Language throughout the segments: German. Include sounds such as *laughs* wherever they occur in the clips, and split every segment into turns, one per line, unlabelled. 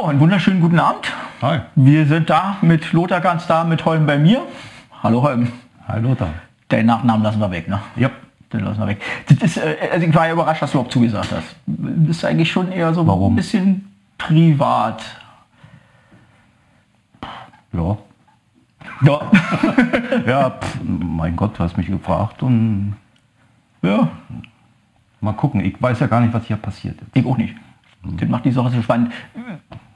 So, einen wunderschönen guten Abend.
Hi.
Wir sind da mit Lothar ganz da, mit Holm bei mir. Hallo Holm.
Hi Lothar.
Den Nachnamen lassen wir weg, ne?
Ja.
Den lassen wir weg. Das ist, äh, also ich war ja überrascht, dass du überhaupt zugesagt hast. Das ist eigentlich schon eher so
Warum?
ein bisschen privat.
Ja.
Ja. *laughs*
Ja, pff, mein Gott, du hast mich gefragt und
ja.
mal gucken. Ich weiß ja gar nicht, was hier passiert ist.
Ich auch nicht. Das macht die Sache so spannend.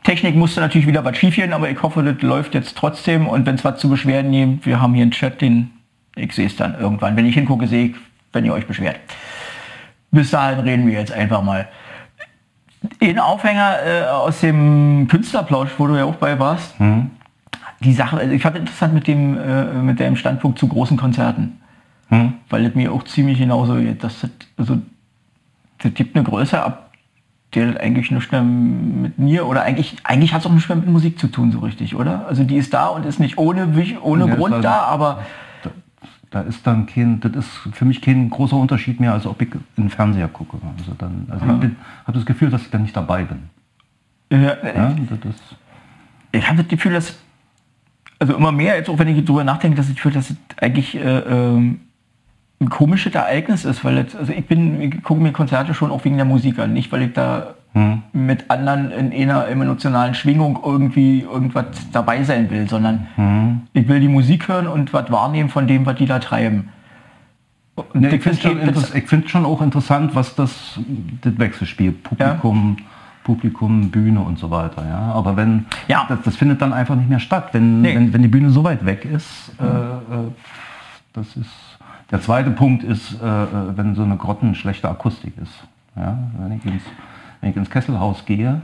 Technik musste natürlich wieder was schief gehen, aber ich hoffe, das läuft jetzt trotzdem. Und wenn es was zu beschweren gibt, wir haben hier einen Chat, den ich sehe es dann irgendwann. Wenn ich hingucke, sehe ich, wenn ihr euch beschwert. Bis dahin reden wir jetzt einfach mal. In Aufhänger äh, aus dem Künstlerplausch, wo du ja auch bei warst, die Sache, also ich fand interessant mit dem, äh, mit dem Standpunkt zu großen Konzerten.
Hm?
Weil es mir auch ziemlich genauso geht. Das, das, also, das gibt eine Größe ab, der das eigentlich nicht mehr mit mir oder eigentlich, eigentlich hat es auch nicht mehr mit Musik zu tun, so richtig, oder? Also die ist da und ist nicht ohne, ohne
Ja,
Grund
also-
da, aber
Da, da ist dann kein, das ist für mich kein großer Unterschied mehr, als ob ich in den Fernseher gucke. Also dann, also ich bin, habe das Gefühl, dass ich dann nicht dabei bin.
äh,
Ja, das ist,
ich habe das Gefühl, dass, also immer mehr, jetzt auch wenn ich drüber nachdenke, dass ich fühle, dass es eigentlich äh, ähm, ein komisches Ereignis ist, weil jetzt, also ich bin, ich gucke mir Konzerte schon auch wegen der Musik an, nicht weil ich da
hm,
mit anderen in einer emotionalen Schwingung irgendwie irgendwas dabei sein will, sondern
hm.
ich will die Musik hören und was wahrnehmen von dem, was die da treiben.
Nee, ich finde
find
schon, ich find schon auch interessant, was das, das Wechselspiel, Publikum, Publikum, Bühne und so weiter. Ja? Aber wenn
Ja.
das, das findet dann einfach nicht mehr statt, wenn,
Nee.
wenn, wenn die Bühne so weit weg ist. Äh, äh, das ist der zweite Punkt ist, äh, äh, wenn so eine Grotten schlechte Akustik ist. Ja? Wenn, ich ins, wenn ich ins Kesselhaus gehe,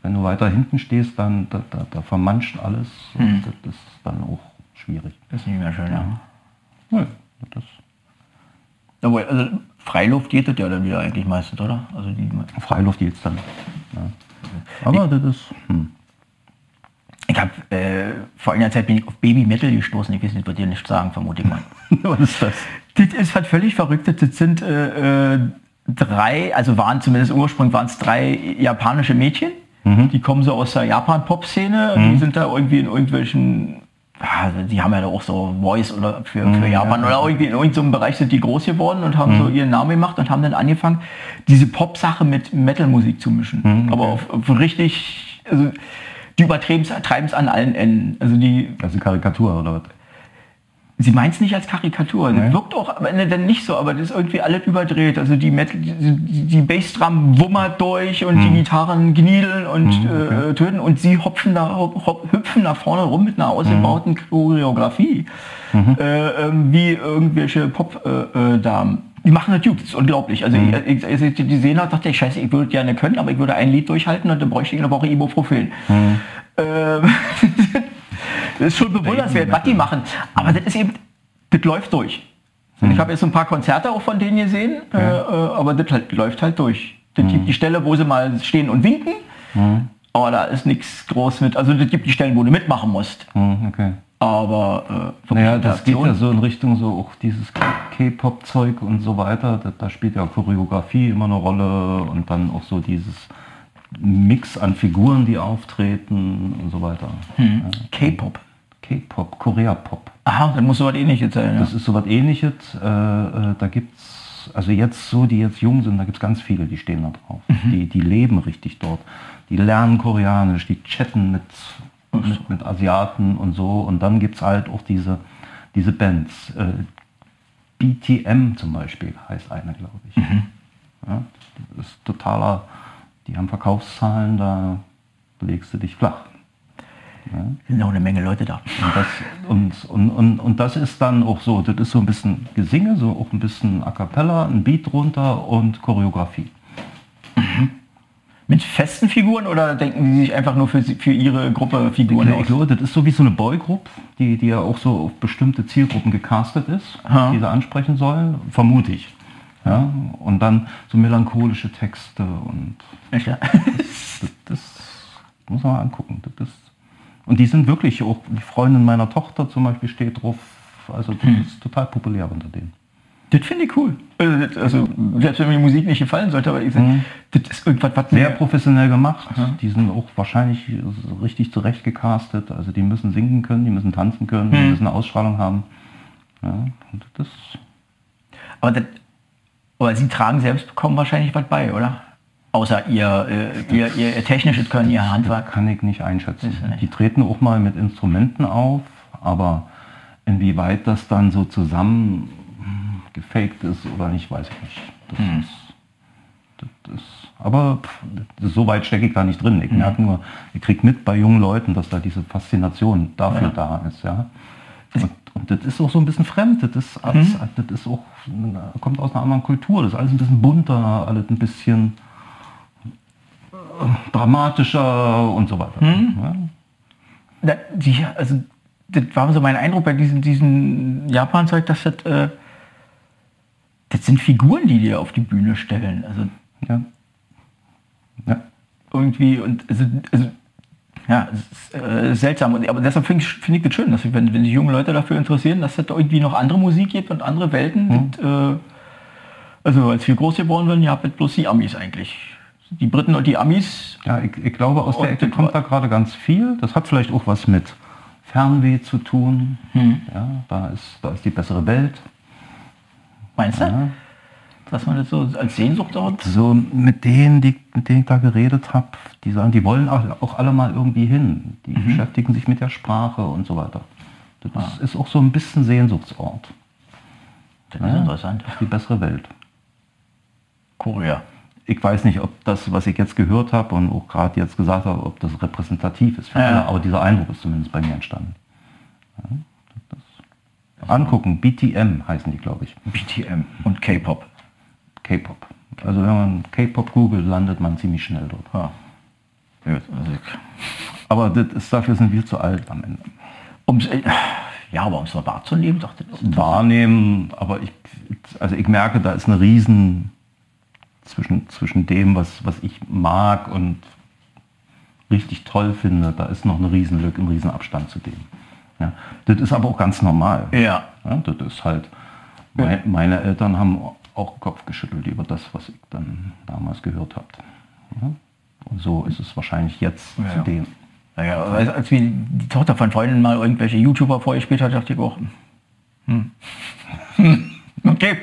wenn du weiter hinten stehst, dann da, da, da vermanscht alles und das ist dann auch schwierig.
das ist nicht mehr schön, ja.
Ja, das,
Obwohl, also Freiluft geht das ja dann wieder eigentlich meistens, oder? Also die,
Freiluft jetzt dann. Ja. Aber das ist. Hm.
Ich habe äh, vor einer Zeit bin ich auf Baby Metal gestoßen, ich weiß nicht, wird dir nicht sagen, vermute ich mal. *laughs*
Was ist das?
Das ist was völlig Verrücktes. Das sind äh, äh, drei, also waren zumindest ursprünglich waren es drei japanische Mädchen. Die kommen so aus der Japan-Pop-Szene. Die sind da irgendwie in irgendwelchen, ja, die haben ja da auch so Voice oder für, für Japan oder irgendwie in irgendeinem Bereich sind die groß geworden und haben so ihren Namen gemacht und haben dann angefangen, diese Pop-Sache mit Metal-Musik zu mischen. Aber auf, auf richtig, also die übertreiben es an allen Enden. Also die,
Das ist eine Karikatur oder was?
Sie meint es nicht als Karikatur. Das
Nee.
wirkt auch am Ende dann nicht so, aber das ist irgendwie alles überdreht. Also die, Metal, die, die Bassdrum wummert durch und die Gitarren gniedeln und äh, töten und sie hopfen da, hop, hüpfen da vorne rum mit einer ausgebauten Choreografie. Äh, ähm, wie irgendwelche Pop-Damen. Die machen das gut, das ist unglaublich. Also ich, ich, ich, die sehen hat, dachte ich, scheiße, ich würde gerne können, aber ich würde ein Lied durchhalten und dann bräuchte ich eine Woche Ibuprofen. Ähm, *laughs* das ist schon bewundernswert, was die machen. Aber das ist eben, das läuft durch. Und ich habe jetzt ein paar Konzerte auch von denen gesehen, äh, äh, aber das halt, läuft halt durch. Das gibt die Stelle, wo sie mal stehen und winken, aber da ist nichts groß mit. Also das gibt die Stellen, wo du mitmachen musst.
Hm, okay.
Aber äh,
Naja, das geht ja so in Richtung so auch dieses K-Pop-Zeug und so weiter. Da, da spielt ja Choreografie immer eine Rolle und dann auch so dieses Mix an Figuren, die auftreten und so weiter.
Hm. K-Pop.
K-Pop, Korea-Pop.
Aha, dann muss so was ähnliches sein. Ja.
Das ist so was ähnliches. Äh, äh, da gibt's, also jetzt so, die jetzt jung sind, da gibt es ganz viele, die stehen da drauf. Die, die leben richtig dort. Die lernen Koreanisch, die chatten mit, mit, mit Asiaten und so. Und dann gibt es halt auch diese, diese Bands. Äh, BTM zum Beispiel heißt eine, glaube ich. Ja, das ist totaler, die haben Verkaufszahlen, da legst du dich flach.
sind auch eine Menge Leute da.
Und das, und, und, und, und das ist dann auch so, das ist so ein bisschen Gesinge, so auch ein bisschen A Cappella, ein Beat drunter und Choreografie.
Mit festen Figuren oder denken die sich einfach nur für, für ihre Gruppe Figuren
Ich
aus?
glaube, das ist so wie so eine Boygroup, die, die ja auch so auf bestimmte Zielgruppen gecastet ist,
Aha.
die sie ansprechen sollen, vermute ich. Ja? Und dann so melancholische Texte und
Ja, klar.
das, das muss man mal angucken. Das ist, und die sind wirklich auch, die Freundin meiner Tochter zum Beispiel steht drauf, also das ist total populär unter denen.
Das finde ich cool. Also, das, also, selbst wenn mir die Musik nicht gefallen sollte, aber ich sag,
Mhm.
das ist irgendwas, was
Sehr professionell gemacht. Die sind auch wahrscheinlich richtig zurecht gecastet. Also die müssen singen können, die müssen tanzen können, die müssen eine Ausstrahlung haben. Ja, das
Aber, das, aber sie tragen selbst bekommen wahrscheinlich was bei, oder? Außer ihr, äh, ihr, ihr, ihr technisches Können, ihr Handwerk.
kann ich nicht einschätzen.
Nicht.
Die treten auch mal mit Instrumenten auf, aber inwieweit das dann so zusammen gefaked ist oder nicht, weiß ich nicht. Das ist, das ist, aber pff, so weit stecke ich da nicht drin. Ich merke nur, ich kriege mit bei jungen Leuten, dass da diese Faszination dafür da ist. Ja. Und, und das ist auch so ein bisschen fremd. Das ist, alles, das ist auch, kommt aus einer anderen Kultur. Das ist alles ein bisschen bunter, alles ein bisschen äh, dramatischer und so weiter. Ja.
Da, die, also, das war so mein Eindruck bei diesem, diesem Japan-Zeug, dass das, äh, das sind Figuren, die die auf die Bühne stellen. Also
Ja. Ja.
irgendwie und also, also ja, ist äh, seltsam. Und, aber deshalb finde ich, find ich das schön, dass wenn, wenn sich junge Leute dafür interessieren, dass es da irgendwie noch andere Musik gibt und andere Welten. Das, äh, also als wir groß geworden sind, ja, habt bloß die Amis eigentlich. Die Briten und die Amis.
ja, ich, ich glaube, aus der
Und
Ecke kommt da gerade ganz viel. Das hat vielleicht auch was mit Fernweh zu tun. Ja, da, ist, da ist die bessere Welt.
Meinst du?
Ja.
Dass man das so als Sehnsucht dort.
So mit denen, die, mit denen ich da geredet habe, die sagen, die wollen auch, auch alle mal irgendwie hin. Die beschäftigen sich mit der Sprache und so weiter. Das ist auch so ein bisschen Sehnsuchtsort.
Das ist interessant.
Das ist die bessere Welt.
Korea.
Ich weiß nicht, ob das, was ich jetzt gehört habe und auch gerade jetzt gesagt habe, ob das repräsentativ ist für
Ja.
alle, aber dieser Eindruck ist zumindest bei mir entstanden. Ja, angucken, BTM heißen die, glaube ich.
BTM und K-Pop.
K-Pop. Also wenn man K-Pop googelt, landet man ziemlich schnell dort.
Ja.
Aber das ist, dafür sind wir zu alt am Ende.
um's, äh, ja, aber um es mal wahrzunehmen, dachte ich.
Wahrnehmen, aber ich, also ich merke, da ist eine Riesen zwischen, zwischen dem, was, was ich mag und richtig toll finde, da ist noch eine Riesenlücke, ein Riesenabstand zu dem. Ja, das ist aber auch ganz normal.
Ja.
Ja, das ist halt, mei- meine Eltern haben auch Kopf geschüttelt über das, was ich dann damals gehört habe. Ja? Und so ist es wahrscheinlich jetzt
Ja.
zu dem.
Naja, als, als mir die Tochter von Freunden mal irgendwelche YouTuber vorgespielt hat, dachte ich auch, hm. Hm. *laughs* okay,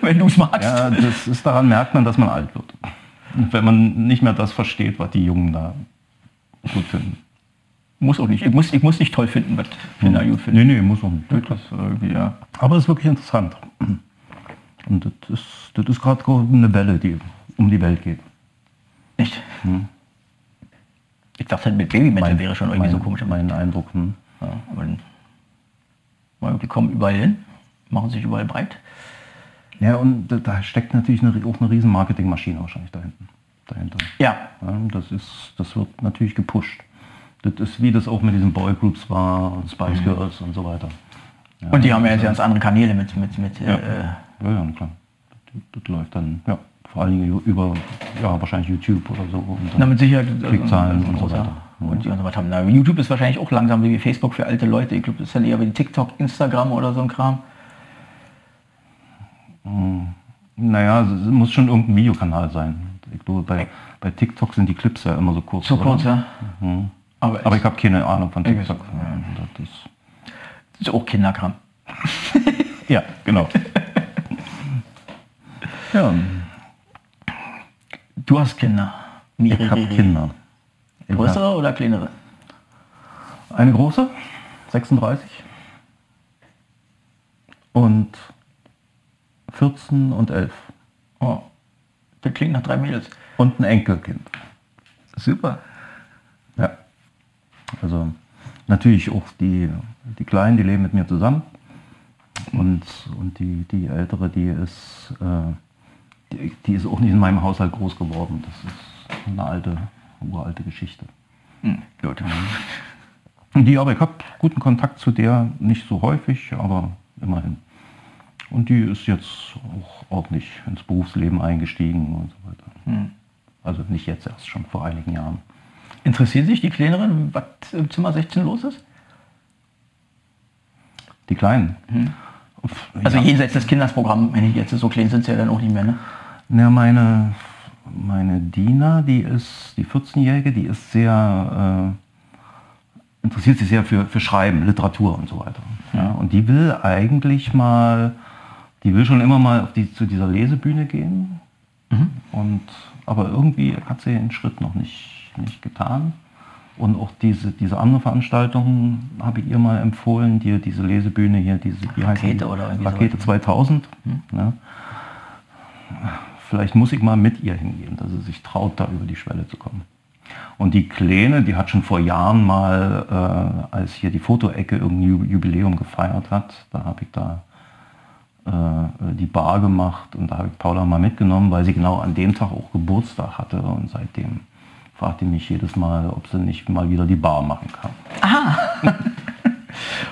wenn du es magst.
Ja, das ist, daran merkt man, dass man alt wird. Wenn man nicht mehr das versteht, was die Jungen da gut finden.
Muss auch nicht. Ich muss, ich muss nicht toll finden, was Kinder gut finden.
Nee, nee, muss auch nicht.
Das ist irgendwie, ja.
Aber es ist wirklich interessant. Und das ist, das ist gerade eine Welle, die um die Welt geht.
Nicht? Ich dachte, mit Babymetal wäre schon irgendwie
mein,
so komisch.
Mein Eindruck. Hm.
Ja, aber dann, weil die kommen überall hin, machen sich überall breit.
Ja, und da- steckt natürlich eine, auch eine riesen Marketingmaschine wahrscheinlich da hinten, dahinter.
Ja,
Ja, das, ist, das wird natürlich gepusht. Das ist wie das auch mit diesen Boygroups war, Spice Girls und so weiter. Ja,
und die haben ja jetzt ganz andere Kanäle mit, mit, mit
Ja,
äh,
ja, klar. Das, das läuft dann, ja, vor allen Dingen über, ja, wahrscheinlich YouTube oder so. Und
na, mit Sicherheit. äh,
Klickzahlen
ein
und so weiter.
Und die und was haben. Na, YouTube ist wahrscheinlich auch langsam wie Facebook für alte Leute. Ich glaube, das ist dann eher wie TikTok, Instagram oder so ein Kram.
naja, es muss schon irgendein Videokanal sein. Ich glaube, bei, bei TikTok sind die Clips ja immer so kurz.
So kurz, ja.
Mhm.
Aber,
Aber ich habe keine Ahnung von TikTok. Das ist,
das ist auch Kinderkram. *laughs*
ja, genau. ja,
Du hast Kinder.
ich habe Kinder. Ich hab
Größere oder kleinere?
Eine große, 36. Und 14 und 11.
Oh, das klingt nach drei Mädels.
Und ein Enkelkind.
Super.
Also natürlich auch die, die Kleinen, die leben mit mir zusammen. Und, und die, die Ältere, die ist, äh, die, die ist auch nicht in meinem Haushalt groß geworden. Das ist eine alte, uralte Geschichte.
Hm, gut.
Die, aber ich habe guten Kontakt zu der, nicht so häufig, aber immerhin. Und die ist jetzt auch ordentlich ins Berufsleben eingestiegen und so weiter. Also nicht jetzt erst, schon vor einigen Jahren.
Interessieren sich die Kleineren, was im Zimmer 16 los ist?
Die Kleinen.
Also jenseits des Kindersprogramms, wenn ich jetzt so klein sind sie ja dann auch nicht mehr, ne?
Ja, meine, meine Dina, die ist, die 14-Jährige, die ist sehr, äh, interessiert sich sehr für, für Schreiben, Literatur und so weiter. Ja, und die will eigentlich mal, die will schon immer mal die, zu dieser Lesebühne gehen.
Mhm.
Und, aber irgendwie hat sie den Schritt noch nicht, nicht getan. Und auch diese, diese andere Veranstaltung habe ich ihr mal empfohlen, die, diese Lesebühne hier, diese wie
Rakete
die?
oder irgendwie
Rakete
sowas.
2000. Ne? Vielleicht muss ich mal mit ihr hingehen, dass sie sich traut, da über die Schwelle zu kommen. Und die Kleine, die hat schon vor Jahren mal, äh, als hier die Fotoecke irgendein Ju- Jubiläum gefeiert hat, da habe ich da äh, die Bar gemacht und da habe ich Paula mal mitgenommen, weil sie genau an dem Tag auch Geburtstag hatte und seitdem fragt die mich jedes Mal, ob sie nicht mal wieder die Bar machen kann. *laughs*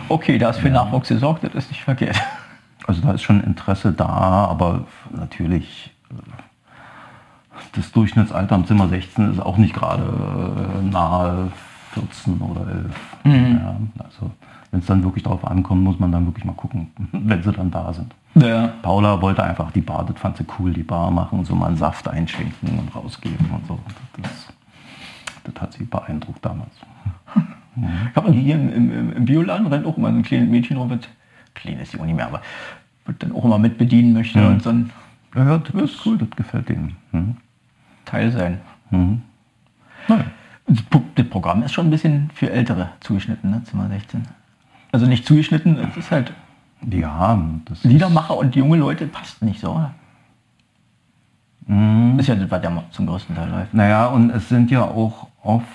Okay, da ist für Nachwuchs gesorgt, das ist nicht verkehrt.
Also da ist schon Interesse da, aber natürlich das Durchschnittsalter am Zimmer 16 ist auch nicht gerade äh, nahe 14 oder 11. Ja, also wenn es dann wirklich darauf ankommt, muss man dann wirklich mal gucken, *laughs* wenn sie dann da sind.
Ja.
Paula wollte einfach die Bar, das fand sie cool, die Bar machen, so mal einen Saft einschenken und rausgeben und so. Das, das hat sie beeindruckt damals. *laughs*
Ich habe hier im, im, im Bioladen rennt auch immer so ein kleines Mädchen rum, wird, klein ist die auch nicht mehr, aber wird dann auch immer mit bedienen möchte
Mhm.
und ein
Ja, ja das, ist cool, das gefällt denen. Mhm.
Teil sein.
Mhm.
Das Das Programm ist schon ein bisschen für Ältere zugeschnitten, ne? Zimmer 16. Also nicht zugeschnitten, es ist halt
Ja, das
Liedermacher und junge Leute passt nicht so. oder?
Mhm.
Ist ja das, was ja zum größten Teil läuft.
Naja, und es sind ja auch oft,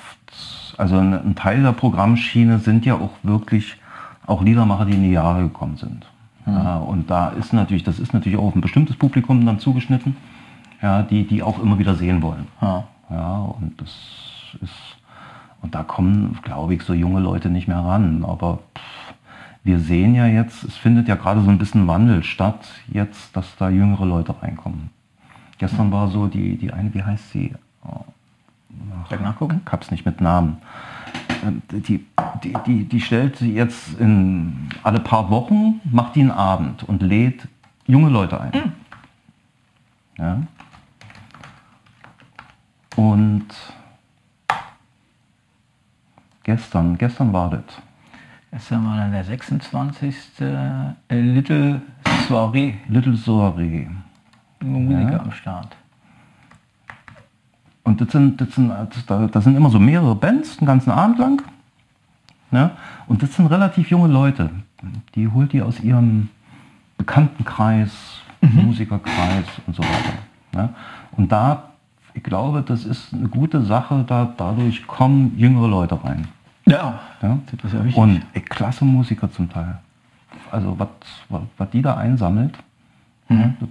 also ein Teil der Programmschiene sind ja auch wirklich auch Liedermacher, die in die Jahre gekommen sind. Ja, und da ist natürlich, das ist natürlich auch auf ein bestimmtes Publikum dann zugeschnitten, ja, die, die auch immer wieder sehen wollen.
Ja.
Ja, und das ist, und da kommen, glaube ich, so junge Leute nicht mehr ran. Aber pff, wir sehen ja jetzt, es findet ja gerade so ein bisschen Wandel statt, jetzt, dass da jüngere Leute reinkommen. Gestern war so die, die eine, wie heißt sie?
Ich nachgucken?
ich hab's nicht mit Namen. Ähm, Die, die, die, die stellt sie jetzt in alle paar Wochen, macht die einen Abend und lädt junge Leute ein. Ja. Und gestern, gestern war das.
Gestern war dann der 26. äh, Little Soiree.
Little Soiree.
Musiker
Ja.
am Start.
Das sind, das sind, das, da, das sind immer so mehrere Bands, den ganzen Abend lang. Ne? Und das sind relativ junge Leute. Die holt die aus ihrem Bekanntenkreis, Musikerkreis und so weiter. Ne? Und da, ich glaube, das ist eine gute Sache, da, dadurch kommen jüngere Leute rein.
Ja,
Ja?
das ist ja wichtig.
Und ey, klasse Musiker zum Teil. Also was, die da einsammelt, ja, das-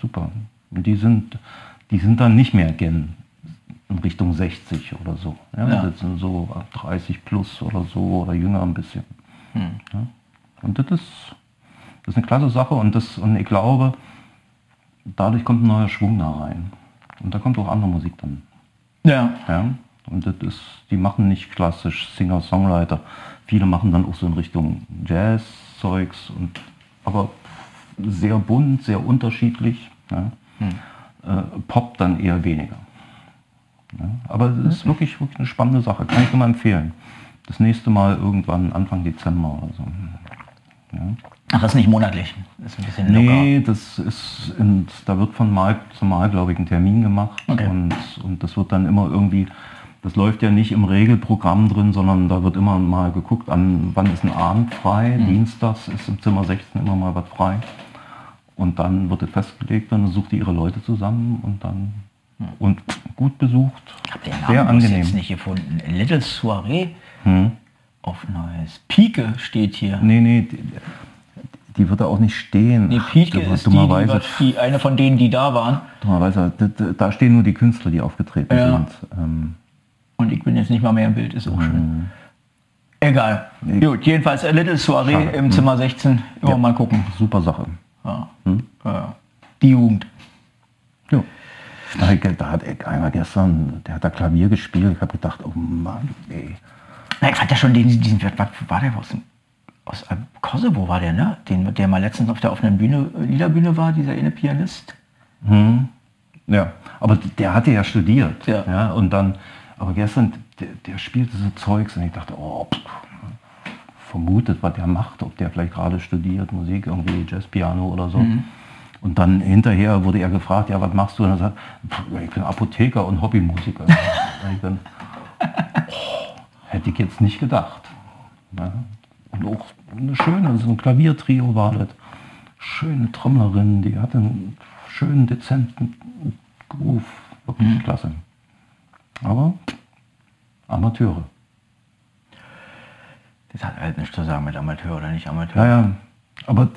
super. Und die sind, die sind dann nicht mehr gen in Richtung 60 oder so. Ja,
Ja.
Das sind so ab 30 plus oder so oder jünger ein bisschen.
Hm.
Ja. Und das ist, das ist eine klasse Sache und, das, und ich glaube, dadurch kommt ein neuer Schwung da rein. Und da kommt auch andere Musik dann.
ja.
Ja? Und das ist, die machen nicht klassisch Singer-Songwriter. Viele machen dann auch so in Richtung Jazz-Zeugs, und, aber sehr bunt, sehr unterschiedlich. Ja? Äh, Pop dann eher weniger. Ja? Aber es ist wirklich, wirklich eine spannende Sache, kann ich immer empfehlen. Das nächste Mal irgendwann Anfang Dezember oder so. Ja?
Ach, das ist nicht monatlich. Das ist ein bisschen locker.
Nee, das ist, in, da wird von Mal zu Mal, glaube ich, ein Termin gemacht
Okay.
und, und das wird dann immer irgendwie, das läuft ja nicht im Regelprogramm drin, sondern da wird immer mal geguckt, an wann ist ein Abend frei,
Mhm.
dienstags ist im Zimmer 16 immer mal was frei und dann wird es festgelegt, dann sucht die ihre Leute zusammen und dann und gut besucht,
Ich habe den
sehr
Namen bloß
angenehm.
jetzt nicht gefunden. Little Soiree
Hm.
auf Neues. Pike steht hier.
Nee, nee, die, die wird da auch nicht stehen.
Nee, Pike
Dummer-
ist die, die, die, eine von denen, die da waren.
Dummerweise, da, stehen nur die Künstler, die aufgetreten
Ja.
sind. Ähm,
Und ich bin jetzt nicht mal mehr im Bild, ist auch
Mhm.
schön. Egal.
Nee.
Gut, jedenfalls A Little Soiree
Schade.
im Zimmer 16. Ja,
Ja.
mal gucken.
super Sache.
Ja.
Hm?
Ja. Die Jugend.
Ja. Da, hat- einer gestern, der hat da Klavier gespielt. Ich habe gedacht, oh Mann, ey.
Na, ich fand ja schon den, diesen, was war der aus dem, aus äh, Kosovo war der, ne? Den, der mal letztens auf der offenen Bühne, Liederbühne war, dieser eine Pianist.
Hm. Ja, aber der hatte ja studiert.
Ja.
ja und dann, aber gestern, der, der spielte so Zeugs und ich dachte, oh, pff, vermutet, was der macht, ob der vielleicht gerade studiert, Musik, irgendwie Jazzpiano oder so.
Mhm.
Und dann hinterher wurde er gefragt, ja, was machst du? Und er sagt, ich bin Apotheker und Hobbymusiker. *laughs* ich bin, oh, hätte ich jetzt nicht gedacht. Ja. Und auch eine schöne, so ein Klaviertrio war das. Schöne Trommlerin, die hatte einen schönen, dezenten Groove. Wirklich
Mhm.
klasse. Aber Amateure.
Das hat halt nichts zu sagen mit Amateur oder nicht Amateur.
Ja, ja. Aber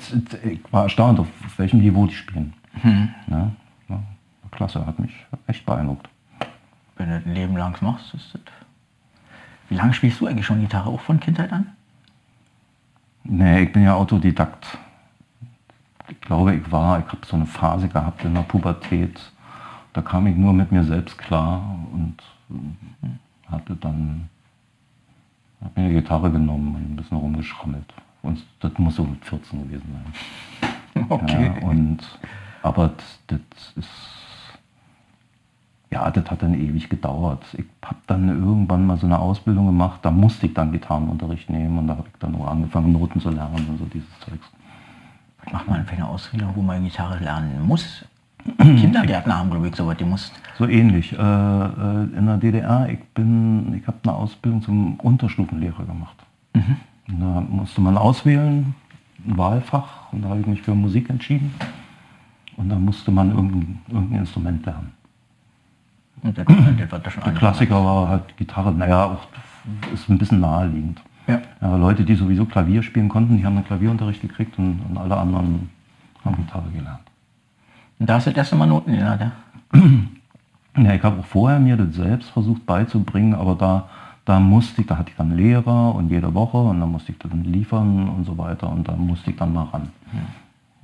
ich war erstaunt, auf welchem Niveau die spielen.
Hm.
Ja, ja, klasse, hat mich echt beeindruckt.
Wenn du ein Leben lang machst, ist das. Wie lange spielst du eigentlich schon Gitarre? Auch von Kindheit an?
Nee, ich bin ja Autodidakt. Ich glaube, ich war, ich habe so eine Phase gehabt in der Pubertät. Da kam ich nur mit mir selbst klar und äh, hatte dann hab mir eine Gitarre genommen und ein bisschen rumgeschrammelt. Und das muss so mit 14 gewesen sein. *laughs* Ja, und, aber das, das ist, ja, das hat dann ewig gedauert. Ich habe dann irgendwann mal so eine Ausbildung gemacht, da musste ich dann Gitarrenunterricht nehmen und da habe ich dann auch angefangen, Noten zu lernen und so dieses Zeugs.
Macht man für eine Ausbildung, wo man Gitarre lernen muss? Kindergärtner haben, glaube ich, so was. Die muss.
So ähnlich. Äh, äh, in der DDR, ich bin, ich habe eine Ausbildung zum Unterstufenlehrer gemacht. Und Da musste man auswählen, ein Wahlfach, und da habe ich mich für Musik entschieden. Und da musste man irgendein, irgendein Instrument lernen.
Und das, das wird da schon
Der Klassiker war halt Gitarre, naja, auch ist ein bisschen naheliegend.
Ja.
Ja, Leute, die sowieso Klavier spielen konnten, die haben einen Klavierunterricht gekriegt und, und alle anderen haben Gitarre gelernt.
Und da hast du das erste Mal Noten gelernt, ja? *clears throat*
Ja, ich habe auch vorher mir das selbst versucht beizubringen, aber da, da musste ich, da hatte ich dann Lehrer und jede Woche und dann musste ich das dann liefern und so weiter und da musste ich dann mal ran.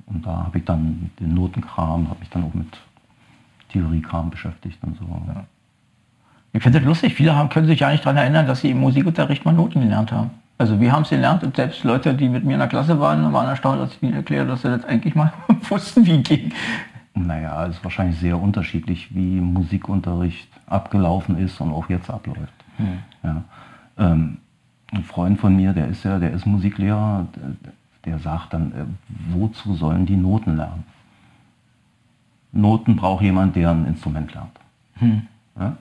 Und da habe ich dann den Notenkram, habe mich dann auch mit Theoriekram beschäftigt und so.
Ich finde das lustig. Viele haben, können sich ja nicht daran erinnern, dass sie im Musikunterricht mal Noten gelernt haben. Also wir haben es gelernt und selbst Leute, die mit mir in der Klasse waren, waren erstaunt, als ich ihnen erklärt dass sie das eigentlich mal *laughs* wussten, wie ging.
Naja, es ist wahrscheinlich sehr unterschiedlich, wie Musikunterricht abgelaufen ist und auch jetzt abläuft. Ja. Ähm, ein Freund von mir, der ist ja, der ist Musiklehrer, der, der sagt dann, äh, wozu sollen die Noten lernen? Noten braucht jemand, der ein Instrument lernt. Ja?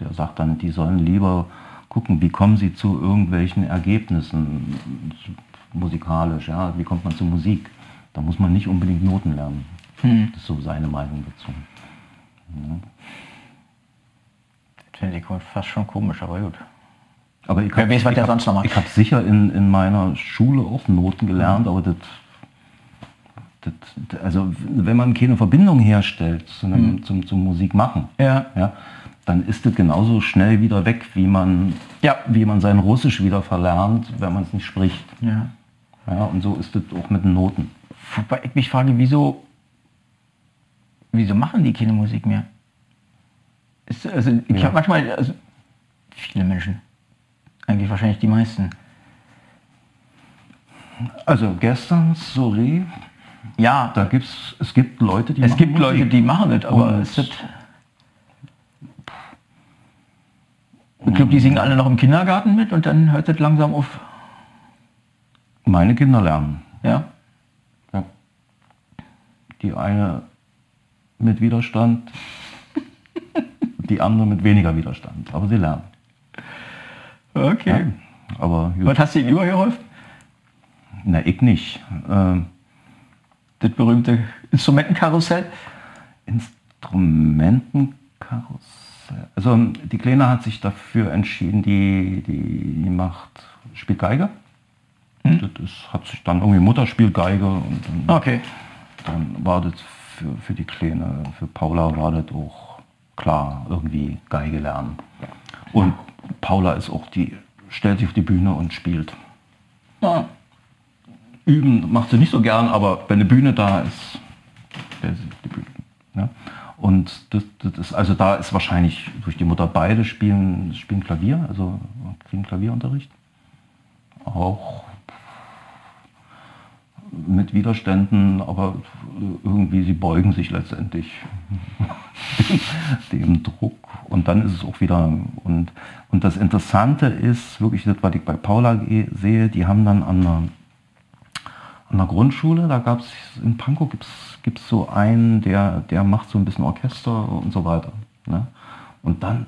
Der sagt dann, die sollen lieber gucken, wie kommen sie zu irgendwelchen Ergebnissen musikalisch, ja, wie kommt man zu Musik. Da muss man nicht unbedingt Noten lernen. Das ist so seine Meinung dazu.
Das finde ich fast schon komisch, aber gut.
Aber ich
Wer
hab-
weiß, was der
hab-
sonst noch macht.
Ich habe sicher in, in meiner Schule auch Noten gelernt, aber das, das, also wenn man keine Verbindung herstellt zu einem, zum, zum Musik machen,
Ja.
ja, dann ist das genauso schnell wieder weg, wie man,
Ja.
wie man sein Russisch wieder verlernt, wenn man es nicht spricht.
Ja.
Ja, und so ist das auch mit den Noten.
Wobei ich mich frage, wieso, wieso machen die keine Musik mehr? Ist, also ich
Ja.
habe manchmal, also viele Menschen, eigentlich wahrscheinlich die meisten.
Also gestern, sorry,
Ja,
da gibt's, es gibt Leute, die
es
machen
gibt
Musik.
Leute, die machen das, aber
Und-
es ist, ich glaube, die singen alle noch im Kindergarten mit und dann hört das langsam auf.
Meine Kinder lernen.
Ja,
Ja. Die eine mit Widerstand, die andere mit weniger Widerstand. Aber sie lernen.
okay.
Ja. Aber gut.
Was hast du ihnen übergeholfen?
Na, ich nicht. Ähm,
Das berühmte Instrumentenkarussell?
Instrumentenkarussell. Also die Kleine hat sich dafür entschieden, die, die, die macht, spielt Geige. Das ist, hat sich dann irgendwie Mutter spielt Geige und dann,
Okay.
dann war das für, für die Kleine, für Paula war das auch klar, irgendwie Geige lernen. Und Paula ist auch die, stellt sich auf die Bühne und spielt.
Ja.
Üben macht sie nicht so gern, aber wenn eine Bühne da ist, stellt sie sich auf die Bühne. Ja? Und das, das ist, also da ist wahrscheinlich durch die Mutter beide spielen, spielen Klavier, also kriegen Klavierunterricht. Auch mit Widerständen, aber irgendwie sie beugen sich letztendlich dem, dem, Druck und dann ist es auch wieder und, und das Interessante ist wirklich das, was ich bei Paula sehe, die haben dann an einer, an der Grundschule, da gab es in Pankow gibt es so einen, der, der macht so ein bisschen Orchester und so weiter. Ne? Und dann,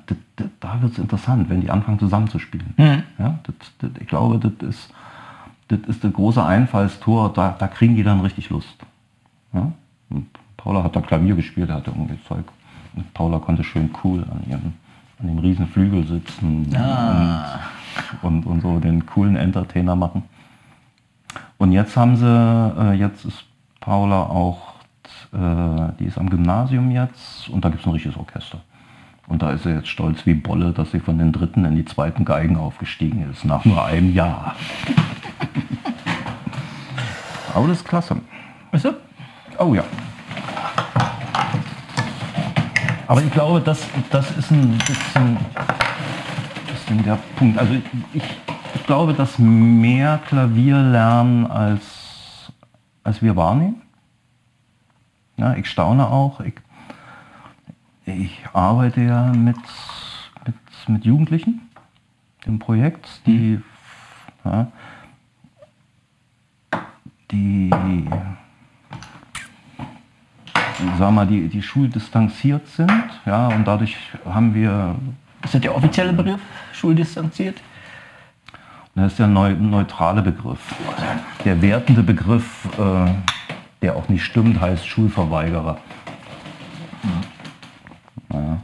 da wird es interessant, wenn die anfangen zusammenzuspielen. Mhm. Ja, das, das, ich glaube, das ist, das ist das große Einfallstor, da, da kriegen die dann richtig Lust. Ja? Paula hat da Klavier gespielt, er hatte irgendwie Zeug. Und Paula konnte schön cool an, ihrem, an dem riesen Flügel sitzen ah. und, und, und, so den coolen Entertainer machen. Und jetzt haben sie, äh, jetzt ist Paula auch, äh, die ist am Gymnasium jetzt und da gibt es ein richtiges Orchester. Und da ist er jetzt stolz wie Bolle, dass sie von den dritten in die zweiten Geigen aufgestiegen ist, nach nur einem Jahr. Ist klasse.
Weißt du?
Oh ja. Aber ich glaube, das, das ist ein bisschen, bisschen der Punkt. Also ich, ich glaube, dass mehr Klavier lernen, als, als wir wahrnehmen. Ja, ich staune auch. Ich, ich arbeite ja mit, mit, mit Jugendlichen im Projekt, die, mhm. ja, die sag mal, die, die schuldistanziert sind. Ja, und dadurch haben wir.
Ist das der offizielle Begriff, schuldistanziert?
Das ist der neu, neutrale Begriff. Der wertende Begriff, äh, der auch nicht stimmt, heißt Schulverweigerer. Ja.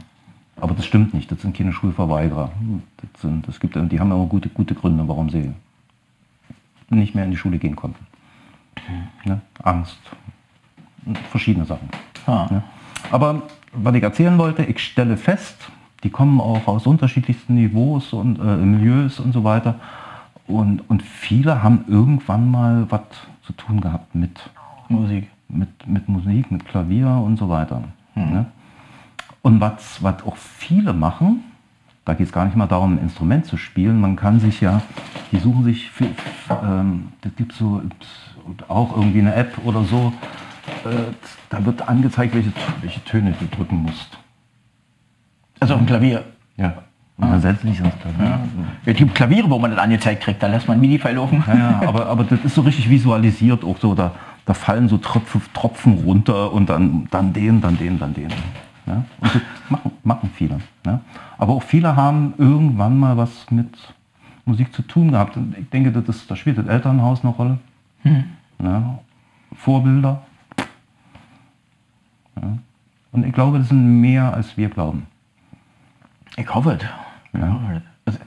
Aber das stimmt nicht, das sind keine Schulverweigerer. Das sind, das gibt, die haben aber gute, gute Gründe, warum sie nicht mehr in die Schule gehen konnten. Ja, Angst, verschiedene Sachen. Ah. Ja. Aber was ich erzählen wollte, ich stelle fest, die kommen auch aus unterschiedlichsten Niveaus und äh, Milieus und so weiter. Und, und viele haben irgendwann mal was zu tun gehabt mit Musik. Mit, mit Musik, mit Klavier und so weiter. Hm. Ne? Und was, was auch viele machen, da geht es gar nicht mal darum, ein Instrument zu spielen. Man kann sich ja, die suchen sich, für, ähm, das gibt so auch irgendwie eine App oder so, äh, da wird angezeigt, welche, welche Töne du drücken musst.
Also auf dem Klavier?
Ja. Und dann setzt sich ins
Klavier. Ja. Es gibt Klaviere, wo man das angezeigt kriegt, da lässt man MIDI-File laufen.
Ja, ja, aber, aber das ist so richtig visualisiert auch so, da, da fallen so Tropfen, Tropfen runter und dann, dann den, dann den, dann den. Ja? Und das *laughs* machen, machen viele. Ja? Aber auch viele haben irgendwann mal was mit Musik zu tun gehabt. Und ich denke, das, ist, da spielt das Elternhaus eine Rolle. Hm. Ja? Vorbilder. Und ich glaube, das sind mehr, als wir glauben.
Ich hoffe es. Ja. Also,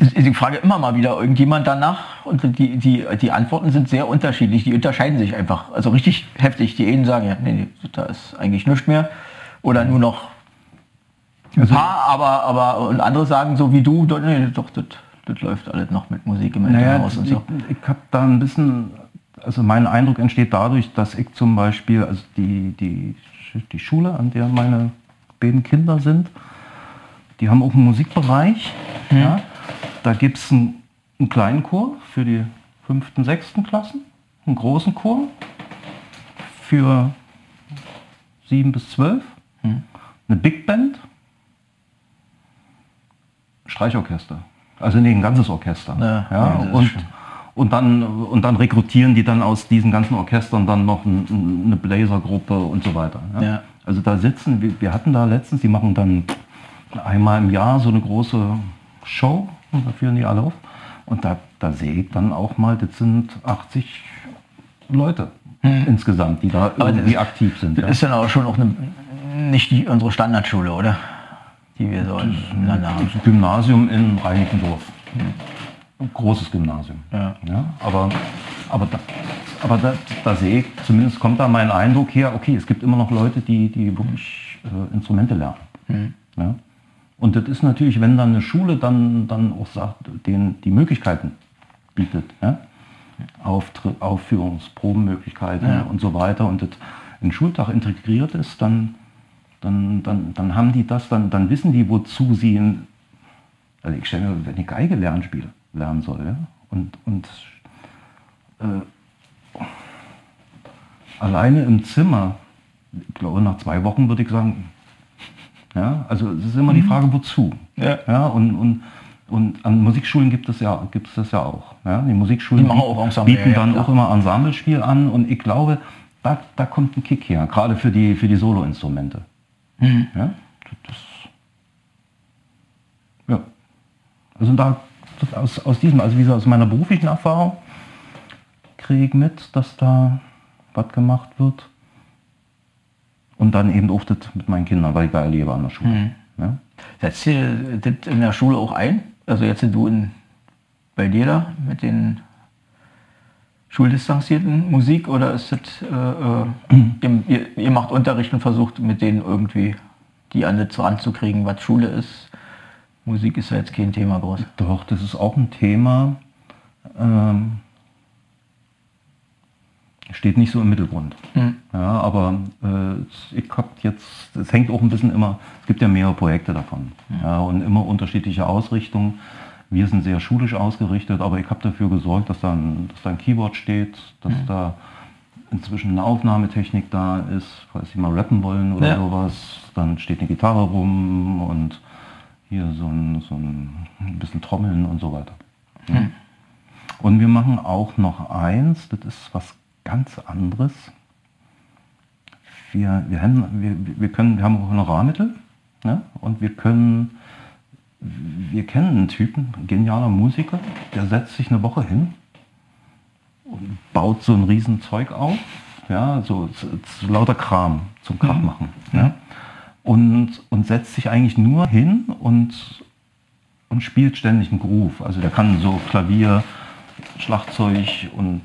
ich frage immer mal wieder irgendjemand danach und die, die, die Antworten sind sehr unterschiedlich. Die unterscheiden sich einfach. Also richtig heftig. Die einen sagen, ja, nee, nee da ist eigentlich nichts mehr. Oder nur noch ein also, paar, aber, aber und andere sagen so wie du, nee, doch, das, das läuft alles noch mit Musik im naja, Haus und so.
Ich, ich habe da ein bisschen also mein Eindruck entsteht dadurch, dass ich zum Beispiel, also die, die, die Schule, an der meine beiden Kinder sind, die haben auch einen Musikbereich. Mhm. Ja. Da gibt es einen, einen, kleinen Chor für die fünften, sechsten Klassen, einen großen Chor für sieben bis zwölf. Eine Big Band, Streichorchester. Also nee, ein ganzes Orchester. Ja, ja, und, und dann, und dann rekrutieren die dann aus diesen ganzen Orchestern dann noch ein, eine Bläsergruppe und so weiter. Ja? Ja. Also da sitzen, wir, wir hatten da letztens, die machen dann einmal im Jahr so eine große Show und da führen die alle auf. Und da, da sehe ich dann auch mal, das sind 80 Leute hm. insgesamt, die da irgendwie aktiv sind.
Das ja. ist dann auch schon auch eine, nicht die, unsere Standardschule, oder? Die wir so
das, das Gymnasium in Reinickendorf. Hm großes Gymnasium. Ja. ja aber aber, da, aber da, da, sehe ich, zumindest kommt da mein Eindruck her, okay, es gibt immer noch Leute, die, die wirklich äh, Instrumente lernen. Mhm. Ja? Und das ist natürlich, wenn dann eine Schule dann, dann auch sagt, denen die Möglichkeiten bietet, ja? Auftritt, Aufführungsprobenmöglichkeiten ja. und so weiter und das in den Schultag integriert ist, dann, dann, dann, dann haben die das, dann, dann wissen die, wozu sie, in, also ich stelle mir, wenn ich Geige lernen spiele, lernen soll. Ja? Und, und äh, alleine im Zimmer, ich glaube nach zwei Wochen würde ich sagen, ja, also es ist immer mhm. die Frage, wozu. Ja. ja und, und, und an Musikschulen gibt es ja, gibt es das ja auch. Ja? Die Musikschulen die bieten, auch Ensemble, bieten dann ja, auch immer Ensemblespiel an und ich glaube, da, da kommt ein Kick her, gerade für die, für die Soloinstrumente. Mhm. Ja? Das, ja. Also da aus, aus diesem, also wie aus meiner beruflichen Erfahrung kriege ich mit, dass da was gemacht wird. Und dann eben auch das mit meinen Kindern, weil ich da erlebe an der Schule. Mhm. Ja?
Setzt ihr das in der Schule auch ein? Also jetzt du in, bei dir da mit den schuldistanzierten Musik oder ist das, äh, äh, ihr, ihr, macht Unterricht und versucht mit denen irgendwie die an das ranzukriegen, was Schule ist? Musik ist ja jetzt kein Thema groß.
Doch, das ist auch ein Thema. Ähm, steht nicht so im Mittelgrund. Mhm. Ja, aber äh, ich habe jetzt, es hängt auch ein bisschen immer, es gibt ja mehrere Projekte davon mhm. ja, und immer unterschiedliche Ausrichtungen. Wir sind sehr schulisch ausgerichtet, aber ich habe dafür gesorgt, dass da, ein, dass da ein Keyboard steht, dass mhm. da inzwischen eine Aufnahmetechnik da ist, falls Sie mal rappen wollen oder ja. sowas. Dann steht eine Gitarre rum und hier so ein, so ein bisschen Trommeln und so weiter. Mhm. Und wir machen auch noch eins, das ist was ganz anderes. Wir, wir, haben, wir, wir, können, wir haben Honorarmittel ne? und wir können, wir kennen einen Typen, ein genialer Musiker, der setzt sich eine Woche hin und baut so ein Riesenzeug auf, ja, so, so, so lauter Kram zum Krach mhm. machen. Mhm. Ja? Und, und setzt sich eigentlich nur hin und, und spielt ständig einen Groove. Also der kann so Klavier, Schlagzeug und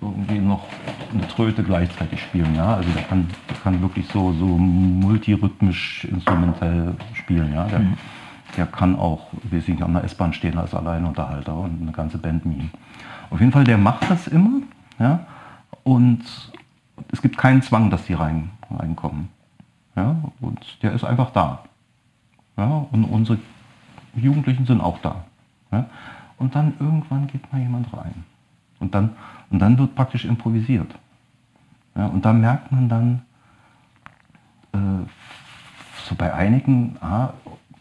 irgendwie noch eine Tröte gleichzeitig spielen. Ja? Also der kann, der kann wirklich so, so multirhythmisch instrumentell spielen. Ja? Der, mhm. Der kann auch, wie ich an der S-Bahn stehen als Alleinunterhalter und eine ganze Band mimen. Auf jeden Fall, der macht das immer. Ja? Und es gibt keinen Zwang, dass die rein, reinkommen. Ja? Und der ist einfach da. Ja? Und unsere Jugendlichen sind auch da. Ja? Und dann irgendwann geht mal jemand rein. Und dann und dann wird praktisch improvisiert. Ja, und da merkt man dann, äh, so bei einigen, ah,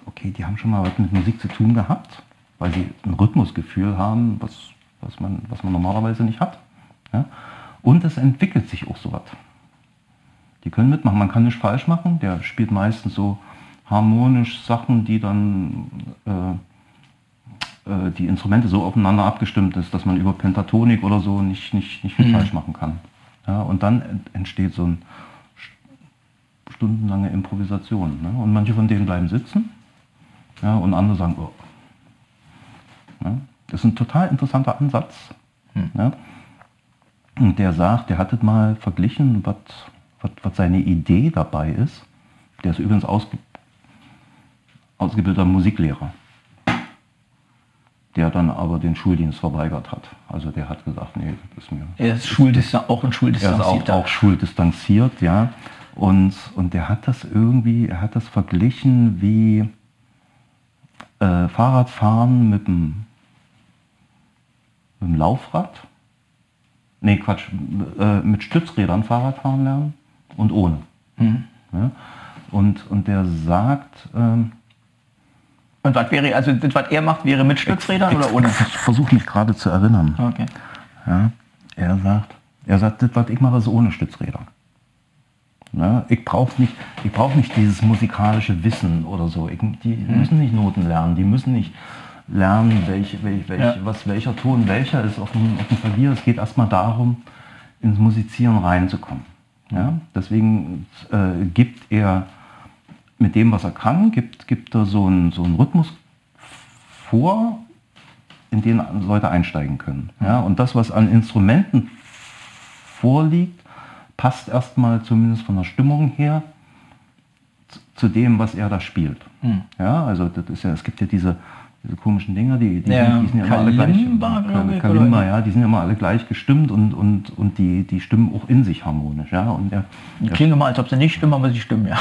okay, die haben schon mal was mit Musik zu tun gehabt, weil sie ein Rhythmusgefühl haben, was, was, man, was man normalerweise nicht hat. Ja? Und es entwickelt sich auch so was. Die können mitmachen, man kann nicht falsch machen, der spielt meistens so harmonisch Sachen, die dann äh, äh, die Instrumente so aufeinander abgestimmt ist, dass man über Pentatonik oder so nicht, nicht, nicht viel mhm. falsch machen kann. Ja, und dann entsteht so eine stundenlange Improvisation. Ne? Und manche von denen bleiben sitzen ja, und andere sagen, oh. Ja, das ist ein total interessanter Ansatz. Mhm. Ja? Und der sagt, der hat es mal verglichen, was, seine Idee dabei ist. Der ist übrigens ausge, ausgebildeter Musiklehrer der dann aber den Schuldienst verweigert hat. Also der hat gesagt, nee, das ist mir...
Er ist Schuldistan auch ein
Schuldistanziert. Er ist auch, auch schuldistanziert, ja. Und, und der hat das irgendwie, er hat das verglichen wie äh, Fahrradfahren mit dem, mit dem Laufrad. Nee, Quatsch, äh, mit Stützrädern Fahrradfahren lernen und ohne. Mhm. Ja? Und, und der sagt, ähm,
und was wäre, also das, was er macht, wäre mit Stützrädern ich, oder ohne? Ich
versuche mich gerade zu erinnern. Okay. Ja, er sagt, er sagt, das, was ich mache, ist ohne Stützräder. Ja, ich brauche nicht, brauch nicht dieses musikalische Wissen oder so. Ich, die mhm. müssen nicht Noten lernen, die müssen nicht lernen, welche, welch, welch, ja. was, welcher Ton welcher ist auf dem, auf dem Klavier. Es geht erstmal darum, ins Musizieren reinzukommen. Ja? Deswegen äh, gibt er mit dem, was er kann, gibt, gibt er so einen, so einen Rhythmus vor, in den Leute einsteigen können. Ja, und das, was an Instrumenten vorliegt, passt erstmal zumindest von der Stimmung her zu dem, was er da spielt. Mhm. Ja, also das ist ja, es gibt ja diese, diese komischen Dinger, die, die, ja, sind, die sind ja immer alle gleich. Kalimba, ja, die sind ja immer alle gleich gestimmt und, und, und die, die stimmen auch in sich harmonisch. Ja, und der,
die klingen immer, als ob sie nicht stimmen, aber sie stimmen, ja.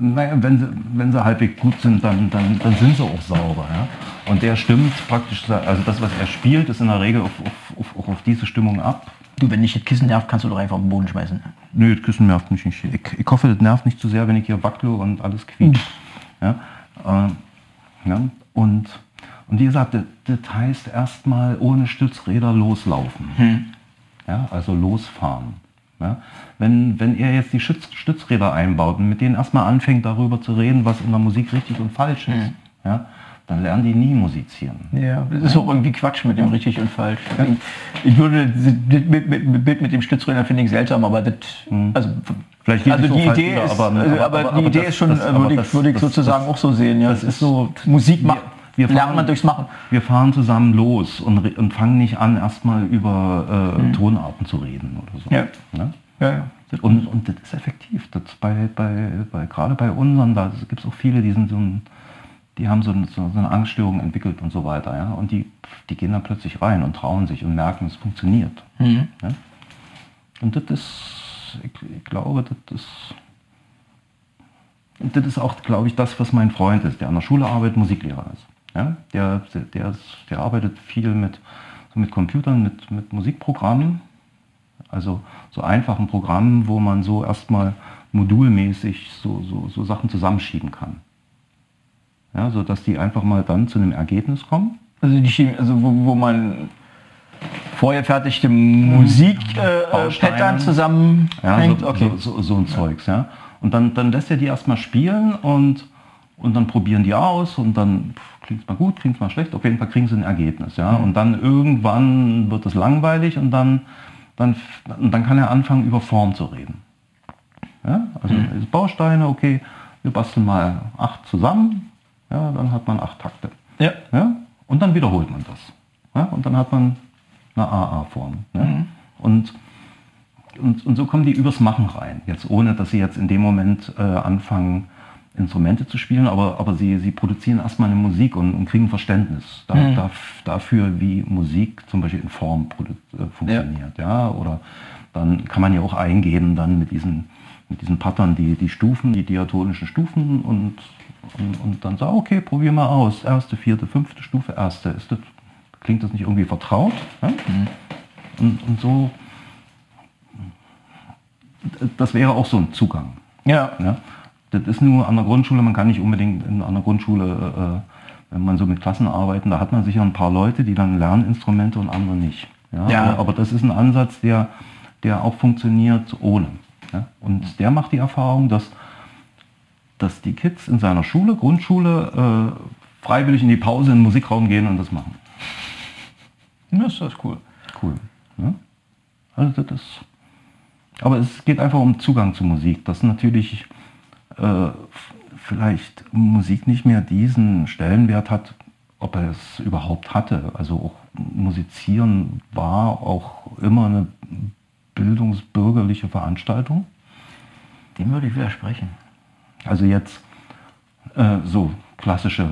Naja, wenn sie, wenn sie halbwegs gut sind, dann, dann, dann sind sie auch sauber. Ja? Und der stimmt praktisch, also das, was er spielt, ist in der Regel auf, auf, auf, auf diese Stimmung ab.
Du, wenn dich das Kissen nervt, kannst du doch einfach auf den Boden schmeißen.
Nö, das Küssen nervt mich nicht. Ich, ich hoffe, das nervt nicht zu sehr, wenn ich hier wackle und alles quietscht. Ja, äh, ja, und, und wie gesagt, das, das heißt erstmal ohne Stützräder loslaufen.
Hm.
Ja, also losfahren. Ja, wenn, wenn ihr jetzt die Stütz, Stützräder einbaut und mit denen erstmal anfängt darüber zu reden, was in der Musik richtig und falsch ist,
Mhm.
ja, dann lernen die nie musizieren.
Ja, das ist auch irgendwie Quatsch mit dem richtig und falsch. Ich würde das Bild mit, dem Stützräder finde ich seltsam, aber das, also,
Vielleicht geht
also die Idee
wieder,
ist,
aber-
aber,
aber-
aber,
aber-
die Idee
das-
ist schon,
das-
äh, würde ich, würde ich
das-
sozusagen auch so sehen. Ja,
das
ist so Musik machen.
wir
lernt
fahren-
man durchs Machen.
Wir fahren zusammen los und, und fangen nicht an, erstmal über äh, Tonarten zu reden oder so.
Mhm. Ja.
Ne?
Ja, ja.
Und, und das ist effektiv. Das bei, bei, bei, gerade bei unseren, da gibt es auch viele, die sind so ein, die haben so, so so eine Angststörung entwickelt und so weiter. Ja? Und die, die gehen dann plötzlich rein und trauen sich und merken, es funktioniert.
Mhm.
Ja? Und das ist, ich, ich glaube, das ist, und das ist auch, glaube ich, das, was mein Freund ist, der an der Schule arbeitet, Musiklehrer ist. Ja? Der, der, der arbeitet viel mit, so mit Computern, mit, mit Musikprogrammen, also so einfachen Programmen, wo man so erstmal modulmäßig so, so, so Sachen zusammenschieben kann. Ja, so dass die einfach mal dann zu einem Ergebnis kommen.
Also die Chemie, also wo, wo man vorgefertigte Musik äh, äh. Pattern zusammenhängt.
Ja, so,
okay.
so, so, so ein Zeugs, ja. Und dann, dann lässt er die erstmal spielen und, und dann probieren die aus und dann klingt es mal gut, klingt es mal schlecht, auf jeden Fall kriegen sie ein Ergebnis, ja. Und dann irgendwann wird es langweilig und dann, dann, dann kann er anfangen, über Form zu reden. Ja, also es Bausteine, okay, wir basteln mal acht zusammen, ja, dann hat man acht Takte.
Ja.
Ja? Und dann wiederholt man das. Ja? Und dann hat man eine AA-Form. Ja?
Mhm.
Und, und, und so kommen die übers Machen rein. Jetzt ohne, dass sie jetzt in dem Moment äh, anfangen, Instrumente zu spielen, aber, aber sie, sie produzieren erstmal eine Musik und, und kriegen Verständnis da,
Mhm.
da, dafür, wie Musik zum Beispiel in Form äh, funktioniert. Ja. Oder dann kann man ja auch eingeben dann mit diesen, mit diesen Pattern die, die Stufen, die diatonischen Stufen und, und, und dann sagen, okay, probier mal aus. Erste, vierte, fünfte Stufe, erste. Ist das, klingt das nicht irgendwie vertraut? Ja? Und, und so, das wäre auch so ein Zugang.
Ja.
Ja? Das ist nur an der Grundschule, man kann nicht unbedingt in einer Grundschule, äh, wenn man so mit Klassen arbeiten, da hat man sicher ein paar Leute, die dann lernen Instrumente und andere nicht. Ja?
Ja.
Aber, aber das ist ein Ansatz, der, der auch funktioniert ohne. Ja? Und der macht die Erfahrung, dass, dass die Kids in seiner Schule, Grundschule, äh, freiwillig in die Pause in den Musikraum gehen und das machen.
Das ist das cool.
Cool. Ne? Also das aber es geht einfach um Zugang zu Musik, dass natürlich äh, vielleicht Musik nicht mehr diesen Stellenwert hat, ob er es überhaupt hatte. Also auch Musizieren war auch immer eine bildungsbürgerliche Veranstaltung.
Dem würde ich widersprechen.
Also jetzt äh, so klassische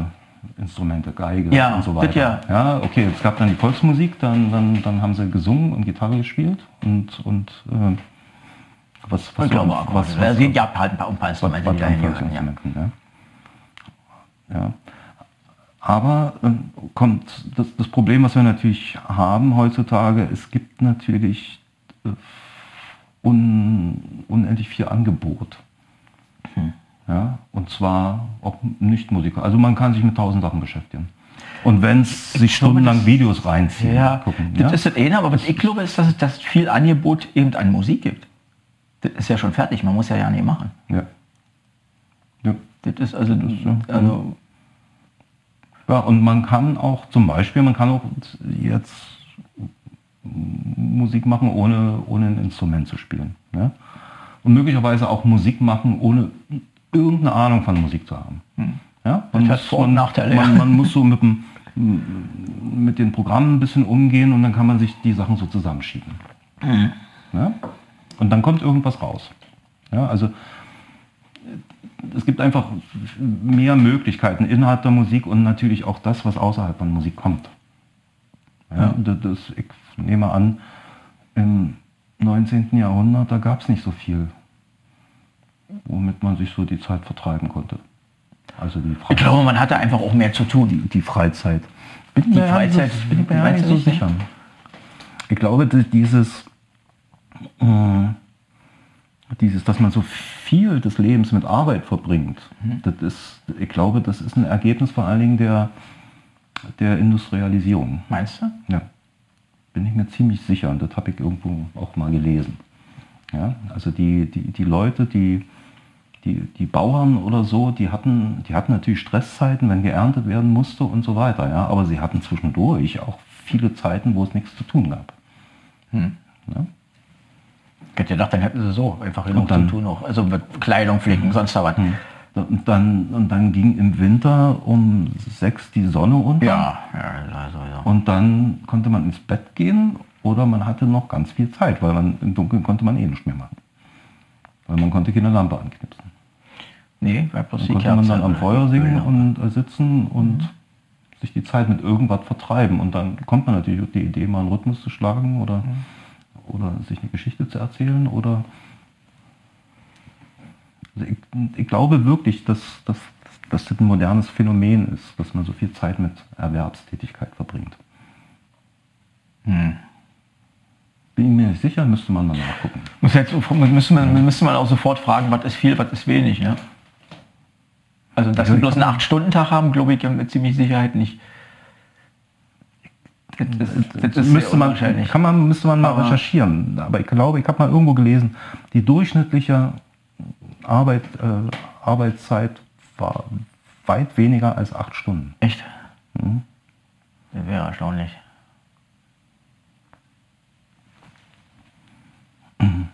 Instrumente, Geige
Ja,
und so weiter.
ja.
okay, es gab dann die Volksmusik, dann, dann, dann haben sie gesungen und Gitarre gespielt und, und äh, was, was,
glaube
so-
auch.
was,
es
was,
gibt ja halt ein paar, ein paar
was,
Instrumente,
was
die dahin
an
gehören. Ja.
Volksinstrumenten, ja. Ja. Aber ähm, kommt das, das Problem, was wir natürlich haben heutzutage, es gibt natürlich äh, un, unendlich viel Angebot.
Hm.
Ja, und zwar auch nicht Musiker. Also man kann sich mit tausend Sachen beschäftigen. Und wenn es sich stundenlang
das-
Videos reinziehen,
Ja,
gucken.
das
ja?
ist das eine, aber was ich glaube, ist, dass es das viel Angebot eben an Musik gibt. Das ist ja schon fertig, man muss ja ja nicht machen.
ja. Ja.
Das ist also, also
Ja, und man kann auch zum Beispiel, man kann auch jetzt Musik machen, ohne, ohne ein Instrument zu spielen. Ne? Und möglicherweise auch Musik machen, ohne irgendeine Ahnung von Musik zu haben. Ja? Man,
Hm. hat Vor- und Nachteile,
man, man *laughs* muss so mit, dem, mit den Programmen ein bisschen umgehen und dann kann man sich die Sachen so zusammenschieben.
Hm.
Ja? Und dann kommt irgendwas raus. Ja, also es gibt einfach mehr Möglichkeiten innerhalb der Musik und natürlich auch das, was außerhalb von Musik kommt. Ja, das, ich nehme an, im 19. Jahrhundert, da gab es nicht so viel, womit man sich so die Zeit vertreiben konnte. Also die,
ich
Freizeit.
glaube, man hatte einfach auch mehr zu tun.
die, die Freizeit. Bin
Die
nicht
Freizeit,
so, bin ich mir nicht so
nicht,
sicher. Ich glaube, dass dieses, äh, dieses, dass man so viel des Lebens mit Arbeit verbringt, mhm. das ist, ich glaube, das ist ein Ergebnis vor allen Dingen der, der Industrialisierung.
Meinst du?
Ja. Bin ich mir ziemlich sicher und das habe ich irgendwo auch mal gelesen. Ja, also die, die, die Leute, die, die, die Bauern oder so, die hatten, die hatten natürlich Stresszeiten, wenn geerntet werden musste und so weiter. Ja, aber sie hatten zwischendurch auch viele Zeiten, wo es nichts zu tun gab. Hm.
Ja? Ich hätte gedacht, dann hätten sie so einfach genug dann, zu tun auch. Also mit Kleidung pflegen, sonst was. Hm.
Und dann, und dann ging im Winter um sechs die Sonne unter.
Ja, ja, also,
ja. Und dann konnte man ins Bett gehen oder man hatte noch ganz viel Zeit, weil man im Dunkeln konnte man eh nicht mehr machen. Weil man konnte keine Lampe anknipsen. Nee, bloß dann konnte man dann am Feuer singen und äh, sitzen und mhm. sich die Zeit mit irgendwas vertreiben. Und dann kommt man natürlich auf die Idee, mal einen Rhythmus zu schlagen oder, mhm. oder sich eine Geschichte zu erzählen oder also ich, ich, glaube wirklich, dass, dass, dass das ein modernes Phänomen ist, dass man so viel Zeit mit Erwerbstätigkeit verbringt. Hm. Bin ich mir nicht sicher, müsste man mal nachgucken.
Muss jetzt, müsste, man, müsste man auch sofort fragen, was ist viel, was ist wenig. Ja? Also dass wir bloß einen 8-Stunden-Tag haben, glaube ich mit ziemlich Sicherheit nicht.
Das, das, das müsste man, kann man, müsste man mal aber recherchieren. Aber ich glaube, ich habe mal irgendwo gelesen, die durchschnittliche Arbeit, äh, Arbeitszeit war weit weniger als acht Stunden.
Echt? Mhm. Das wäre erstaunlich. Mhm.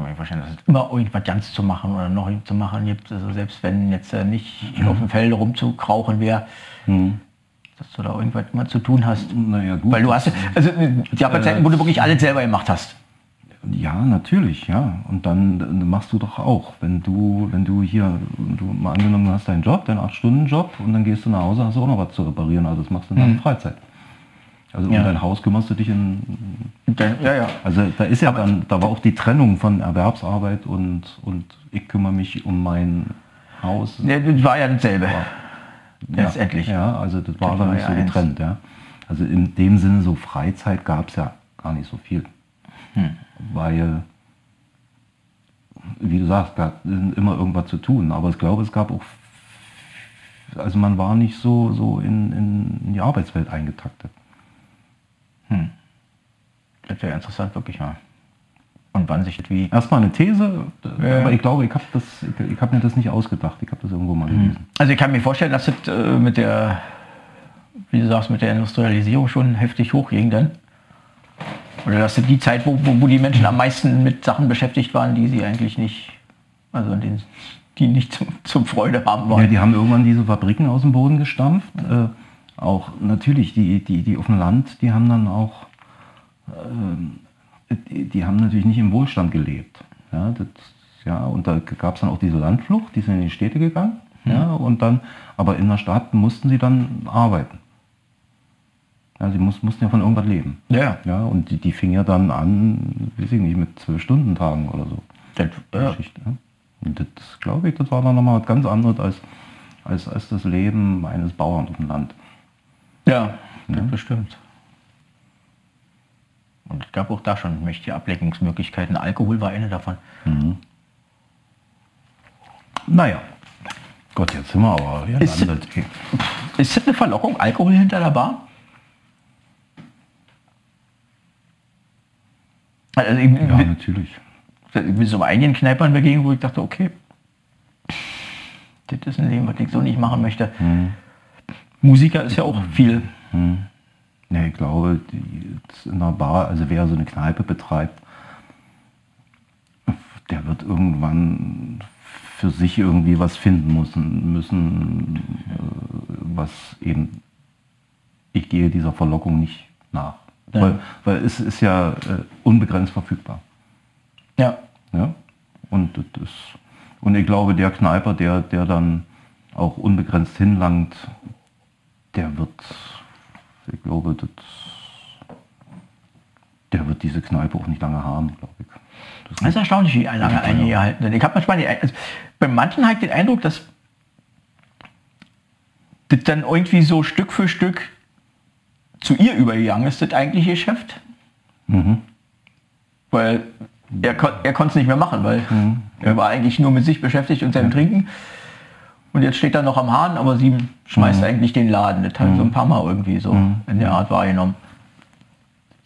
Ich kann mir vorstellen, dass es immer irgendwas ganz zu machen oder noch zu machen gibt. Also selbst wenn jetzt äh, nicht mhm. auf dem Feld rumzukrauchen wäre, mhm. dass du da irgendwas immer zu tun hast.
Naja, gut.
Weil du hast, also die Arbeitszeiten, äh, wo du wirklich alles selber gemacht hast.
Ja, natürlich, ja. Und dann, dann, machst du doch auch, wenn du, wenn du hier, du mal angenommen hast deinen Job, deinen 8-Stunden-Job und dann gehst du nach Hause, hast du auch noch was zu reparieren. Also das machst du in deiner mhm. Freizeit. Also um ja. dein Haus kümmerst du dich in.
Ja, ja.
Also da ist ja dann, da war auch die Trennung von Erwerbsarbeit und, und ich kümmere mich um mein Haus.
Ja, das war ja dasselbe. War,
Letztendlich. Ja, also das war das dann war nicht so getrennt, ja. Also in dem Sinne, so Freizeit gab es ja gar nicht so viel. Hm. Weil, wie du sagst, gab immer irgendwas zu tun. Aber ich glaube, es gab auch, also man war nicht so, so in, in die Arbeitswelt eingetaktet.
Hm. Das wäre interessant, wirklich mal. Und wann sich wie.
Erstmal eine These, ja. aber ich glaube, ich habe hab mir das nicht ausgedacht. Ich habe das irgendwo mal hm. gelesen.
Also ich kann mir vorstellen, dass das äh, mit der, wie du sagst, mit der Industrialisierung schon heftig hochging dann. Oder dass die Zeit, wo, wo, wo, die Menschen am meisten mit Sachen beschäftigt waren, die sie eigentlich nicht, also den, die nicht zum, zum Freude haben wollen.
Ja, die haben irgendwann diese Fabriken aus dem Boden gestampft. Äh, auch natürlich, die, die, die auf dem Land, die haben dann auch, äh, die, die, haben natürlich nicht im Wohlstand gelebt. Ja, das, ja, und da gab es dann auch diese Landflucht, die sind in die Städte gegangen. Mhm. Ja, und dann, aber in der Stadt mussten sie dann arbeiten. Ja, sie muss, mussten ja von irgendwas leben.
Ja.
ja und die, die fing ja dann an, weiß ich nicht, mit zwölf Stunden Tagen oder so.
Das, ja.
Ja. Und das glaube ich, das war dann nochmal was ganz anderes als, als, als das Leben eines Bauern auf dem Land.
Ja, ja. bestimmt. Und es gab auch da schon mächtige Ablenkungsmöglichkeiten. Alkohol war eine davon. Mhm.
Naja. Gott, jetzt sind wir aber
hier ist, ist das eine Verlockung, Alkohol hinter der Bar?
Also ich, ja, natürlich.
Ich bin so einigen Kneipern begegnet, wo ich dachte, okay, das ist ein Leben, was ich so nicht machen möchte. Hm. Musiker ist ja auch viel. Hm.
Ja, ich glaube, in einer Bar, also wer so eine Kneipe betreibt, der wird irgendwann für sich irgendwie was finden müssen, müssen äh, was eben, ich gehe dieser Verlockung nicht nach. Ja. Weil, weil es ist ja äh, unbegrenzt verfügbar.
Ja.
ja? Und, das, und ich glaube, der Kneiper, der, der dann auch unbegrenzt hinlangt, der wird, ich glaube, das, der wird diese Kneipe auch nicht lange haben, glaube ich.
Das, das ist erstaunlich, wie lange einige halten. Ich habe manchmal, die, also bei manchen habe ich den Eindruck, dass das dann irgendwie so Stück für Stück zu ihr übergegangen ist, das eigentliche Geschäft. Mhm. Weil er, er konnte es nicht mehr machen, weil er war eigentlich nur mit sich beschäftigt und seinem Trinken. Und jetzt steht er noch am Hahn, aber sie schmeißt eigentlich den Laden. Das hat so ein paar Mal irgendwie so in der Art wahrgenommen.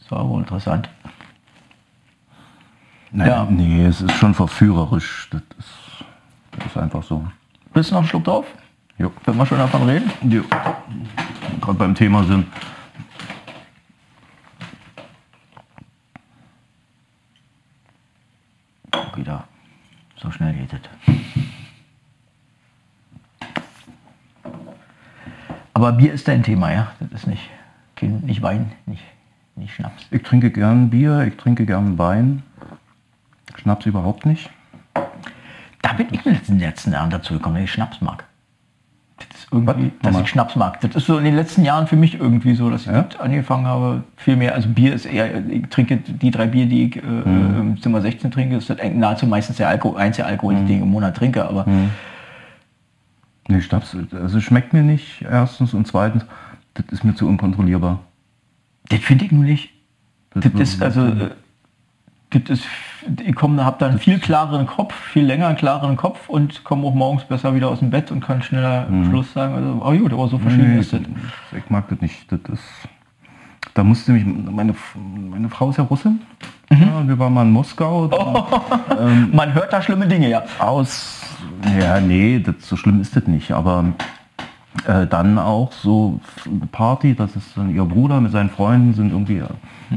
Das war wohl interessant.
Nein,
Ja.
Nee, es ist schon verführerisch. Das ist, das ist einfach so.
Willst du noch einen Schluck drauf?
Jo.
Wenn wir schon davon reden?
Jo. Gerade beim Thema sind.
Wieder. So schnell geht es. Aber Bier ist dein Thema, ja? Das ist nicht, kein, nicht Wein, nicht, nicht Schnaps.
Ich trinke gern Bier, ich trinke gern Wein. Schnaps überhaupt nicht.
Da bin ich in den letzten Jahren dazu gekommen, dass ich Schnaps mag. Das ist irgendwie, dass
Nochmal.
ich Schnaps mag. Das ist so in den letzten Jahren für mich irgendwie so, dass ich
Ja?
angefangen habe, viel mehr, also Bier ist eher, ich trinke die drei Bier, die ich äh,
Mhm.
im Zimmer 16 trinke, ist nahezu meistens der Alkohol, einzige Alkohol,
Mhm.
den ich im Monat trinke, aber
Nee, Schnaps, also schmeckt mir nicht, erstens. Und zweitens, das ist mir zu unkontrollierbar.
das finde ich nur nicht.
Das
Das ist also, äh, das ist, ich komme, habe dann viel klareren Kopf, viel länger einen klareren Kopf und komme auch morgens besser wieder aus dem Bett und kann schneller Schluss sagen. Also, oh gut, aber so verschieden
Mhm. Nee,
ist das.
ich mag das nicht. Das ist, da musste mich, meine, meine Frau ist ja Russin.
Mhm.
Ja, wir waren mal in Moskau. *laughs*
Man hört da schlimme Dinge, ja.
Aus, ja, nee, das, so schlimm ist das nicht. Aber äh, dann auch so eine Party, das ist dann ihr Bruder mit seinen Freunden sind irgendwie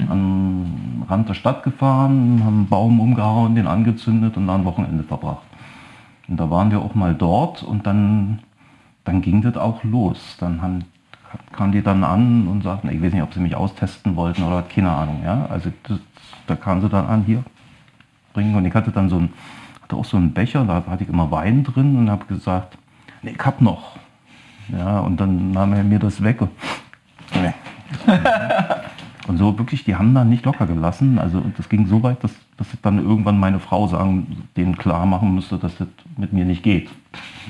am Rand der Stadt gefahren, haben einen Baum umgehauen, den angezündet und dann ein Wochenende verbracht. Und da waren wir auch mal dort und dann, dann ging das auch los. Dann haben, kamen die dann an und sagten, ich weiß nicht, ob sie mich austesten wollten oder keine Ahnung. Ja? Also das, da kamen sie dann an, hier, bringen. Und ich hatte dann so ein, hatte auch so einen Becher, da hatte ich immer Wein drin und habe gesagt, nee, ich hab noch. Ja, und dann nahm er mir das weg. Und, *laughs* nee. und so wirklich, die haben dann nicht locker gelassen. Also das ging so weit, dass, dass ich dann irgendwann meine Frau sagen, denen klar machen musste, dass das mit mir nicht geht.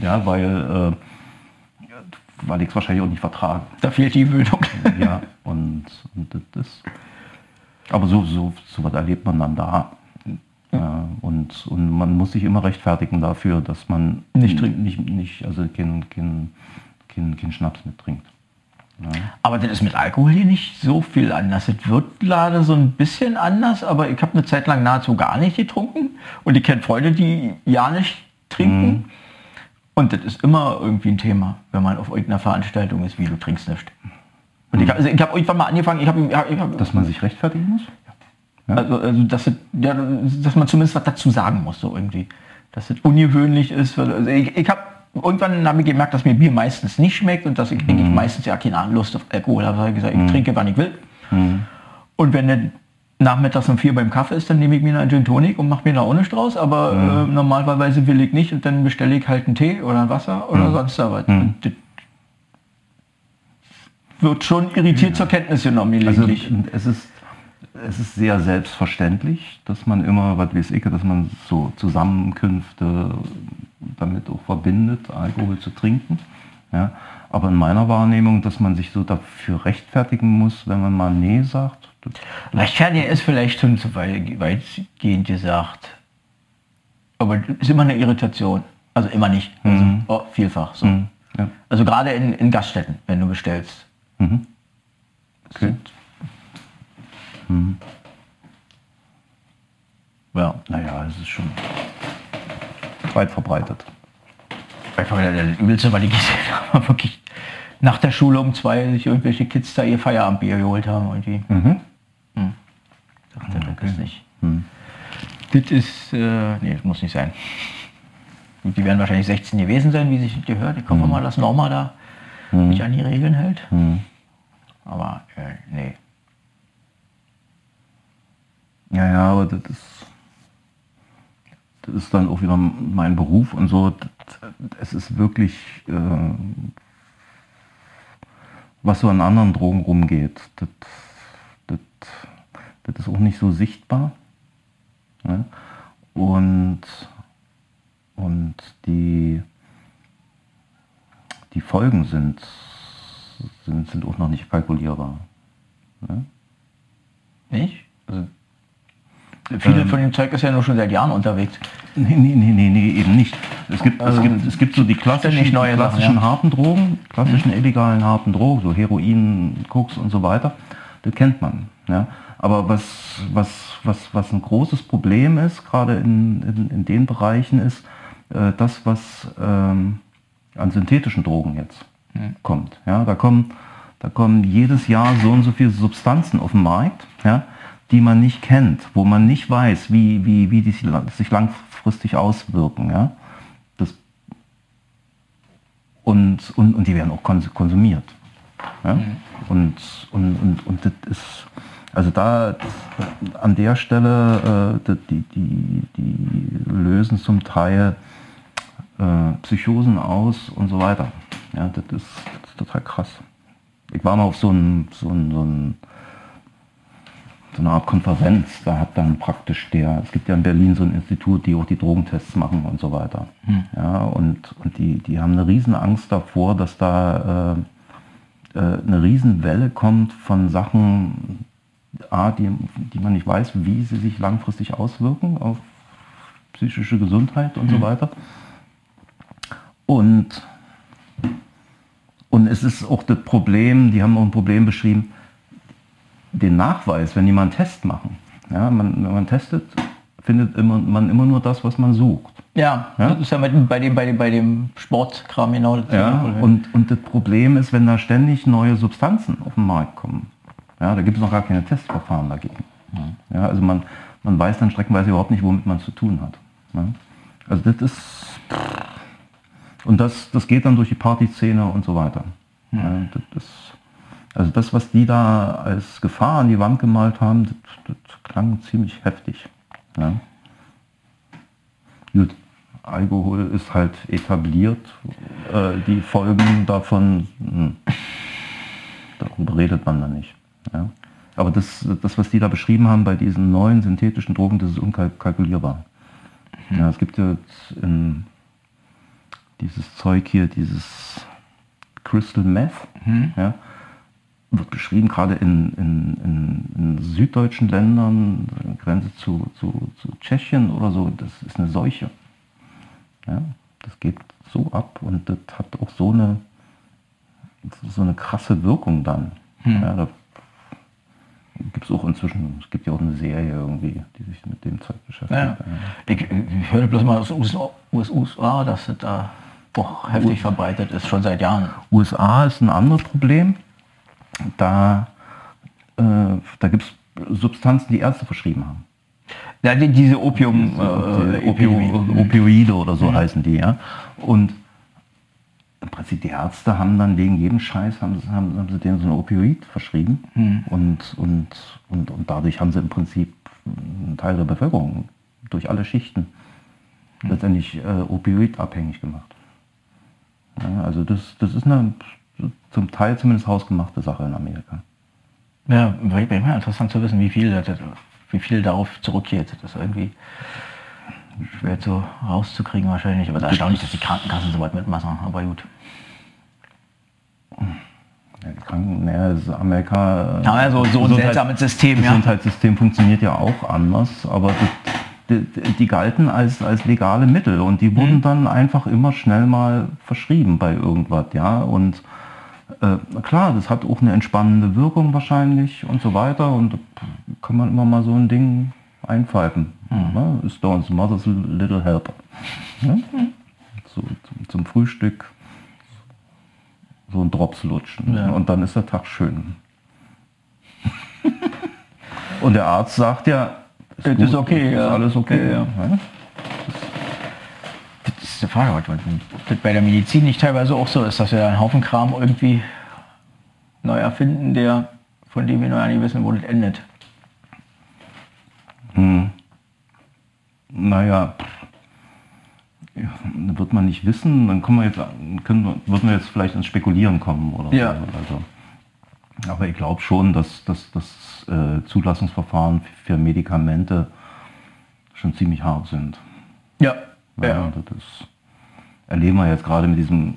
Ja, weil, äh, weil ich es wahrscheinlich auch nicht vertrage.
Da fehlt die Bildung. *laughs*
Ja, und, und das ist. Aber so, so, so was erlebt man dann da. Ja, und, und man muss sich immer rechtfertigen dafür, dass man
Nicht trinkt.
nicht, nicht also kein, kein, kein, kein Schnaps mittrinkt. Ja.
Aber das ist mit Alkohol hier nicht so viel anders. Es wird leider so ein bisschen anders, aber ich habe eine Zeit lang nahezu gar nicht getrunken. Und ich kenne Freunde, die ja nicht trinken. Und das ist immer irgendwie ein Thema, wenn man auf irgendeiner Veranstaltung ist, wie du trinkst nicht. Und ich, also ich habe irgendwann mal angefangen, ich habe ich hab,
Dass man sich rechtfertigen muss?
also, also dass, ja, dass man zumindest was dazu sagen muss, so irgendwie. Dass es ungewöhnlich ist. Also ich ich habe irgendwann habe ich gemerkt, dass mir Bier meistens nicht schmeckt und dass ich
Mhm.
eigentlich meistens ja keine Lust auf Alkohol habe. Ich gesagt, ich trinke, wann ich will.
Mhm.
Und wenn dann nachmittags um vier beim Kaffee ist, dann nehme ich mir einen Gin Tonic und mache mir da ohne Strauß. Aber
Mhm.
äh, normalerweise will ich nicht und dann bestelle ich halt einen Tee oder ein Wasser
Mhm.
oder sonst da was. Das wird schon irritiert zur Kenntnis genommen,
Also
gelegentlich.
es ist, es ist sehr selbstverständlich, dass man immer, was weiß ich, dass man so Zusammenkünfte damit auch verbindet, Alkohol zu trinken. Ja. Aber in meiner Wahrnehmung, dass man sich so dafür rechtfertigen muss, wenn man mal Nee sagt.
Rechtfertigen ist vielleicht schon zu weit- weitgehend gesagt. Aber das ist immer eine Irritation. Also immer nicht. Also, oh, vielfach. So.
Mhm. ja.
Also gerade in, in Gaststätten, wenn du bestellst.
Mhm. Okay.
Ja.
Naja, es ist schon weit verbreitet.
Einfach der, der übelste, weil die gesehen *laughs* haben, wirklich nach der Schule um zwei sich irgendwelche Kids da ihr Feierabendbier geholt haben. Irgendwie.
Mhm.
Dachte, das ist nicht. Das ist, äh, nee, das muss nicht sein. Die werden wahrscheinlich 16 gewesen sein, wie sich gehört. Ich hoffe mal, dass Norma da sich an die Regeln hält. Aber äh, nee.
Ja, ja, aber das ist, das ist dann auch wieder mein Beruf und so. Es ist wirklich, äh, was so an anderen Drogen rumgeht, das, das, das ist auch nicht so sichtbar. Ne? Und, und die, die Folgen sind, sind, sind auch noch nicht kalkulierbar. Ne?
Nicht? Also, Viele ähm, von dem Zeug ist ja nur schon seit Jahren unterwegs.
Nee, nee, nee, nee, nee eben nicht. Es gibt, also, es gibt, es gibt so die klassischen, neue die klassischen Sachen, ja. harten Drogen, klassischen mhm. illegalen harten Drogen, so Heroin, Koks und so weiter. Das kennt man. Ja. Aber was, was, was, was ein großes Problem ist, gerade in, in, in den Bereichen, ist äh, das, was ähm, an synthetischen Drogen jetzt mhm. kommt. Ja, da, kommen, da kommen jedes Jahr so und so viele Substanzen auf den Markt, ja, die man nicht kennt, wo man nicht weiß, wie, wie, wie die sich langfristig auswirken. Ja. Das, und, und, und die werden auch konsumiert. Ja. Mhm. Und, und, und, und das ist also da an der Stelle, äh, die, die, die lösen zum Teil äh, Psychosen aus und so weiter. Ja, das ist, das ist total krass. Ich war mal auf so, ein, so, ein, so, ein, so eine Art Konferenz, da hat dann praktisch der, es gibt ja in Berlin so ein Institut, die auch die Drogentests machen und so weiter. Hm. Ja, und und die, die haben eine riesen Angst davor, dass da äh, äh eine Riesenwelle kommt von Sachen, A, die, die man nicht weiß, wie sie sich langfristig auswirken auf psychische Gesundheit und mhm. so weiter. Und, und es ist auch das Problem, die haben auch ein Problem beschrieben, den Nachweis, wenn die mal einen Test machen. Ja, man, wenn man testet, findet immer, man immer nur das, was man sucht.
Ja, ja? das ist ja bei dem, bei dem, bei dem Sportkram genau
das ja, und, und das Problem ist, wenn da ständig neue Substanzen auf den Markt kommen, ja, da gibt es noch gar keine Testverfahren dagegen. Ja, also man, man weiß dann streckenweise überhaupt nicht, womit man es zu tun hat. Ja. Also das ist... Und das, das geht dann durch die Partyszene und so weiter. Ja, das ist, also das, was die da als Gefahr an die Wand gemalt haben, das, das klang ziemlich heftig. Ja. Gut, Alkohol ist halt etabliert. Äh, die Folgen davon, hm, darüber redet man dann nicht. Ja. Aber das, das, was die da beschrieben haben bei diesen neuen synthetischen Drogen, das ist unkalkulierbar. Mhm. Ja, es gibt ja in, dieses Zeug hier, dieses Crystal Meth, mhm. ja, wird beschrieben, gerade in, in, in, in, süddeutschen Ländern, Grenze zu, zu, zu Tschechien oder so, das ist eine Seuche. Ja, das geht so ab und das hat auch so eine, so eine krasse Wirkung dann. Mhm. Ja, da gibt es auch inzwischen, es gibt ja auch eine Serie irgendwie, die sich mit dem Zeug beschäftigt. Ja.
Ich, ich höre bloß mal aus den USA, dass es da doch heftig verbreitet ist, schon seit Jahren.
USA ist ein anderes Problem. Da, äh, da gibt es Substanzen, die Ärzte verschrieben haben.
Ja, die, diese Opium,
diese, äh, Opio, Opioide oder so mhm. heißen die, ja. Und im Prinzip die Ärzte haben dann wegen jedem Scheiß, haben, haben, haben sie denen so ein Opioid verschrieben hm. und, und, und, und dadurch haben sie im Prinzip einen Teil der Bevölkerung durch alle Schichten hm. letztendlich äh, opioidabhängig gemacht. Ja, also das, das ist eine zum Teil zumindest hausgemachte Sache in Amerika.
Ja, wäre immer interessant zu wissen, wie viel, wie viel darauf zurückgeht. Das irgendwie schwer so rauszukriegen wahrscheinlich. Aber ist erstaunlich, dass die Krankenkassen so weit mitmachen. Aber gut.
Ja, die Kranken, naja, das Amerika.
Ja, also so ein seltsames System.
Das Gesundheitssystem ja. funktioniert ja auch anders, aber das, die, die, galten als, als legale Mittel und die wurden mhm. dann einfach immer schnell mal verschrieben bei irgendwas, ja. Und äh, klar, das hat auch eine entspannende Wirkung wahrscheinlich und so weiter und kann man immer mal so ein Ding einpfeifen. Mhm. Ne? Stones Mother's Little Helper. Ne? So, zum, zum, Frühstück so ein Drops lutschen. Ja. Und dann ist der Tag schön. Und der Arzt sagt ja,
ist, ist okay, ist
alles okay. Ja, ja.
Das ist die Frage, ob das bei der Medizin nicht teilweise auch so ist, dass wir einen Haufen Kram irgendwie neu erfinden, der, von dem wir noch nicht wissen, wo das endet.
Hm. Naja, ja, wird man nicht wissen, dann kommen wir jetzt, können, wird man jetzt vielleicht ins Spekulieren kommen oder
ja.
so. Also, aber ich glaube schon, dass, dass das äh, Zulassungsverfahren für Medikamente schon ziemlich hart sind.
Ja.
ja, ja. Das erleben wir jetzt gerade mit diesem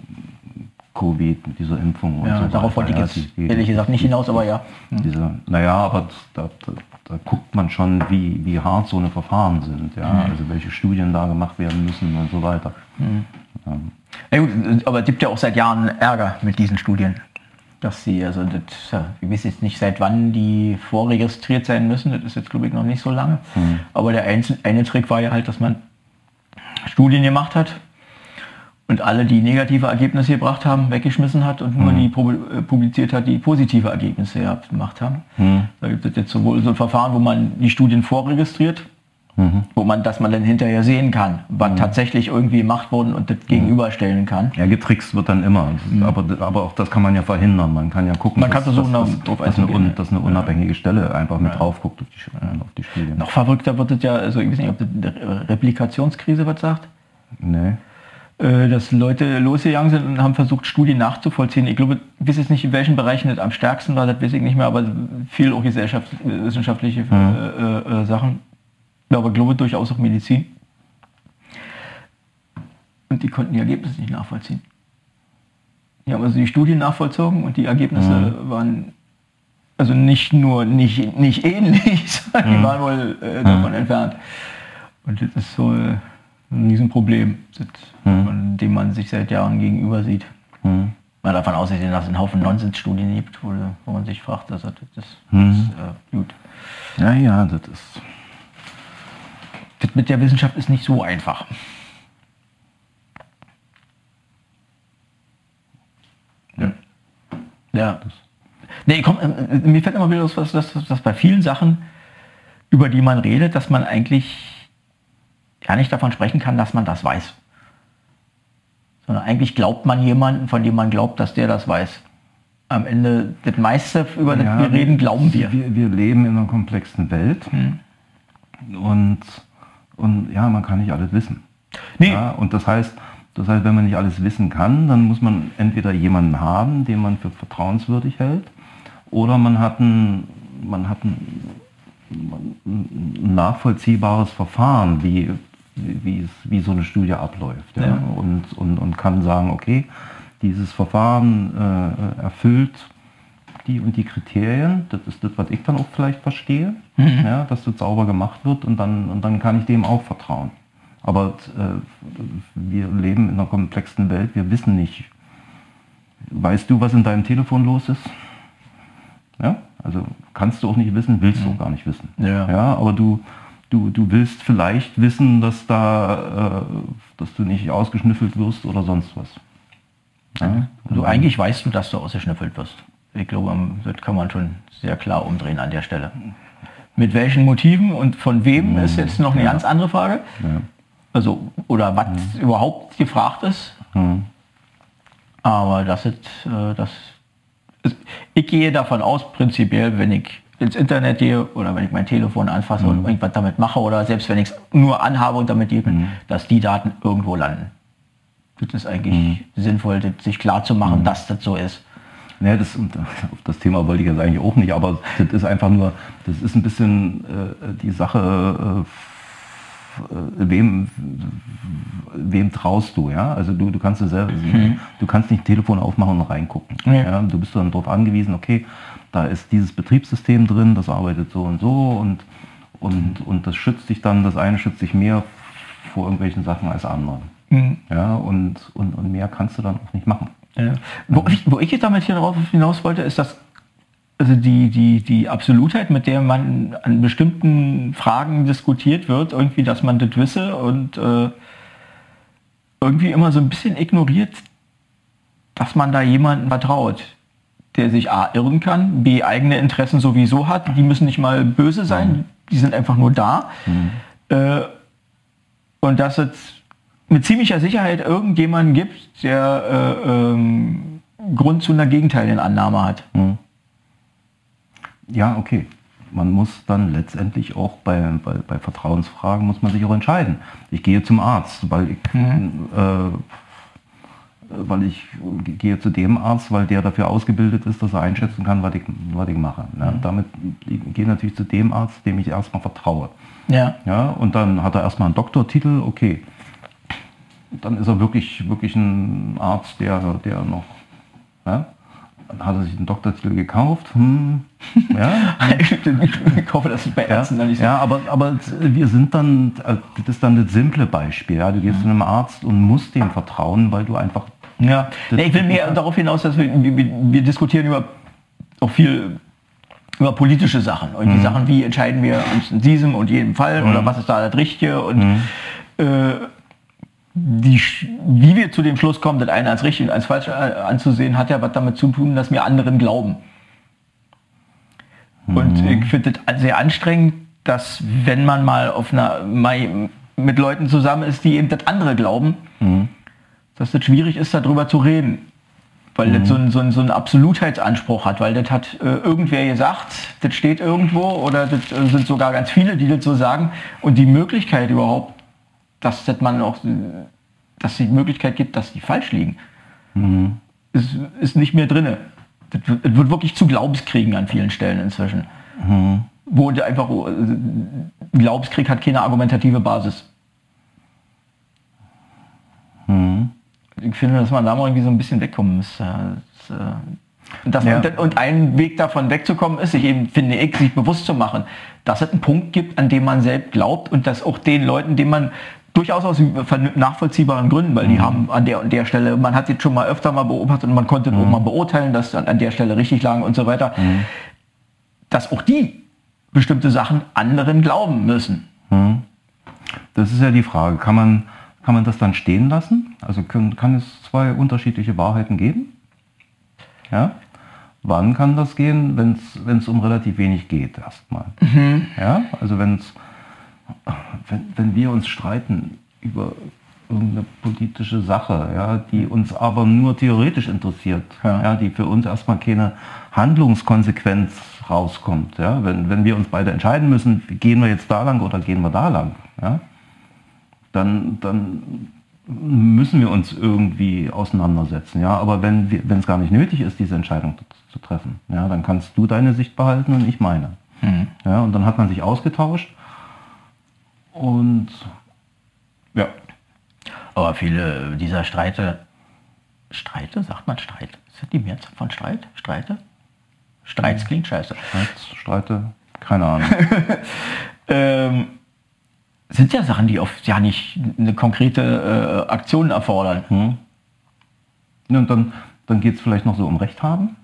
Covid, mit dieser Impfung
und ja, so darauf wollte ich jetzt die, ehrlich gesagt nicht hinaus, aber ja.
Diese, naja, aber da, da, da, guckt man schon, wie, wie hart so eine Verfahren sind, ja, mhm. also welche Studien da gemacht werden müssen und so weiter. Mhm.
Ja. Gut, aber es gibt ja auch seit Jahren Ärger mit diesen Studien. Dass sie, also das, ja, ich weiß jetzt nicht seit wann die vorregistriert sein müssen, das ist jetzt glaube ich noch nicht so lange. Mhm. Aber der eine, eine Trick war ja halt, dass man Studien gemacht hat und alle, die negative Ergebnisse gebracht haben, weggeschmissen hat und nur mhm. die äh, publiziert hat, die positive Ergebnisse gemacht haben. Mhm. Da gibt es jetzt sowohl so ein Verfahren, wo man die Studien vorregistriert, mhm. wo man, dass man dann hinterher sehen kann, was mhm. tatsächlich irgendwie gemacht wurde und das mhm. gegenüberstellen kann.
Ja, getrickst wird dann immer, mhm. aber, aber auch das kann man ja verhindern. Man kann ja gucken,
man dass, kann versuchen,
dass, dass, dass, eine, dass, eine, unabhängige Stelle einfach mit ja. drauf guckt auf die,
äh, auf die Studien. Noch verrückter wird es ja, also ich weiß nicht, ob das Replikationskrise was sagt.
Nee
dass Leute losgegangen sind und haben versucht, Studien nachzuvollziehen. Ich glaube, ich weiß jetzt nicht, in welchen Bereichen das am stärksten war, das weiß ich nicht mehr, aber viel auch gesellschaftswissenschaftliche mhm. äh, äh, Sachen aber glaube durchaus auch Medizin. Und die konnten die Ergebnisse nicht nachvollziehen. Die haben also die Studien nachvollzogen und die Ergebnisse mhm. waren also nicht nur nicht, nicht ähnlich, *laughs* sondern mhm. die waren wohl äh, davon mhm. entfernt. Und das ist so äh, ein Riesenproblem, das, mhm. von dem man sich seit Jahren gegenüber sieht. Mhm. Mal davon aussehen, dass es einen Haufen Nonsensstudien gibt, wo, wo man sich fragt, dass das, das mhm. ist äh, gut.
Ja, ja, das ist
das mit der Wissenschaft ist nicht so einfach. Ja. Ja. Nee, komm, äh, mir fällt immer wieder dass, dass, dass bei vielen Sachen, über die man redet, dass man eigentlich gar nicht davon sprechen kann, dass man das weiß. Sondern eigentlich glaubt man jemanden, von dem man glaubt, dass der das weiß. Am Ende, das meiste, über ja, das wir reden, glauben wir.
Wir, wir leben in einer komplexen Welt. Hm. Und und ja, man kann nicht alles wissen. Nee. Ja, und das heißt, das heißt, wenn man nicht alles wissen kann, dann muss man entweder jemanden haben, den man für vertrauenswürdig hält, oder man hat ein, man hat ein, ein nachvollziehbares Verfahren, wie, wie, es, wie so eine Studie abläuft. Ja? Ja. Und, und, und kann sagen, okay, dieses Verfahren äh, erfüllt die und die Kriterien, das ist das, was ich dann auch vielleicht verstehe, mhm. ja, dass das sauber gemacht wird und dann, und dann kann ich dem auch vertrauen. Aber äh, wir leben in einer komplexen Welt, wir wissen nicht. Weißt du, was in deinem Telefon los ist? Ja, also kannst du auch nicht wissen, willst du auch gar nicht wissen. Ja. ja aber du, du, du willst vielleicht wissen, dass da, äh, dass du nicht ausgeschnüffelt wirst oder sonst was.
Ja? Also eigentlich weißt du, dass du ausgeschnüffelt wirst. Ich glaube, das kann man schon sehr klar umdrehen an der Stelle. Mit welchen Motiven und von wem ist jetzt noch eine ja. ganz andere Frage. Ja. Also, oder was mhm. überhaupt gefragt ist. Mhm. Aber das ist, äh, das ist, ich gehe davon aus, prinzipiell, wenn ich ins Internet gehe oder wenn ich mein Telefon anfasse mhm. und irgendwas damit mache oder selbst wenn ich es nur anhabe und damit gehe, mhm. dass die Daten irgendwo landen. Das ist eigentlich mhm. sinnvoll, sich klar zu machen, mhm. dass das so ist.
Nee, das, auf das Thema wollte ich jetzt eigentlich auch nicht, aber das ist einfach nur, das ist ein bisschen äh, die Sache, äh, wem, wem traust du, ja? Also du, du kannst es selber, mhm. du kannst nicht Telefon aufmachen und reingucken. Ja. ja? Du bist dann darauf angewiesen, okay, da ist dieses Betriebssystem drin, das arbeitet so und so und, und, und das schützt dich dann, das eine schützt dich mehr vor irgendwelchen Sachen als andere. Mhm. Ja, und, und, und mehr kannst du dann auch nicht machen.
Ja. Wo, ich, wo ich jetzt damit hinaus wollte, ist, dass also die, die, die Absolutheit, mit der man an bestimmten Fragen diskutiert wird, irgendwie, dass man das wisse und äh, irgendwie immer so ein bisschen ignoriert, dass man da jemanden vertraut, der sich A irren kann, B eigene Interessen sowieso hat, die müssen nicht mal böse sein, mhm. die sind einfach nur da. Mhm. Äh, und dass jetzt mit ziemlicher Sicherheit irgendjemanden gibt, der äh, ähm, Grund zu einer gegenteiligen Annahme hat. Hm.
Ja, okay. Man muss dann letztendlich auch bei, bei, bei, Vertrauensfragen muss man sich auch entscheiden. Ich gehe zum Arzt, weil ich, mhm. äh, weil ich gehe zu dem Arzt, weil der dafür ausgebildet ist, dass er einschätzen kann, was ich, was ich mache. Ja, mhm. Damit ich gehe natürlich zu dem Arzt, dem ich erstmal vertraue. Ja. Ja, und dann hat er erstmal einen Doktortitel, okay dann ist er wirklich, wirklich ein Arzt, der, der noch Ja? Dann hat er sich den Doktortitel gekauft. Hm, *laughs* ja,
ich hoffe, dass es bei Ärzten
ja,
dann nicht so
ja, aber, aber wir sind dann, äh, das ist dann das simple Beispiel. Ja? Du gehst zu einem Arzt und musst dem vertrauen, weil du einfach
Ja, nee, ich will mehr darauf hinaus, dass wir, wir, wir diskutieren über auch viel über politische Sachen. Und die Sachen, wie entscheiden wir uns in diesem und jedem Fall oder was ist da das Richtige? Und äh, die, wie wir zu dem Schluss kommen, das eine als richtig und als falsch anzusehen, hat ja was damit zu tun, dass wir anderen glauben. Und ich finde das sehr anstrengend, dass wenn man mal auf einer mal mit Leuten zusammen ist, die eben das andere glauben, dass das schwierig ist, darüber zu reden. Weil das so einen so einen- so einen Absolutheitsanspruch hat, weil das hat äh, irgendwer gesagt, das steht irgendwo oder das äh, sind sogar ganz viele, die das so sagen. Und die Möglichkeit überhaupt, dass das man auch, dass die Möglichkeit gibt, dass die falsch liegen, ist, ist nicht mehr drinne. Das wird, das wird wirklich zu Glaubenskriegen an vielen Stellen inzwischen. Wo du einfach, äh, Glaubenskrieg hat keine argumentative Basis. Ich finde, dass man da mal irgendwie so ein bisschen wegkommen muss. äh, Das, äh, und, das,
Ja.
und, und ein Weg davon wegzukommen ist, sich eben, finde ich, sich bewusst zu machen, dass es einen Punkt gibt, an dem man selbst glaubt und dass auch den Leuten, denen man durchaus aus nachvollziehbaren Gründen, weil die haben an der und der Stelle, man hat jetzt schon mal öfter mal beobachtet und man konnte auch mal beurteilen, dass an, an der Stelle richtig lagen und so weiter, dass auch die bestimmte Sachen anderen glauben müssen.
Das ist ja die Frage. Kann man, kann man das dann stehen lassen? Also können, kann es zwei unterschiedliche Wahrheiten geben? Ja? Wann kann das gehen? Wenn es um relativ wenig geht erstmal. Ja? Also wenn's, wenn, wenn wir uns streiten über irgendeine politische Sache, ja, die uns aber nur theoretisch interessiert,
Ja.
ja. die für uns erstmal keine Handlungskonsequenz rauskommt. Ja? Wenn, wenn wir uns beide entscheiden müssen, gehen wir jetzt da lang oder gehen wir da lang, ja? Dann, dann müssen wir uns irgendwie auseinandersetzen. Ja? Aber wenn es gar nicht nötig ist, diese Entscheidung zu, zu treffen, ja, dann kannst du deine Sicht behalten und ich meine. Ja, und dann hat man sich ausgetauscht und ja,
Aber viele dieser Streite, Streite, sagt man Streit? Ist das die Mehrzahl von Streit? Streite? Streits klingt scheiße.
Streit, Streite, keine Ahnung. *laughs*
Ähm, sind ja Sachen, die oft ja nicht eine konkrete äh, Aktion erfordern.
Ja, und dann, dann geht es vielleicht noch so um Recht haben.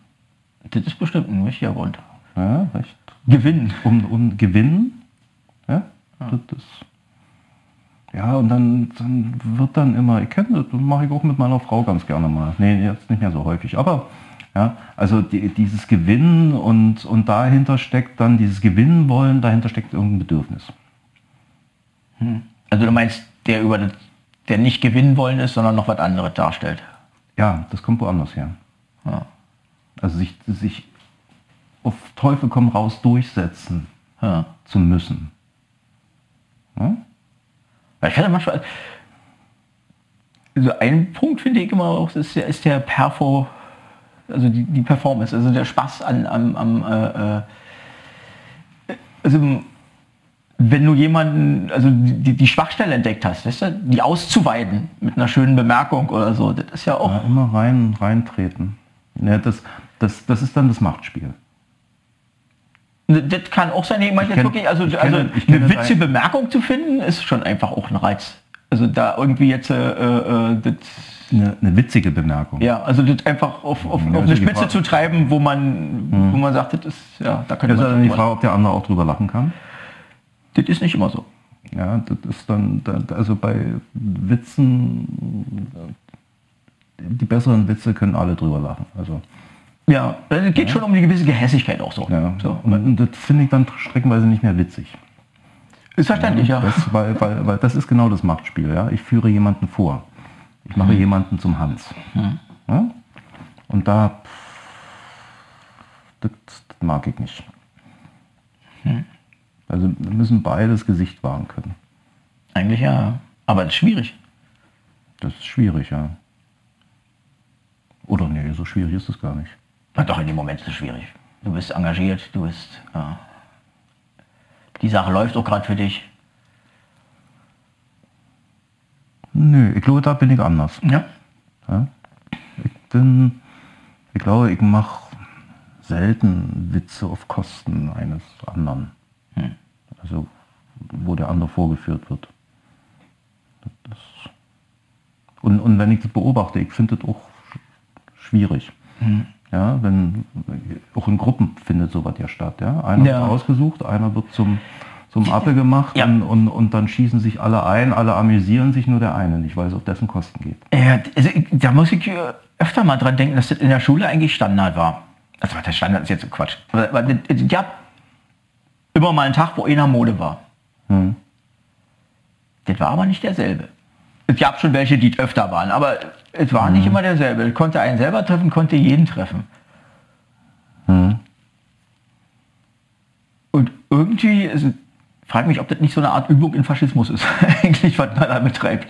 Das ist bestimmt ein wichtiger Grund.
Ja, Recht.
Gewinnen.
Um, um Gewinnen. Ja, das ist, ja und dann, dann wird dann immer, ich kenne das, das mache ich auch mit meiner Frau ganz gerne mal. Nee, jetzt nicht mehr so häufig, aber ja, also die, dieses Gewinnen und, und dahinter steckt dann dieses Gewinnen wollen, dahinter steckt irgendein Bedürfnis.
Also du meinst, der über das, der nicht gewinnen wollen ist, sondern noch was anderes darstellt.
Ja, das kommt woanders her.
Ja.
Also sich, sich auf Teufel komm raus durchsetzen
Ja.
zu müssen. Ja?
Ich hatte manchmal, also ein Punkt finde ich immer auch, ist der, ist der Perfo, also die, die Performance, also der Spaß an, am, am äh, äh, also wenn du jemanden, also die, die Schwachstelle entdeckt hast, weißt du, die auszuweiten mit einer schönen Bemerkung oder so, das ist ja auch,
Ja, immer rein, reintreten. Ja, das, das, das ist dann das Machtspiel.
das kann auch sein, meine jetzt wirklich, also, also
kenne- ich
eine witzige
drei-
Bemerkung zu finden, ist schon einfach auch ein Reiz. Also da irgendwie jetzt, äh, äh, das
Eine, eine witzige Bemerkung.
Ja, also das einfach auf, auf,
Ja,
auf
also
eine Spitze
Frage-
zu treiben, wo man, wo man sagt, das ist, ja, da könnte
Das ist
man
dann die Frage, ob der andere auch drüber lachen kann.
Das ist nicht immer so.
Ja, das ist dann, da- also bei Witzen, die besseren Witze können alle drüber lachen. Also,
Ja, es geht schon um eine gewisse Gehässigkeit auch so.
ja.
so.
Und das finde ich dann streckenweise nicht mehr witzig.
Ist verständlich, ja.
Das, weil, weil, weil das ist genau das Machtspiel. Ja? Ich führe jemanden vor. Ich mache jemanden zum Hans. Ja? Und da, das, das mag ich nicht. Also wir müssen beides Gesicht wahren können.
Eigentlich ja. Aber das ist schwierig.
Das ist schwierig, ja. Oder nee, so schwierig ist es gar nicht.
Na doch, in dem Moment ist es schwierig. Du bist engagiert, du bist, ja. Die Sache läuft auch gerade für dich.
Nö, ich glaube, da bin ich anders.
Ja.
Ja? Ich bin, Ich glaube, ich mache selten Witze auf Kosten eines anderen. Also wo der andere vorgeführt wird. Das und, und wenn ich das beobachte, ich finde das auch schwierig. Hm. Ja, wenn auch in Gruppen findet sowas ja statt. Ja? Einer ja. wird ausgesucht, einer wird zum, zum Appe gemacht ja. und, und, und dann schießen sich alle ein, alle amüsieren sich, nur der eine nicht, weil es auf dessen Kosten geht.
Ja, also, da muss ich öfter mal dran denken, dass das in der Schule eigentlich Standard war. Also der Standard ist jetzt so Quatsch. Aber, aber ja, immer mal einen Tag, wo einer Mode war. Hm. Das war aber nicht derselbe. Es gab schon welche, die öfter waren, aber es war mhm. nicht immer derselbe. Es konnte einen selber treffen, konnte jeden treffen. Mhm. Und irgendwie, ist, frage mich, ob das nicht so eine Art Übung in Faschismus ist, *laughs* eigentlich, was man da betreibt.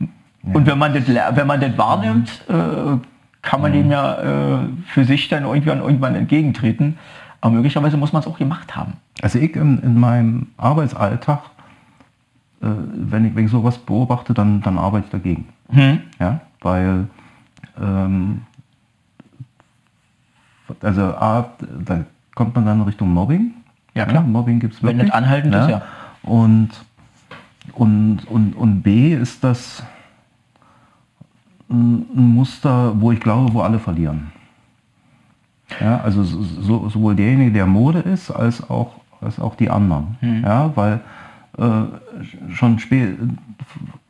Ja. Und wenn man das, wenn man das wahrnimmt, äh, kann man dem ja äh, für sich dann irgendwann, irgendwann entgegentreten. Aber möglicherweise muss man es auch gemacht haben.
Also ich in, in meinem Arbeitsalltag äh, wenn, ich, wenn ich sowas beobachte, dann, dann arbeite ich dagegen. Hm. Ja, weil ähm, also A, da kommt man dann Richtung Mobbing.
Ja, klar. Ja,
Mobbing gibt es wirklich.
Wenn nicht anhaltend ja. ist, ja.
Und, und, und, und B ist das ein Muster, wo ich glaube, wo alle verlieren. Ja, also so, sowohl derjenige, der Mode ist, als auch, als auch die anderen. Hm. Ja, weil äh, schon spät,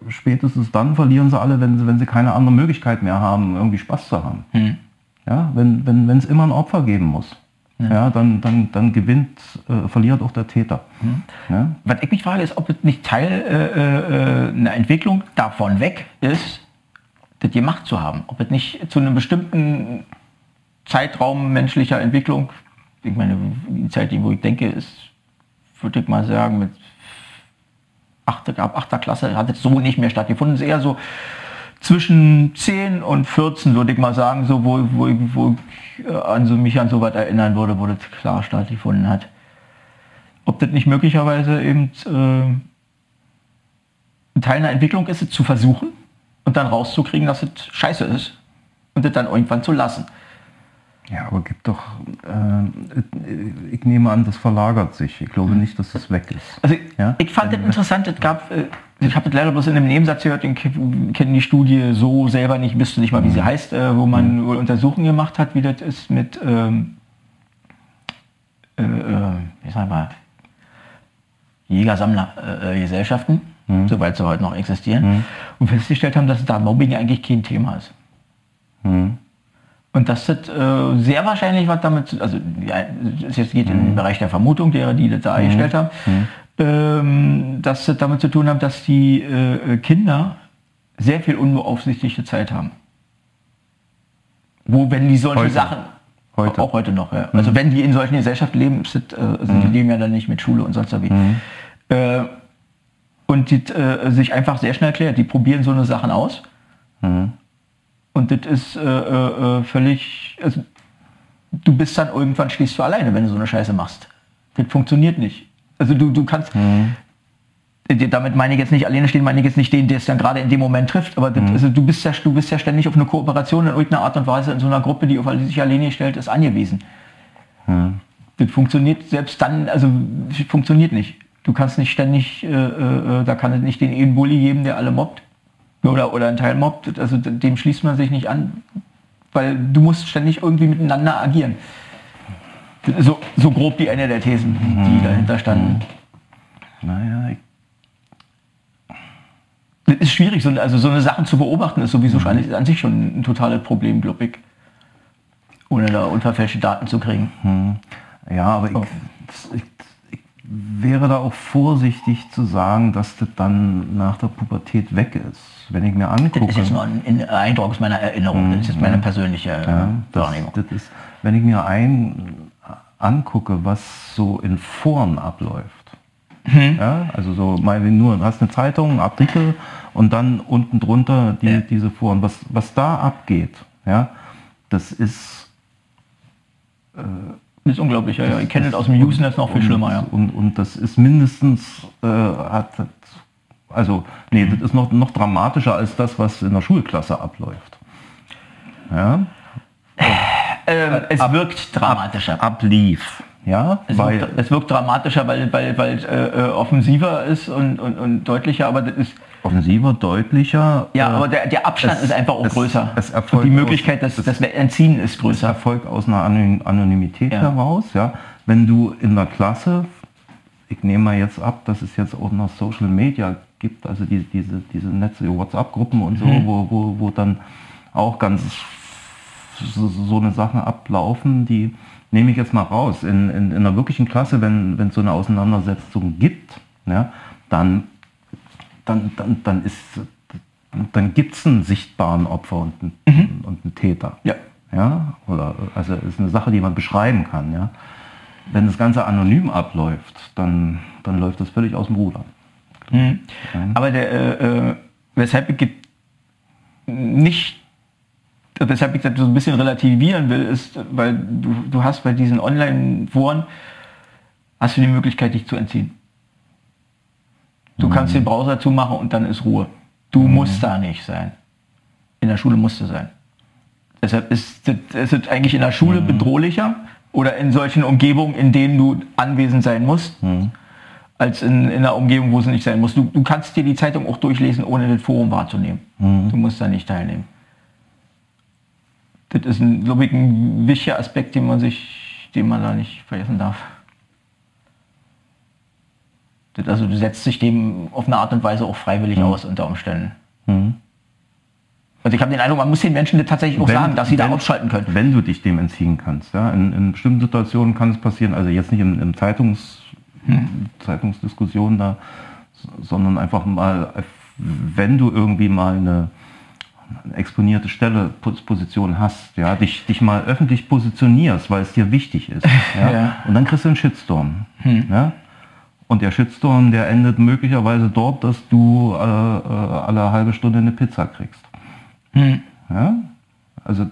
spätestens dann verlieren sie alle, wenn sie, wenn sie keine andere Möglichkeit mehr haben, irgendwie Spaß zu haben. Hm. Ja, wenn es wenn, immer ein Opfer geben muss. Ja. ja, dann, dann, dann gewinnt, äh, verliert auch der Täter. Hm.
Ja? Was ich mich frage, ist, ob es nicht Teil äh, äh, einer Entwicklung davon weg ist, das gemacht zu haben. Ob es nicht zu einem bestimmten Zeitraum menschlicher Entwicklung, ich meine, die Zeit, wo ich denke, ist, würde ich mal sagen, mit 8. ab 8. Klasse hat es so nicht mehr stattgefunden. Es ist eher so zwischen 10 und 14, würde ich mal sagen, so wo, wo, wo ich äh, an so, mich an so was erinnern würde, wo das klar stattgefunden hat. Ob das nicht möglicherweise eben äh, ein Teil einer Entwicklung ist, es zu versuchen und dann rauszukriegen, dass es scheiße ist und das dann irgendwann zu lassen.
Ja, aber gibt doch, äh, ich nehme an, das verlagert sich. Ich glaube nicht, dass es weg ist.
Also ja? ich fand das interessant, es gab, äh, ich habe das leider bloß in einem Nebensatz gehört, ich kenne die Studie so selber nicht, wüsste nicht mal, wie sie mhm. heißt, äh, wo man mhm. Untersuchungen gemacht hat, wie das ist mit, ähm, äh, äh ich sag mal, Jäger-Sammler-Gesellschaften, mhm. soweit sie heute noch existieren, mhm. und festgestellt haben, dass da Mobbing eigentlich kein Thema ist. Mhm. Und das hat äh, sehr wahrscheinlich was damit, also ja, es jetzt geht mhm. in den mhm. Bereich der Vermutung derer, die das da mhm. haben, mhm. ähm, dass das damit zu tun hat, dass die äh, Kinder sehr viel unbeaufsichtigte Zeit haben. Wo, wenn die solche heute. Sachen, heute. auch heute noch, ja. also mhm. wenn die in solchen Gesellschaften leben, sind, äh, also die mhm. leben ja dann nicht mit Schule und sonst wie. Äh, und die äh, sich einfach sehr schnell klärt, die probieren so eine Sachen aus. Und das ist äh, äh, äh, völlig, also, du bist dann irgendwann stehst du alleine, wenn du so eine Scheiße machst. Das funktioniert nicht. Also du, du kannst, mhm. damit meine ich jetzt nicht alleine stehen, meine ich jetzt nicht den, der es dann gerade in dem Moment trifft, aber das, mhm. also du bist ja, du bist ja ständig auf eine Kooperation in irgendeiner Art und Weise in so einer Gruppe, die auf sich alleine gestellt ist, angewiesen. Mhm. Das funktioniert selbst dann, also funktioniert nicht. Du kannst nicht ständig, äh, äh, äh da kann es nicht den Bully geben, der alle mobbt oder, oder ein Teil mobbt, also dem schließt man sich nicht an, weil du musst ständig irgendwie miteinander agieren. So, so grob die eine der Thesen, die mhm. dahinter standen. Naja, ich das ist schwierig, so, also so eine Sachen zu beobachten ist sowieso mhm. an, an sich schon ein totales Problem, glaube ich. Ohne da unverfälschte Daten zu kriegen.
Mhm. Ja, aber oh. ich, ich wäre da auch vorsichtig zu sagen, dass das dann nach der Pubertät weg ist. Wenn ich mir angucke... Das
ist jetzt nur ein Eindruck aus meiner Erinnerung, das ist jetzt meine persönliche ja, Wahrnehmung.
Das, ist, wenn ich mir ein angucke, was so in Foren abläuft, hm. ja, also so mal nur, du hast eine Zeitung, einen Artikel und dann unten drunter die, ja. diese Foren, was, was da abgeht, ja, das ist...
Äh, das ist unglaublich, ja, ja. Ich kenne das aus dem Usenet noch viel schlimmer, ja.
Und, und das ist mindestens, äh, hat, also, nee, das ist noch, noch dramatischer als das, was in der Schulklasse abläuft. Ja?
äh, es ab, wirkt dramatischer.
Ab, ablief. Ja,
es, weil, wirkt, es wirkt dramatischer, weil, weil, weil äh, äh, offensiver ist und, und, und deutlicher, aber das ist
offensiver, deutlicher.
Ja, äh, aber der, der Abstand es, ist einfach auch es, größer.
Es erfolgt
die Möglichkeit, dass das Entziehen ist größer. Es
erfolgt aus einer Anonymität ja. heraus. Ja. Wenn du in der Klasse, ich nehme mal jetzt ab, dass es jetzt auch noch Social Media gibt, also die, diese, diese Netze, WhatsApp-Gruppen und so, mhm. wo, wo, wo dann auch ganz so, so eine Sachen ablaufen, die nehme ich jetzt mal raus. In, in, in einer wirklichen Klasse, wenn es so eine Auseinandersetzung gibt, ja, dann, dann, dann, dann, ist, dann gibt es einen sichtbaren Opfer und einen, mhm. und einen Täter.
Ja.
Ja, oder, also ist eine Sache, die man beschreiben kann. Ja. Wenn das Ganze anonym abläuft, dann, dann läuft das völlig aus dem Ruder.
Mhm. Aber der, äh, äh weshalb es nicht weshalb ich das so ein bisschen relativieren will, ist, weil du, du hast bei diesen Online-Foren, hast du die Möglichkeit, dich zu entziehen. Du mhm. kannst den Browser zumachen und dann ist Ruhe. Du mhm. musst da nicht sein. In der Schule musst du sein. Deshalb ist es eigentlich in der Schule mhm. bedrohlicher oder in solchen Umgebungen, in denen du anwesend sein musst, mhm. als in, in einer Umgebung, wo es nicht sein muss. Du, du kannst dir die Zeitung auch durchlesen, ohne das Forum wahrzunehmen. Mhm. Du musst da nicht teilnehmen das ist ein, glaube ich, ein wichtiger Aspekt, den man sich, den man da nicht vergessen darf. Das, also du setzt sich dem auf eine Art und Weise auch freiwillig mhm. aus unter Umständen. Mhm. Also ich habe den Eindruck, man muss den Menschen tatsächlich auch wenn, sagen, dass sie wenn, da ausschalten können.
Wenn du dich dem entziehen kannst. Ja? In, in bestimmten Situationen kann es passieren, also jetzt nicht im, im Zeitungs, hm. Zeitungsdiskussion da, sondern einfach mal, wenn du irgendwie mal eine, exponierte Stelle, Position hast, ja, dich, dich mal öffentlich positionierst, weil es dir wichtig ist. *laughs* Ja, ja. Und dann kriegst du einen Shitstorm. Hm. Ja? Und der Shitstorm, der endet möglicherweise dort, dass du äh, äh alle halbe Stunde eine Pizza kriegst. Hm. Ja? Also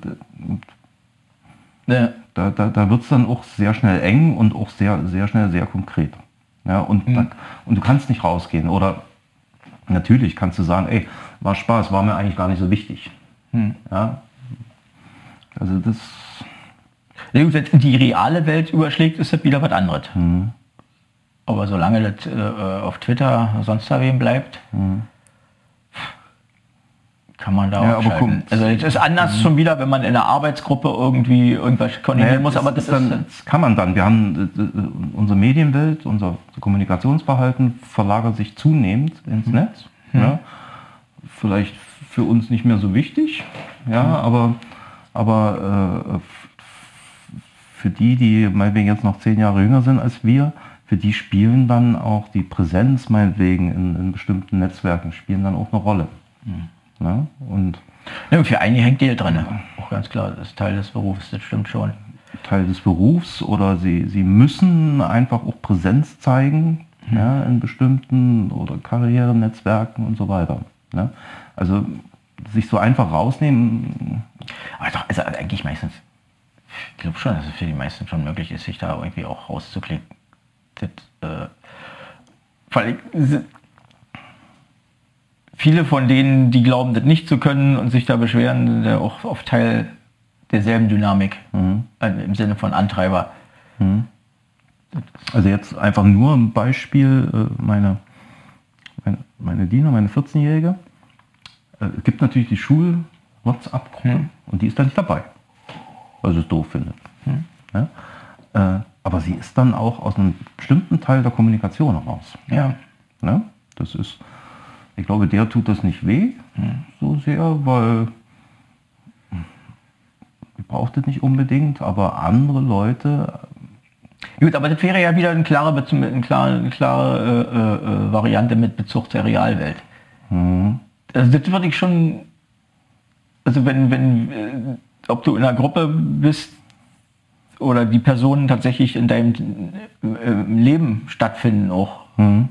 ja. da, da, da wird es dann auch sehr schnell eng und auch sehr, sehr schnell sehr konkret. Ja? Und, hm. da, und du kannst nicht rausgehen. Oder natürlich kannst du sagen, ey, war Spaß, war mir eigentlich gar nicht so wichtig. Hm. Ja? Also das.
Wenn die reale Welt überschlägt, ist das wieder was anderes. Hm. Aber solange das äh, auf Twitter sonst da wem bleibt, hm. Kann man da ja, auch gucken. Also es ist anders mhm. schon wieder, wenn man in einer Arbeitsgruppe irgendwie irgendwas koordinieren naja, muss, aber das,
dann, ist das kann man dann. Wir haben äh, äh, unsere Medienwelt, unser Kommunikationsverhalten verlagert sich zunehmend ins mhm. Netz. Mhm. Ja vielleicht für uns nicht mehr so wichtig, ja, mhm. aber, aber äh, für die, die meinetwegen jetzt noch zehn Jahre jünger sind als wir, für die spielen dann auch die Präsenz meinetwegen in, in bestimmten Netzwerken, spielen dann auch eine Rolle. Ja, und
ja, für einige hängt Geld dran, auch ganz klar, das ist Teil des Berufs, das stimmt schon.
Teil des Berufs oder sie, sie müssen einfach auch Präsenz zeigen mhm. ja, in bestimmten oder Karrierenetzwerken und so weiter. Ne? Also sich so einfach rausnehmen.
Aber doch, also eigentlich meistens, ich glaube schon, dass es für die meisten schon möglich ist, sich da irgendwie auch rauszuklicken. Das, äh, weil viele von denen, die glauben, das nicht zu können und sich da beschweren, sind ja auch oft Teil derselben Dynamik, mhm. also im Sinne von Antreiber. Mhm.
Also jetzt einfach nur ein Beispiel, äh, meine meine, meine Dina, meine 14-Jährige, äh, es gibt natürlich die Schul-WhatsApp-Gruppe hm. und die ist da nicht dabei, weil sie es doof findet. Hm. Ja? Äh, aber sie ist dann auch aus einem bestimmten Teil der Kommunikation raus.
Ja.
ja? Das ist, ich glaube, der tut das nicht weh hm. so sehr, weil braucht es nicht unbedingt, aber andere Leute
Gut, aber das wäre ja wieder eine klare, eine klare, eine klare äh, äh, Variante mit Bezug zur Realwelt. Mhm. Also das würde ich schon, also wenn, wenn, äh, ob du in einer Gruppe bist oder die Personen tatsächlich in deinem äh, Leben stattfinden auch mhm.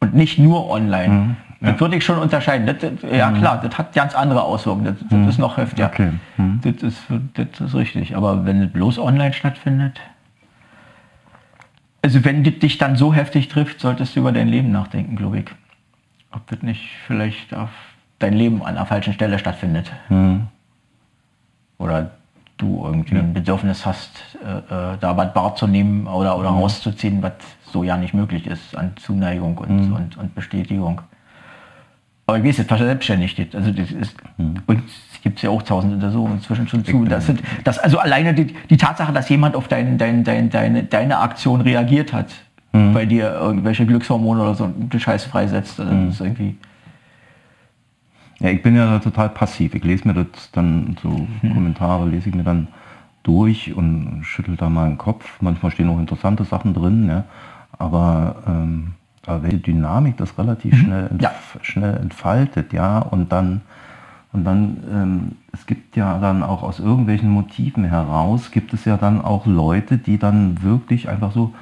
und nicht nur online. Mhm. Ja. Das würde ich schon unterscheiden. Das, das, ja mhm. klar, das hat ganz andere Auswirkungen. Das, das mhm. ist noch heftiger. Okay. Mhm. Das, ist, das ist richtig. Aber wenn es bloß online stattfindet, also wenn das dich dann so heftig trifft, solltest du über dein Leben nachdenken, glaube ich. Ob das nicht vielleicht auf dein Leben an der falschen Stelle stattfindet. Hm. Oder du irgendwie ein Bedürfnis hast, äh, äh, da was wahrzunehmen oder, oder rauszuziehen, was so ja nicht möglich ist an Zuneigung und,
Mhm.
und, und Bestätigung. Aber ich weiß jetzt, was selbstständig. Also das ist, und es gibt ja auch tausend Untersuchungen inzwischen schon zu. Das sind, das, also alleine die, die Tatsache, dass jemand auf dein, dein, dein, deine, deine Aktion reagiert hat, bei dir irgendwelche Glückshormone oder so einen Scheiß freisetzt, also das ist irgendwie.
Ja, ich bin ja da total passiv. Ich lese mir das dann, so Kommentare lese ich mir dann durch und schüttel da mal den Kopf. Manchmal stehen auch interessante Sachen drin, ja. aber, ähm, aber welche Dynamik das relativ schnell, entf
Ja.
schnell entfaltet, ja, und dann, und dann, ähm, es gibt ja dann auch aus irgendwelchen Motiven heraus, gibt es ja dann auch Leute, die dann wirklich einfach so,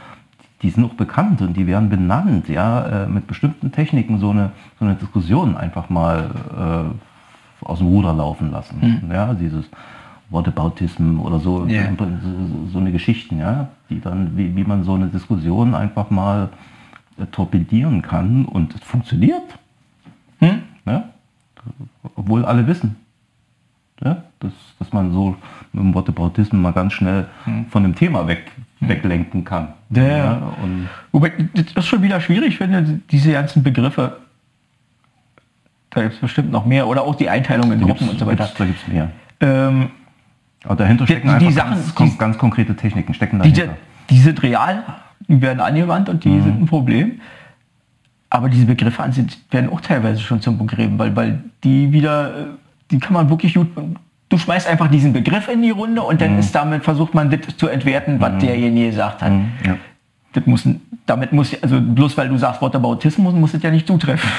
die sind auch bekannt und die werden benannt, ja, äh, mit bestimmten Techniken so eine, so eine Diskussion einfach mal äh, aus dem Ruder laufen lassen. Ja, dieses Whataboutism oder so,
Ja.
so, so eine Geschichten, ja, die dann, wie, wie man so eine Diskussion einfach mal äh, torpedieren kann und es funktioniert.
Hm?
Ja? Obwohl alle wissen, ja? dass, dass man so mit dem Whataboutism mal ganz schnell von dem Thema weg, weglenken kann.
Hm. Ja.
und
Wobei, das ist schon wieder schwierig, wenn diese ganzen Begriffe, da gibt es bestimmt noch mehr, oder auch die Einteilung in Gruppen und so weiter.
gibt's- da gibt es mehr.
Ähm,
Aber dahinter
Die-
stecken
die
einfach
Sachen,
ganz,
die-
ganz konkrete Techniken stecken
die,
dahinter.
die sind real, die werden angewandt und die sind ein Problem. Aber diese Begriffe an sich werden auch teilweise schon zum Begriffen, weil, weil die wieder, äh, die kann man wirklich gut, du schmeißt einfach diesen Begriff in die Runde und dann ist damit, versucht man das zu entwerten, was derjenige gesagt hat.
Ja.
Das muss, damit muss, also bloß weil du sagst Whataboutismus, muss es ja nicht zutreffen.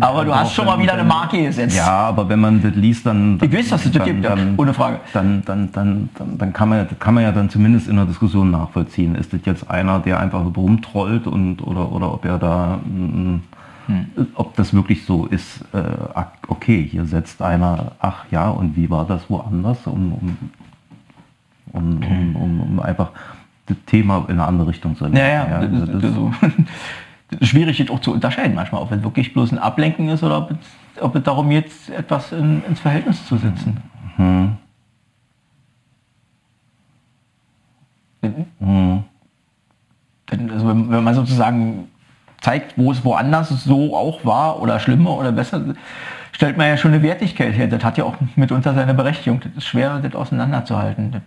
Aber du hast schon mal wieder eine Marke gesetzt.
Ja, aber wenn man das liest, dann...
Ich weiß, dass es das gibt, ja, ohne Frage.
Dann, dann, dann, dann, dann kann, man, kann man ja dann zumindest in der Diskussion nachvollziehen. Ist das jetzt einer, der einfach rumtrollt und, oder, oder ob er da... mm,
Hm.
Ob das wirklich so ist, äh, okay, hier setzt einer, ach ja, und wie war das woanders, um, um, um, um, um, einfach das Thema in eine andere Richtung zu lenken.
Ja, ja, das,
also
ist, das, ist so. *laughs* ist schwierig jetzt auch zu unterscheiden manchmal, ob es wirklich bloß ein Ablenken ist oder ob es, ob es darum geht, etwas in, ins Verhältnis zu setzen.
Hm. Hm.
Also wenn, wenn man sozusagen zeigt, wo es woanders so auch war oder schlimmer oder besser, stellt man ja schon eine Wertigkeit her. Das hat ja auch mitunter seine Berechtigung. Das ist schwer, das auseinanderzuhalten. Das,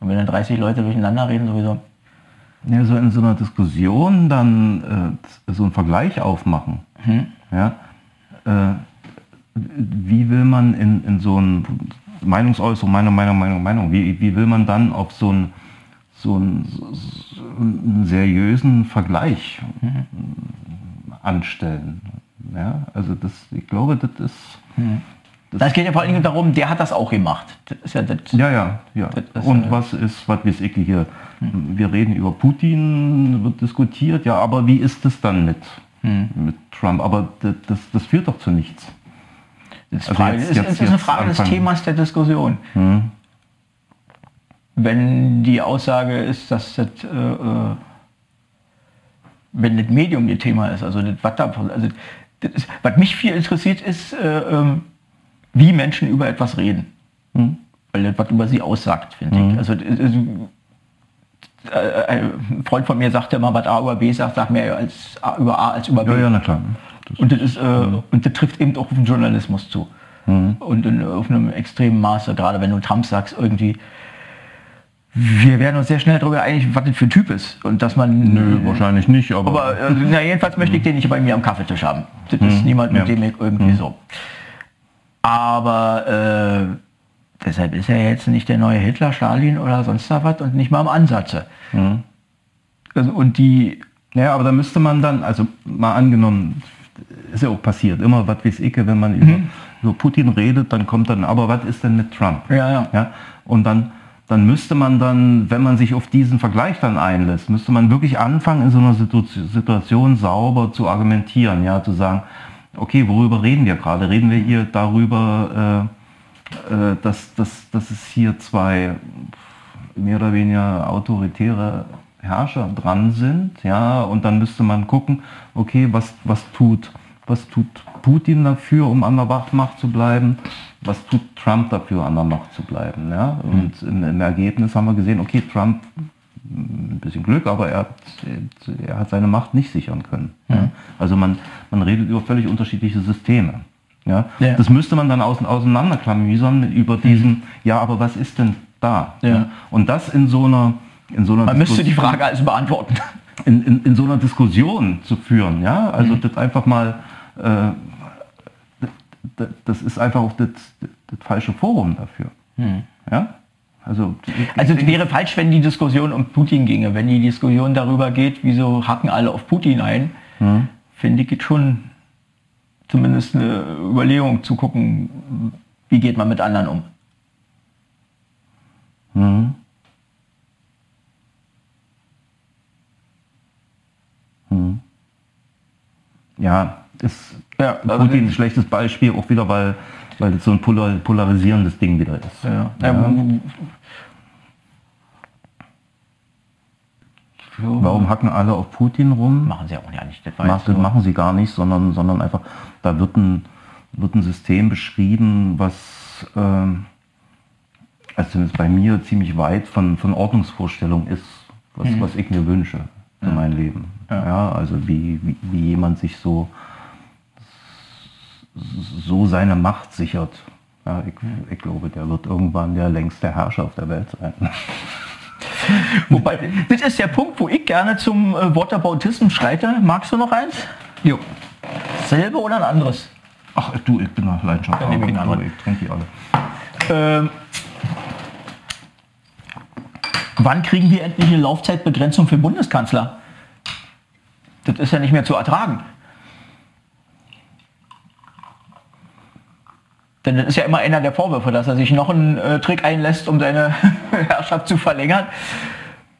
und wenn dann 30 Leute durcheinander reden, sowieso.
Ja, so in so einer Diskussion dann äh, so einen Vergleich aufmachen. Ja, äh, wie will man in, in so ein Meinungsäußerung, Meinung, Meinung, Meinung, Meinung, wie, wie will man dann auf so einen so einen, so einen seriösen Vergleich anstellen? Ja, also das, ich glaube, das ist...
Das geht ja vor allen Dingen darum, der hat das auch gemacht. Das ja das.
Ja, ja, ja.
Das
Und was ist, was weiß ich hier? Wir reden über Putin, wird diskutiert, ja, aber wie ist es dann mit, mit Trump? Aber das, das, führt doch zu nichts.
Das ist,
Also
Frage,
jetzt-
ist,
jetzt-
ist eine
jetzt
Frage des
anfangen.
Themas der Diskussion.
Hm.
Wenn die Aussage ist, dass das, äh, äh, wenn das Medium das Thema ist, also das, was, da, also das ist, was mich viel interessiert ist, äh, ähm, wie Menschen über etwas reden.
Hm.
Weil das was über sie aussagt, finde ich. Also, das ist- äh, ein Freund von mir sagte immer, was A über B sagt, sagt mehr als A über A als über B.
Ja, ja, na klar. Das,
Und das, ist, äh, und das trifft eben auch auf den Journalismus zu. Und in, auf einem extremen Maße, gerade wenn du Trump sagst, irgendwie, wir werden uns sehr schnell darüber einig, was das für ein Typ ist. Und dass man.
Nö, wahrscheinlich nicht, aber,
Aber äh, na, jedenfalls möchte ich den nicht bei mir am Kaffeetisch haben. Das ist niemand, mit
ja.
dem ich irgendwie so. Aber äh, deshalb ist er jetzt nicht der neue Hitler, Stalin oder sonst da was und nicht mal im Ansatze. Also, und die
ja, aber da müsste man dann, also mal angenommen, ist ja auch passiert, immer was weiß ich, wenn man über, über Putin redet, dann kommt dann, aber was ist denn mit Trump?
Ja, ja.
ja und dann, dann müsste man dann, wenn man sich auf diesen Vergleich dann einlässt, müsste man wirklich anfangen, in so einer Situ Situation sauber zu argumentieren, ja, zu sagen, okay, worüber reden wir gerade? Reden wir hier darüber, äh, äh, dass, dass, dass es hier zwei mehr oder weniger autoritäre Herrscher dran sind, ja, und dann müsste man gucken, okay, was, was tut, was tut Putin dafür, um an der Macht zu bleiben? was tut Trump dafür, an der Macht zu bleiben? Ja? Und im, im Ergebnis haben wir gesehen, okay, Trump ein bisschen Glück, aber er hat, er hat seine Macht nicht sichern können. Ja? Also man, man redet über völlig unterschiedliche Systeme. Ja?
Ja.
Das müsste man dann außen, auseinanderklamüsern über diesen, ja, aber was ist denn da?
Ja.
Und das in so einer, in so einer
Man müsste die
Diskussion-
Frage also beantworten. *laughs*
in, in, in so einer Diskussion zu führen. Ja? Also
Mhm.
das einfach mal, äh, das, das ist einfach auch das, das falsche Forum dafür. Ja? Also,
Mhm. Also es wäre falsch, wenn die Diskussion um Putin ginge. Wenn die Diskussion darüber geht, wieso hacken alle auf Putin ein, finde ich schon zumindest eine Überlegung zu gucken, wie geht man mit anderen um.
Mhm. Mhm. Ja, ist
Ja, also
Putin ein schlechtes Beispiel, auch wieder, weil, weil das so ein polar, polarisierendes Ding wieder ist.
Ja.
Ja.
Ja.
Warum hacken alle auf Putin rum?
Machen sie auch ja nicht. Das
Mach, das machen sie gar nicht, sondern, sondern einfach, da wird ein, wird ein System beschrieben, was ähm, also zumindest bei mir ziemlich weit von, von Ordnungsvorstellung ist, was, was ich mir wünsche für mein Leben. Ja. also wie, wie, wie jemand sich so, so seine Macht sichert. Ja, ich, ich glaube, der wird irgendwann der längste Herrscher auf der Welt sein. *laughs* *laughs*
Wobei, das ist der Punkt, wo ich gerne zum äh, Whataboutism schreite. Magst du noch eins?
Jo.
Selbe oder ein anderes?
Ach du, ich bin nach Leidenschaft.
Dann nehme ich einen
ich trinke die alle.
Ähm, wann kriegen wir endlich eine Laufzeitbegrenzung für Bundeskanzler? Das ist ja nicht mehr zu ertragen. Denn das ist ja immer einer der Vorwürfe, dass er sich noch einen äh, Trick einlässt, um seine *laughs* Herrschaft zu verlängern,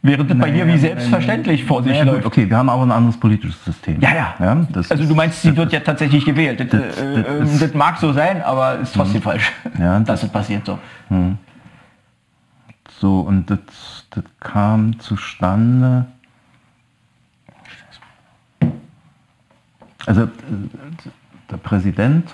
während das bei dir wie selbstverständlich vor sich
Ja, gut,
läuft.
okay, wir haben aber ein anderes politisches System.
Ja, ja.
das
Also du meinst, sie wird ja tatsächlich gewählt. Das,
das-
äh,
das
ähm, das mag so sein, aber ist trotzdem falsch,
Ja, *laughs*
dass es passiert so.
So, und das, das kam zustande. Also äh, der Präsident,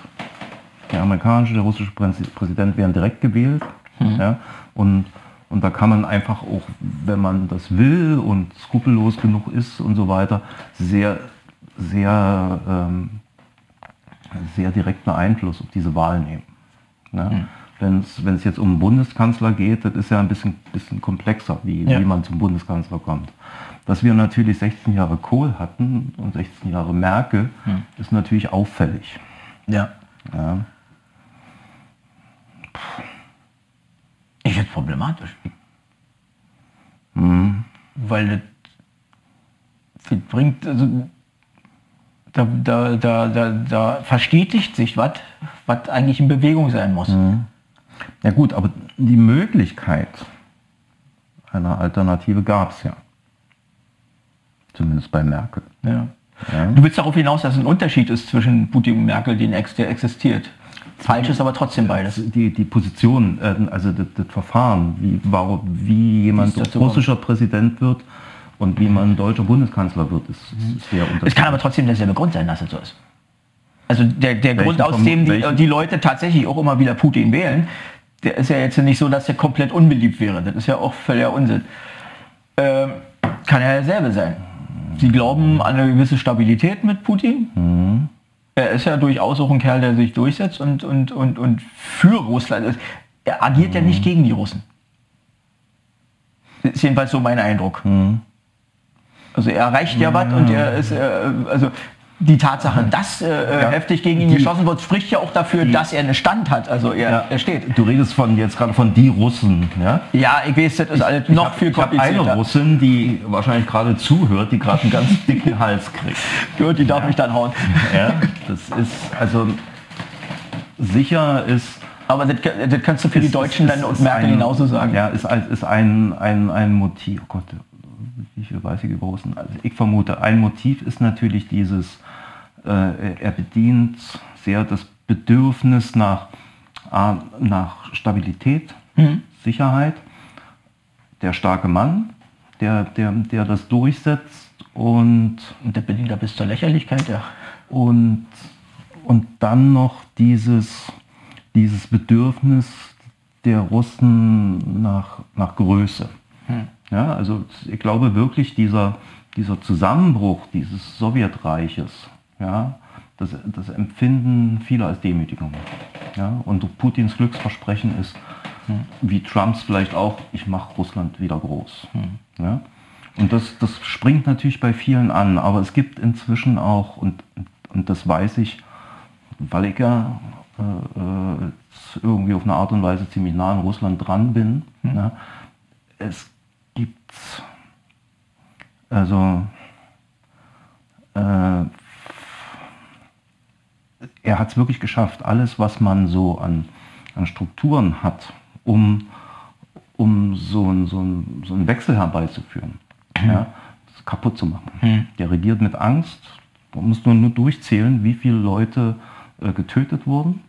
der amerikanische, der russische Präsi- Präsident werden direkt gewählt. Ja, und, und da kann man einfach auch, wenn man das will und skrupellos genug ist und so weiter, sehr, sehr, ähm, sehr direkten Einfluss auf diese Wahl nehmen. Ne? Wenn es jetzt um einen Bundeskanzler geht, das ist ja ein bisschen, bisschen komplexer, wie,
Ja.
wie man zum Bundeskanzler kommt. Dass wir natürlich 16 Jahre Kohl hatten und 16 Jahre Merkel, ist natürlich auffällig.
Ja.
Ja.
Ich finde es problematisch. Weil das, bringt, also, da, da, da, da, da verstetigt sich was, was eigentlich in Bewegung sein muss.
ja gut, aber die Möglichkeit einer Alternative gab es ja. Zumindest bei Merkel.
Ja.
Ja.
Du willst darauf hinaus, dass ein Unterschied ist zwischen Putin und Merkel, den ex der existiert. Falsch ist aber trotzdem beides.
die, die Position, äh, also das, das Verfahren, wie, warum, wie jemand
es dazu kommt.
russischer Präsident wird und wie man deutscher Bundeskanzler wird, ist, ist sehr
Es
unterschiedlich.
kann aber trotzdem derselbe Grund sein, dass es so ist. Also der, der
Welchen
Grund, aus dem die, die Leute tatsächlich auch immer wieder Putin wählen, der ist ja jetzt nicht so, dass er komplett unbeliebt wäre. Das ist ja auch völliger Unsinn. Ähm, kann ja derselbe sein. Sie glauben an eine gewisse Stabilität mit Putin. Er ist ja durchaus auch ein Kerl, der sich durchsetzt und, und, und, und für Russland ist. Er agiert ja nicht gegen die Russen. Das ist jedenfalls so mein Eindruck. Also er erreicht ja was und er ist, äh, also die Tatsache, dass äh,
Ja.
heftig gegen ihn
Die-
geschossen wird, spricht ja auch dafür, dass er einen Stand hat. Also er,
Ja.
er steht.
Du redest von jetzt gerade von die Russen, ja?
Ja, ich weiß, das ist alles noch viel
Ich habe eine
komplizierter.
Russin, die wahrscheinlich gerade zuhört, die gerade einen ganz *laughs* dicken Hals kriegt.
Gut, die darf mich dann hauen. *laughs*
Ja, das ist also sicher ist
Aber das, das kannst du für die
ist-
Deutschen
ist-
dann und Merkel
ein-
genauso sagen.
Ja, ist, ein- ist ein, ein, ein Motiv. Oh Gott, wie viel weiß ich über Russen? Also ich vermute, ein Motiv ist natürlich dieses, äh, er bedient sehr das Bedürfnis nach, äh, nach Stabilität,
Mhm.
Sicherheit. Der starke Mann, der, der, der das durchsetzt und
Und das bedient er bis zur Lächerlichkeit, ja.
und, und dann noch dieses, dieses Bedürfnis der Russen nach, nach Größe. Hm. Ja, also ich glaube wirklich, dieser, dieser Zusammenbruch dieses Sowjetreiches, ja, das, das empfinden viele als Demütigung. Ja, und Putins Glücksversprechen ist, hm. wie Trumps vielleicht auch, ich mache Russland wieder groß. Hm. Ja? Und das, das springt natürlich bei vielen an, aber es gibt inzwischen auch, und, und das weiß ich, weil ich ja äh, irgendwie auf eine Art und Weise ziemlich nah an Russland dran bin, hm. ja, es gibt also äh, er hat es wirklich geschafft, alles, was man so an, an Strukturen hat, um, um so, ein, so, ein, so einen Wechsel herbeizuführen, mhm. ja, kaputt zu machen. Mhm. Der regiert mit Angst. Man muss nur, nur durchzählen, wie viele Leute äh, getötet wurden,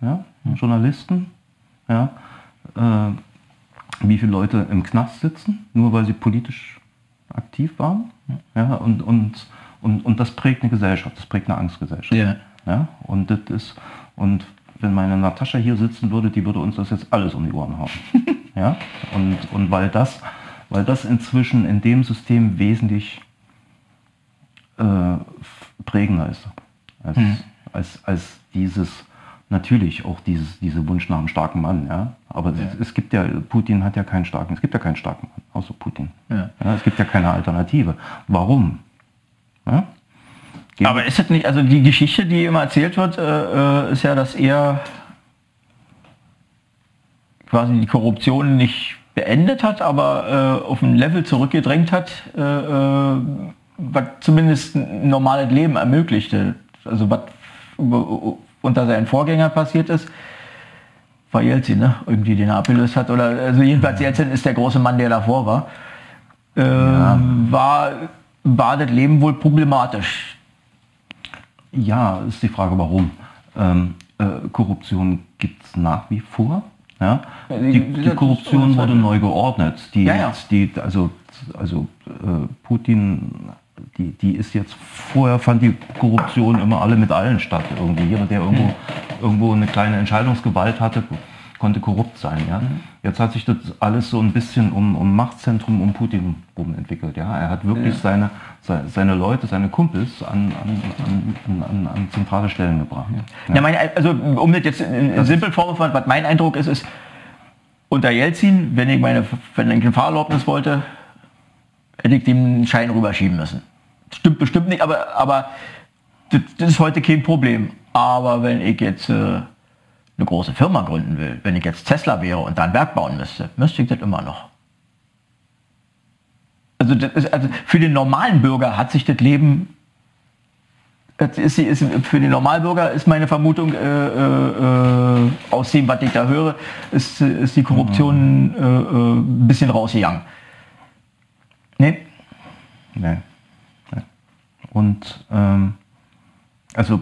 ja, mhm. Journalisten, ja, äh, wie viele Leute im Knast sitzen, nur weil sie politisch aktiv waren. Ja, und, und, und, und das prägt eine Gesellschaft, das prägt eine Angstgesellschaft. Ja. Ja, und das ist, und wenn meine Natascha hier sitzen würde, die würde uns das jetzt alles um die Ohren hauen. *laughs* ja, und, und weil das, weil das inzwischen in dem System wesentlich äh, prägender ist als, hm. als, als dieses, natürlich auch dieses, diese Wunsch nach einem starken Mann, ja. Aber ja. Es, es, gibt ja, Putin hat ja keinen starken, es gibt ja keinen starken Mann, außer Putin. Ja. ja es gibt ja keine Alternative. Warum? Ja?
Aber ist das nicht, also die Geschichte, die immer erzählt wird, äh, äh, ist ja, dass er quasi die Korruption nicht beendet hat, aber äh, auf ein Level zurückgedrängt hat, äh, äh was zumindest ein normales Leben ermöglichte. Also was unter seinen Vorgängern passiert ist, war Jelzin, ne? irgendwie den er abgelöst hat. Oder also jedenfalls Jelzin ist der große Mann, der davor war. Ja. Ähm, war, war das Leben wohl problematisch.
Ja, ist die Frage, warum. Ähm, äh, Korruption gibt es nach wie vor. Ja? Die, die Korruption wurde neu geordnet. Die, ja, ja. die, also also äh, Putin, die, die ist jetzt, vorher fand die Korruption immer alle mit allen statt. Irgendwie. Jeder, der irgendwo, irgendwo eine kleine Entscheidungsgewalt hatte, konnte korrupt sein. Ja? Mhm. Jetzt hat sich das alles so ein bisschen um, um Machtzentrum um Putin rum entwickelt. Ja? Er hat wirklich ja. seine, seine Leute, seine Kumpels an, an, an, an zentrale Stellen gebracht.
Ja. ja mein, also um das jetzt in, in simpel vorzufahren, was mein Eindruck ist, ist, unter Jelzin, wenn ich meine wenn ich eine Fahrerlaubnis wollte, hätte ich den Schein rüberschieben müssen. Stimmt bestimmt nicht, aber, aber das, das ist heute kein Problem. Aber wenn ich jetzt äh, eine große Firma gründen will, wenn ich jetzt Tesla wäre und da ein Werk bauen müsste, müsste ich das immer noch. Also, ist, also für den normalen Bürger hat sich das Leben ist, ist, für den Normalbürger ist meine Vermutung äh, äh, aus dem, was ich da höre, ist, ist die Korruption äh, äh ein bisschen rausgegangen.
Nee? Nee. nee. Und ähm, also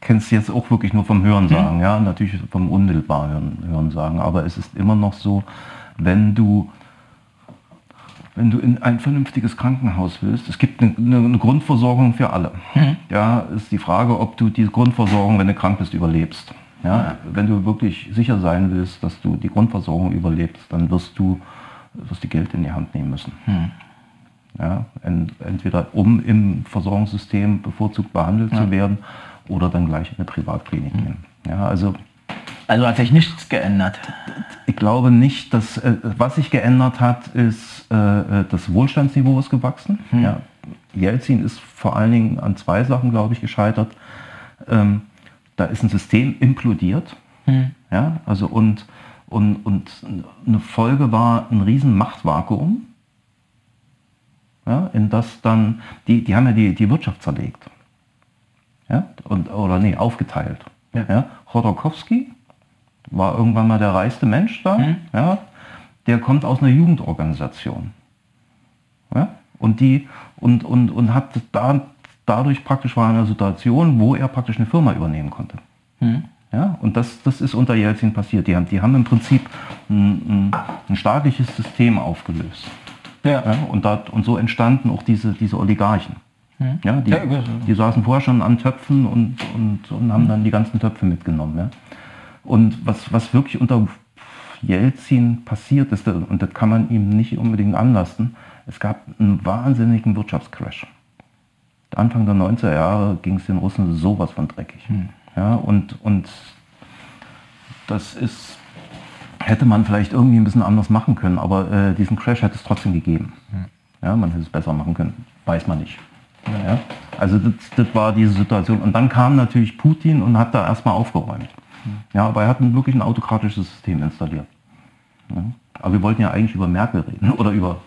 kenne es jetzt auch wirklich nur vom Hörensagen, mhm. ja, natürlich vom unmittelbaren Hörensagen, aber es ist immer noch so, wenn du wenn du in ein vernünftiges Krankenhaus willst, es gibt eine, eine Grundversorgung für alle. Mhm. Ja, ist die Frage, ob du diese Grundversorgung, wenn du krank bist, überlebst. Ja, wenn du wirklich sicher sein willst, dass du die Grundversorgung überlebst, dann wirst du wirst die Geld in die Hand nehmen müssen. Mhm. Ja, ent, entweder um im Versorgungssystem bevorzugt behandelt ja. zu werden oder dann gleich in eine Privatklinik mhm. gehen. Ja, also,
also hat sich nichts geändert.
Ich glaube nicht, dass äh, was sich geändert hat, ist äh, äh das Wohlstandsniveau ist gewachsen. Mhm. Ja, Jelzin ist vor allen Dingen an zwei Sachen, glaube ich, gescheitert. Ähm, da ist ein System implodiert. Mhm. Ja, also und, und, und eine Folge war ein riesen Machtvakuum, ja, in das dann, die, die haben ja die, die Wirtschaft zerlegt ja, und, oder nee, aufgeteilt. Ja. Ja, Chodorkowski war irgendwann mal der reichste Mensch da, mhm. ja, der kommt aus einer Jugendorganisation. Ja, und, die, und, und, und hat da, dadurch praktisch war eine Situation, wo er praktisch eine Firma übernehmen konnte. Mhm. Ja, und das, das ist unter Jelzin passiert. Die haben, die haben im Prinzip ein, ein, ein staatliches System aufgelöst. Ja. ja und, da, und so entstanden auch diese, diese Oligarchen. Hm. Ja, die, die saßen vorher schon an Töpfen und, und, und haben dann die ganzen Töpfe mitgenommen. Ja. Und was, was wirklich unter Jelzin passiert ist, und das kann man ihm nicht unbedingt anlasten, es gab einen wahnsinnigen Wirtschaftscrash. Anfang der 90er Jahre ging es den Russen sowas von dreckig. Hm. Ja, und, und das ist, hätte man vielleicht irgendwie ein bisschen anders machen können, aber äh, diesen Crash hätte es trotzdem gegeben. Hm. Ja, man hätte es besser machen können, weiß man nicht. Ja, also das, das war diese Situation. Und dann kam natürlich Putin und hat da erstmal aufgeräumt. Ja, aber er hat ein, wirklich ein autokratisches System installiert. Ja. Aber wir wollten ja eigentlich über Merkel reden oder über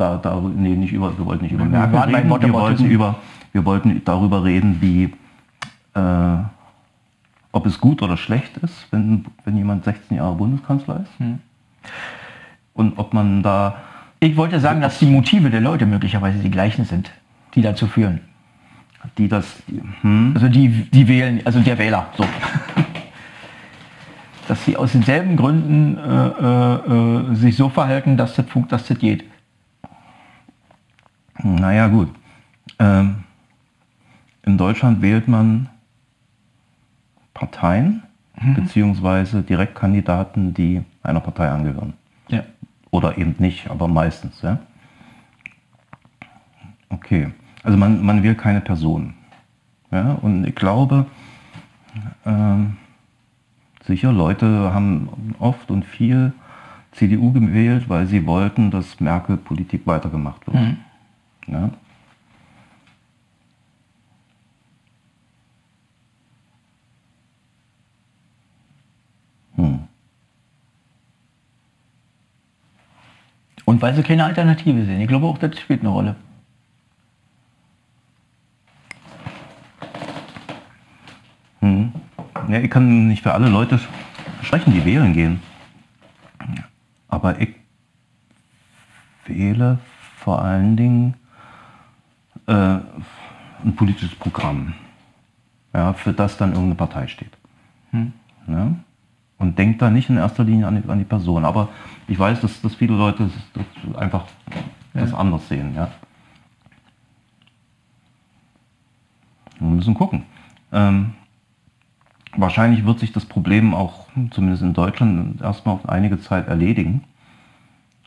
da, da nee, nicht über, wir wollten nicht über Merkel reden, wir wollten, über, wir wollten darüber reden, wie, äh, ob es gut oder schlecht ist, wenn, wenn jemand 16 Jahre Bundeskanzler ist. Hm. Und ob man da...
Ich wollte sagen, dass die Motive der Leute möglicherweise die gleichen sind, die dazu führen.
Die das...
Hm. Also die, die wählen, also der Wähler, so. Dass sie aus denselben Gründen äh, äh, äh sich so verhalten, dass das, dass das geht.
Naja gut. Ähm, in Deutschland wählt man Parteien mhm. beziehungsweise Direktkandidaten, die einer Partei angehören. Ja. Oder eben nicht, aber meistens. Ja? Okay. Also man, man will keine Person. Ja? Und ich glaube, ähm, sicher, Leute haben oft und viel CDU gewählt, weil sie wollten, dass Merkel-Politik weitergemacht wird. Mhm. Ja?
Hm. Und weil sie keine Alternative sehen. Ich glaube auch, das spielt eine Rolle.
Hm. Ja, ich kann nicht für alle Leute sprechen, die wählen gehen. Aber ich wähle vor allen Dingen äh, ein politisches Programm, ja, für das dann irgendeine Partei steht. Hm. Ja? Und denkt da nicht in erster Linie an die, an die Person. Aber ich weiß, dass, dass viele Leute das einfach ja. das anders sehen. Ja? Wir müssen gucken. Ähm, wahrscheinlich wird sich das Problem auch, zumindest in Deutschland, erstmal auf einige Zeit erledigen.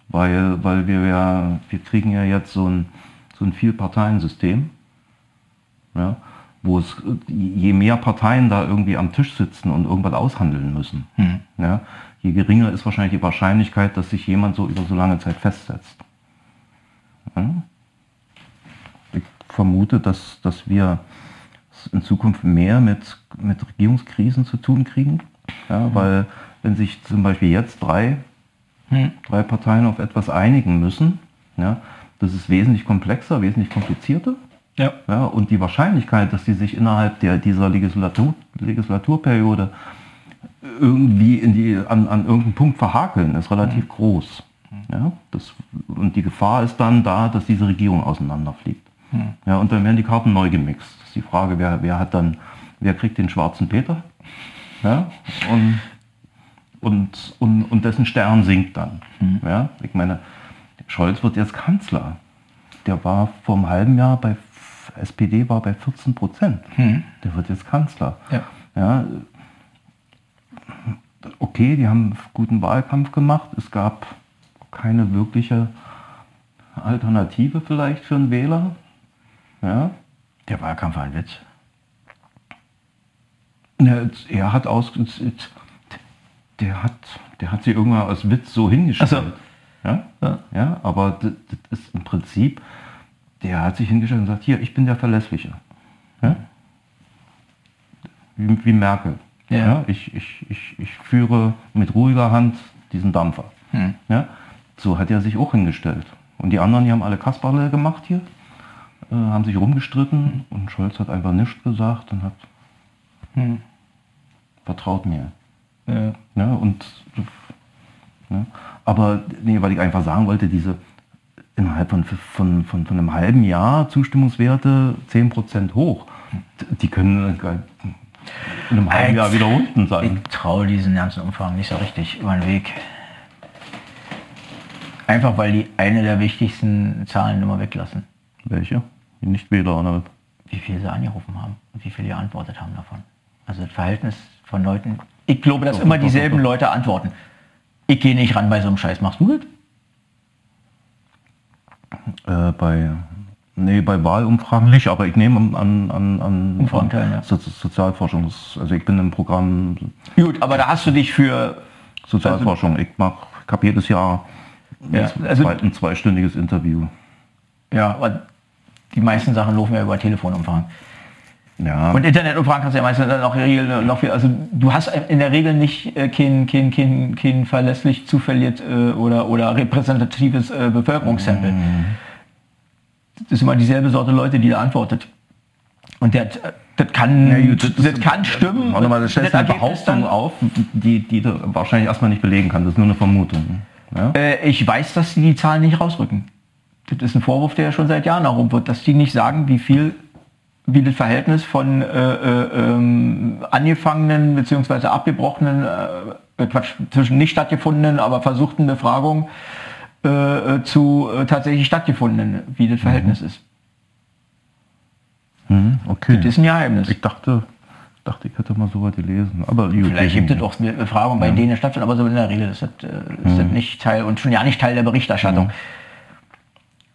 Weil, weil wir ja, wir kriegen ja jetzt so ein so ein Vielparteiensystem, ja, wo es, je mehr Parteien da irgendwie am Tisch sitzen und irgendwas aushandeln müssen, hm. ja, je geringer ist wahrscheinlich die Wahrscheinlichkeit, dass sich jemand so über so lange Zeit festsetzt. Ja. Ich vermute, dass, dass wir in Zukunft mehr mit, mit Regierungskrisen zu tun kriegen, ja, hm. weil wenn sich zum Beispiel jetzt drei, hm. drei Parteien auf etwas einigen müssen, ja, das ist wesentlich komplexer, wesentlich komplizierter. Ja. ja. Und die Wahrscheinlichkeit, dass die sich innerhalb der, dieser Legislatur, Legislaturperiode irgendwie in die, an, an irgendeinem Punkt verhakeln, ist relativ mhm. groß. Ja, das, und die Gefahr ist dann da, dass diese Regierung auseinanderfliegt. Mhm. Ja, und dann werden die Karten neu gemixt. Die Frage, wer, wer hat dann, wer kriegt den schwarzen Peter? Ja, und, und, und, und dessen Stern sinkt dann. Mhm. Ja, ich meine, Scholz wird jetzt Kanzler. Der war vor einem halben Jahr bei SPD war bei 14 Prozent. Hm. Der wird jetzt Kanzler. Ja. ja. Okay, die haben einen guten Wahlkampf gemacht. Es gab keine wirkliche Alternative vielleicht für einen Wähler. Ja.
Der Wahlkampf war ein Witz.
er hat aus, der hat, der hat sie irgendwann als Witz so hingestellt. So. Ja? Ja. ja aber das, das, ist im Prinzip, der hat sich hingestellt und sagt, hier, ich bin der Verlässliche. Ja? Wie, wie Merkel. Ja. ja. Ich, ich, ich, ich führe mit ruhiger Hand diesen Dampfer. Hm. Ja? So hat er sich auch hingestellt. Und die anderen, die haben alle Kasperle gemacht hier, äh, haben sich rumgestritten und Scholz hat einfach nichts gesagt und hat hm. vertraut mir. Ja. ja und Ne? Aber nee, weil ich einfach sagen wollte, diese innerhalb von, von, von, von einem halben Jahr Zustimmungswerte 10% hoch, die können in einem halben Jahr wieder unten sein.
Ich traue diesen ganzen Umfang nicht so richtig über den Weg. Einfach weil die eine der wichtigsten Zahlen immer weglassen.
Welche? Die Nichtwähler oder
Wie viele sie angerufen haben und wie viele geantwortet haben davon. Also das Verhältnis von Leuten, Ich glaube, dass
Doch,
immer
doch,
dieselben
doch.
Leute antworten. Ich gehe nicht ran bei so einem Scheiß. Machst du das?
Äh, bei, nee, bei Wahlumfragen nicht, aber ich nehme an, an, an,
Umfragen teil, ja.
So, Sozialforschung. Also ich bin im Programm
Gut, aber da hast du dich für
Sozialforschung. Ich mache, ich habe jedes Jahr
Ja,
ein,
also-
ein zweistündiges Interview.
Ja, aber die meisten Sachen laufen ja über Telefonumfragen.
Ja,
Und Internetumfragen hast du ja meistens noch, noch viel, also du hast in der Regel nicht äh, kein, kein, kein, kein verlässlich zufällig äh, oder, oder repräsentatives äh, Bevölkerungssample. Das ist immer dieselbe Sorte Leute, die da antwortet. Und der, das kann,
Ja, gut,
das, kann stimmen.
Warte mal, das stellst du eine Behauptung
dann-
auf, die, die du wahrscheinlich erstmal nicht belegen kann. Das ist nur eine Vermutung. Ja?
Äh, ich weiß, dass sie die Zahlen nicht rausrücken. Das ist ein Vorwurf, der ja schon seit Jahren herum wird, dass die nicht sagen, wie viel, wie das Verhältnis von äh, äh, ähm, angefangenen bzw. abgebrochenen, äh, Quatsch, zwischen nicht stattgefundenen, aber versuchten Befragungen äh, äh, zu äh, tatsächlich stattgefundenen, wie das Verhältnis ist.
Hm, okay.
Das ist ein Geheimnis.
Ich dachte, dachte, ich hätte mal so weit gelesen. Aber
Vielleicht gibt es auch Befragungen, bei denen es stattfindet, aber so in der Regel ist das, äh, ist das nicht Teil und schon ja nicht Teil der Berichterstattung.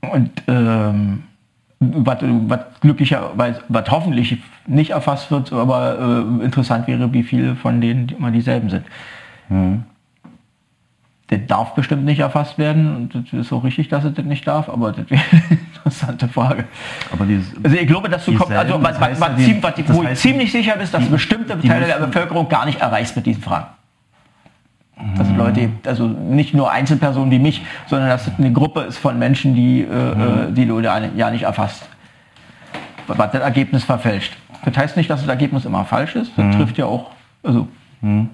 Und ähm, was, was glücklicherweise, was hoffentlich nicht erfasst wird, aber äh, interessant wäre, wie viele von denen immer dieselben sind. Der darf bestimmt nicht erfasst werden und das ist auch richtig, dass es das nicht darf, aber das wäre eine interessante Frage.
Aber dieses,
Also ich glaube, dass du kommst, also was, was, was,
ja, die-
ziem- was,
das
wo
heißt,
ziemlich sicher bist, dass bestimmte Teile der Bevölkerung gar nicht erreichst mit diesen Fragen. Also Leute, also nicht nur Einzelpersonen wie mich, sondern dass es eine Gruppe ist von Menschen, die, äh, äh, die du ja nicht erfasst. Was das Ergebnis verfälscht. Das heißt nicht, dass das Ergebnis immer falsch ist. Das trifft ja auch, also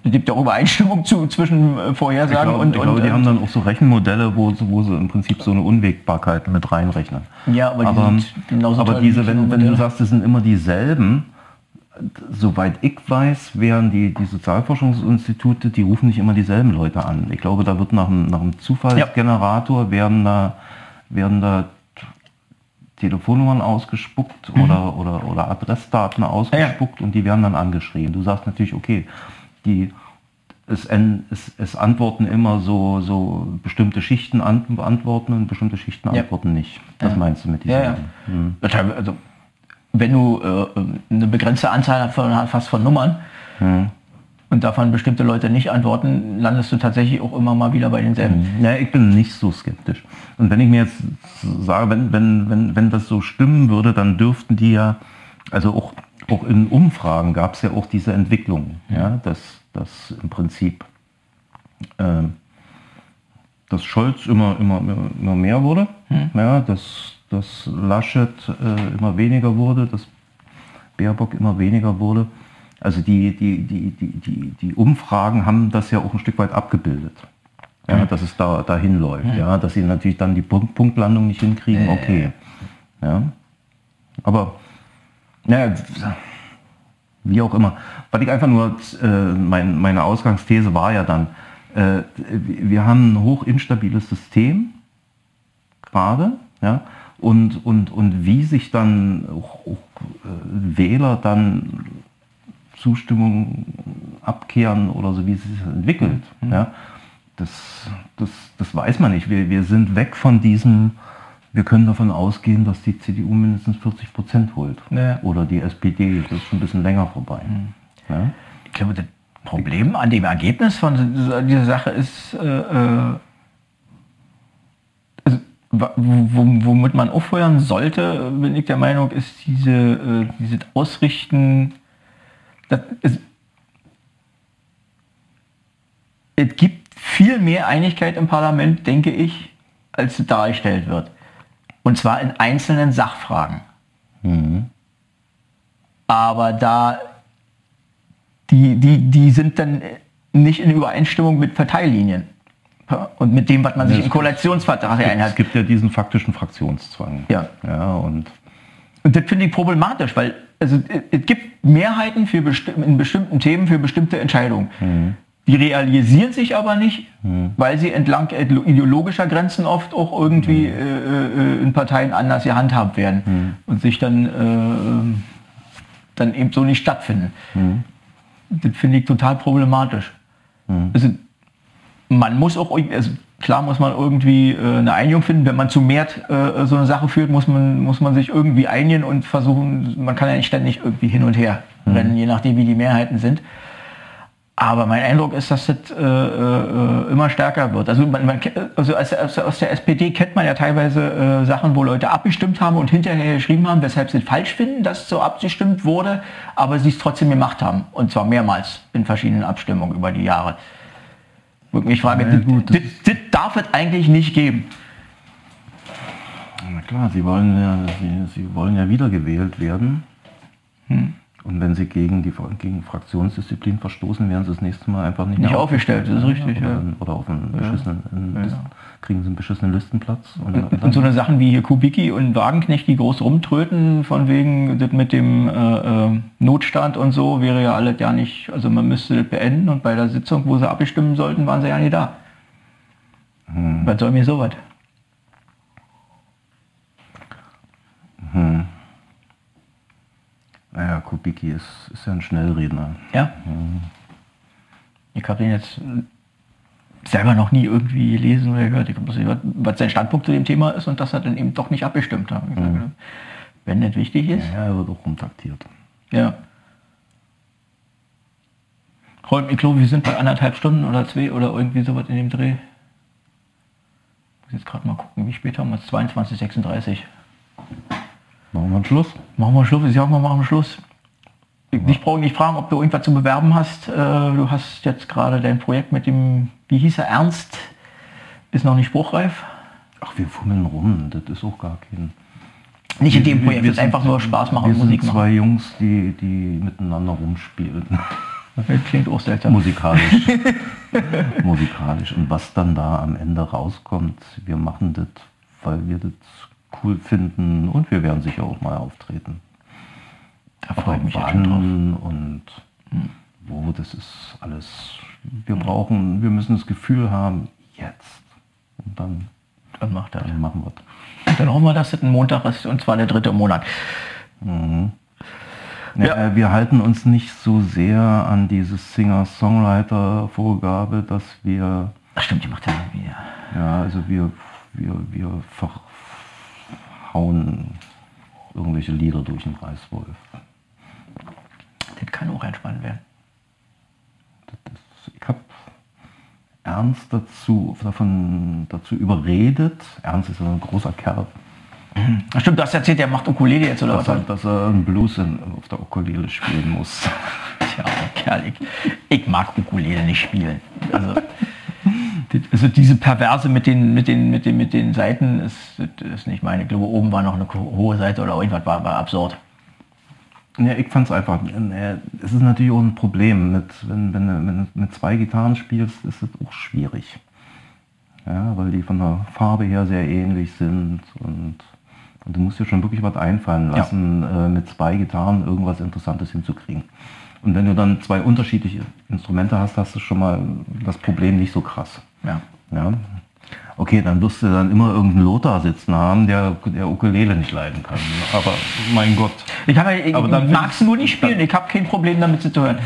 es gibt ja auch Übereinstimmung zu, zwischen äh, Vorhersagen
glaube,
und,
ich glaube,
und
die
äh,
haben dann auch so Rechenmodelle, wo, sie- wo sie im Prinzip so eine Unwägbarkeit mit reinrechnen.
Ja, aber die
aber,
sind genauso
aber diese,
die
wenn, wenn du sagst, es sind immer dieselben, soweit ich weiß, wären die, die Sozialforschungsinstitute, die rufen nicht immer dieselben Leute an. Ich glaube, da wird nach einem, nach einem Zufallsgenerator werden da, werden da Telefonnummern ausgespuckt oder, oder, oder Adressdaten ausgespuckt und die werden dann angeschrieben. Du sagst natürlich, okay, die, es, es, es antworten immer so, so bestimmte Schichten an, beantworten und bestimmte Schichten
Ja.
antworten nicht. Das
Ja.
meinst du mit
Ja, ja.
diesem?
Ja, teilweise, Also, wenn du äh, eine begrenzte Anzahl von, hast von Nummern und davon bestimmte Leute nicht antworten, landest du tatsächlich auch immer mal wieder bei denselben.
Ja, ich bin nicht so skeptisch. Und wenn ich mir jetzt sage, wenn, wenn, wenn, wenn das so stimmen würde, dann dürften die ja, also auch, auch in Umfragen gab es ja auch diese Entwicklung, ja, dass, dass im Prinzip ähm, dass Scholz immer, immer, immer, mehr wurde, ja, dass, dass Laschet äh, immer weniger wurde, dass Baerbock immer weniger wurde. Also die, die, die, die, die, die Umfragen haben das ja auch ein Stück weit abgebildet. Ja, dass es da dahin läuft. Ja. dass sie natürlich dann die Punkt, Punktlandung nicht hinkriegen, okay. Ja. Aber naja, wie auch immer. Was ich einfach nur, äh, mein, meine Ausgangsthese war ja dann, äh, wir haben ein hoch instabiles System gerade, ja, und, und, und wie sich dann auch, auch, äh, Wähler dann Zustimmung abkehren oder so, wie es sich entwickelt, ja, das, das, das weiß man nicht. Wir, wir sind weg von diesem, wir können davon ausgehen, dass die CDU mindestens 40 Prozent holt.
Ja.
Oder die SPD, das ist schon ein bisschen länger vorbei. Ja?
Ich glaube, das Problem an dem Ergebnis von dieser, dieser Sache ist, äh, äh, also, wa- wo- womit man aufhören sollte, bin ich der Meinung, ist diese, äh, dieses Ausrichten. Das ist, es gibt viel mehr Einigkeit im Parlament, denke ich, als dargestellt wird. Und zwar in einzelnen Sachfragen. Aber da die, die, die sind dann nicht in Übereinstimmung mit Parteilinien und mit dem, was man sich im
es-
Koalitionsvertrag
Es
einhat.
gibt ja diesen faktischen Fraktionszwang.
Ja.
Ja, und
Und das finde ich problematisch, weil also, es, es gibt Mehrheiten für besti in bestimmten Themen für bestimmte Entscheidungen. Die realisieren sich aber nicht, weil sie entlang ideologischer Grenzen oft auch irgendwie äh, äh, in Parteien anders gehandhabt werden und sich dann, äh, dann eben so nicht stattfinden. Das finde ich total problematisch.
Mhm.
Also, man muss auch, also klar muss man irgendwie äh, eine Einigung finden. Wenn man zu mehr äh, so eine Sache führt, muss man, muss man sich irgendwie einigen und versuchen, man kann ja nicht ständig irgendwie hin und her rennen, je nachdem wie die Mehrheiten sind. Aber mein Eindruck ist, dass das äh, äh, immer stärker wird. Also, man, man, also aus, aus, aus der SPD kennt man ja teilweise äh, Sachen, wo Leute abgestimmt haben und hinterher geschrieben haben, weshalb sie es falsch finden, dass so abgestimmt wurde, aber sie es trotzdem gemacht haben. Und zwar mehrmals in verschiedenen Abstimmungen über die Jahre. Ich frage,
Ja,
das,
gut,
das, das darf es eigentlich nicht geben.
Na klar, sie wollen ja, sie, sie wollen ja wiedergewählt werden.
Hm.
Und wenn sie gegen die gegen Fraktionsdisziplin verstoßen, werden sie das nächste Mal einfach nicht,
Nicht aufgestellt, das ist richtig,
Oder,
ja.
oder auf einen beschissenen,
Ja.
Kriegen sie einen beschissenen Listenplatz. Und,
Und, so eine Sachen wie hier Kubicki und Wagenknecht, die groß rumtröten, von wegen das mit dem äh, äh, Notstand und so, wäre ja alles ja nicht, also man müsste das beenden und bei der Sitzung, wo sie abstimmen sollten, waren sie ja nicht da. Was soll mir sowas?
naja, Kubicki ist, ist ja ein Schnellredner.
Ja? Ich habe den jetzt selber noch nie irgendwie gelesen oder gehört. Ich gehört, was sein Standpunkt zu dem Thema ist und dass er dann eben doch nicht abgestimmt hat. Ich sage, Wenn das wichtig ist,
Ja, er wird auch rumtaktiert.
Ja. Ich glaube, wir sind bei anderthalb Stunden oder zwei oder irgendwie sowas in dem Dreh. Muss jetzt gerade mal gucken, wie spät haben wir es? 22.36.
Machen wir einen Schluss?
Machen wir Schluss, ich sag mal, machen wir Schluss. Ich brauche nicht fragen, ob du irgendwas zu bewerben hast. Äh, Du hast jetzt gerade dein Projekt mit dem, wie hieß er, Ernst, ist noch nicht spruchreif.
Ach, wir fummeln rum, das ist auch gar kein...
Nicht in dem
Wir-
Projekt,
wir
es ist
sind-
einfach nur Spaß machen
wir
und Musik
sind
machen.
zwei Jungs, die, die miteinander rumspielen. *laughs*
Das klingt auch seltsam.
Musikalisch. *laughs* Musikalisch. Und was dann da am Ende rauskommt, wir machen das, weil wir das cool finden und wir werden sicher auch mal auftreten.
Da freue ich mich.
Wann und wo, das ist alles. Wir brauchen, wir müssen das Gefühl haben, jetzt. Und dann,
Dann macht er.
dann machen wir.
Dann hoffen wir, dass es ein Montag ist und zwar der dritte im Monat.
Ja,
Ja.
äh, Wir halten uns nicht so sehr an diese Singer-Songwriter-Vorgabe, dass wir,
Ach stimmt, die macht ja. Ja.
ja, also wir, wir, wir verhauen irgendwelche Lieder durch den Reißwolf.
Das kann auch entspannt werden.
Ich habe Ernst dazu, davon, dazu überredet, Ernst ist ein großer Kerl,
stimmt, du hast erzählt, der macht Ukulele jetzt oder
dass
was?
er, dass er einen Blues auf der Ukulele spielen muss. *laughs*
Tja, Kerl, ich, ich mag Ukulele nicht spielen. Also, das, also diese Perverse mit den, mit den, mit den, mit den Seiten ist, das ist nicht meine. Ich glaube, oben war noch eine hohe Seite oder irgendwas war, war absurd.
Ja, ich fand es einfach. äh, Es ist natürlich auch ein Problem. Mit, wenn, wenn, du- wenn du mit zwei Gitarren spielst, ist es auch schwierig. Ja, weil die von der Farbe her sehr ähnlich sind und, und du musst dir schon wirklich was einfallen
Ja.
lassen, äh, mit zwei Gitarren irgendwas Interessantes hinzukriegen. Und wenn du dann zwei unterschiedliche Instrumente hast, hast du schon mal das Problem nicht so krass.
Ja.
Ja. Okay, dann wirst du dann immer irgendeinen Lothar sitzen haben, der, der Ukulele nicht leiden kann. Aber mein Gott.
Ich, ich,
Aber dann
ich mag es nur nicht spielen. Ich habe kein Problem damit zu hören.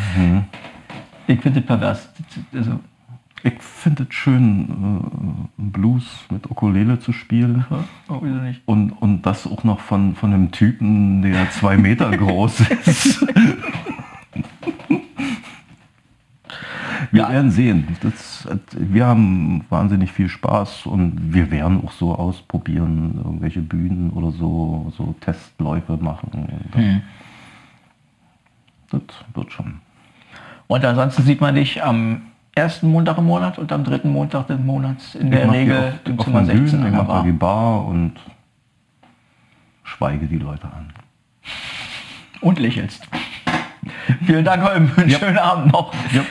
Ich finde das pervers. Also,
Ich finde es schön, äh, Blues mit Ukulele zu spielen. *laughs*
oh?
Und, und das auch noch von, von einem Typen, der zwei Meter groß *laughs* ist. Wir
Ja.
werden sehen. Das, wir haben wahnsinnig viel Spaß und wir werden auch so ausprobieren, irgendwelche Bühnen oder so, so Testläufe machen.
Hm.
Das wird schon.
Und ansonsten sieht man dich am ersten Montag im Monat und am dritten Montag des Monats in der
mach die
Regel
auf,
im Zimmer
den
16
Bühnen, ich
der
mache
Bar.
die Bar und schweige die Leute an.
und lächelst. Vielen Dank, Holm. Schönen Abend noch.
Ja.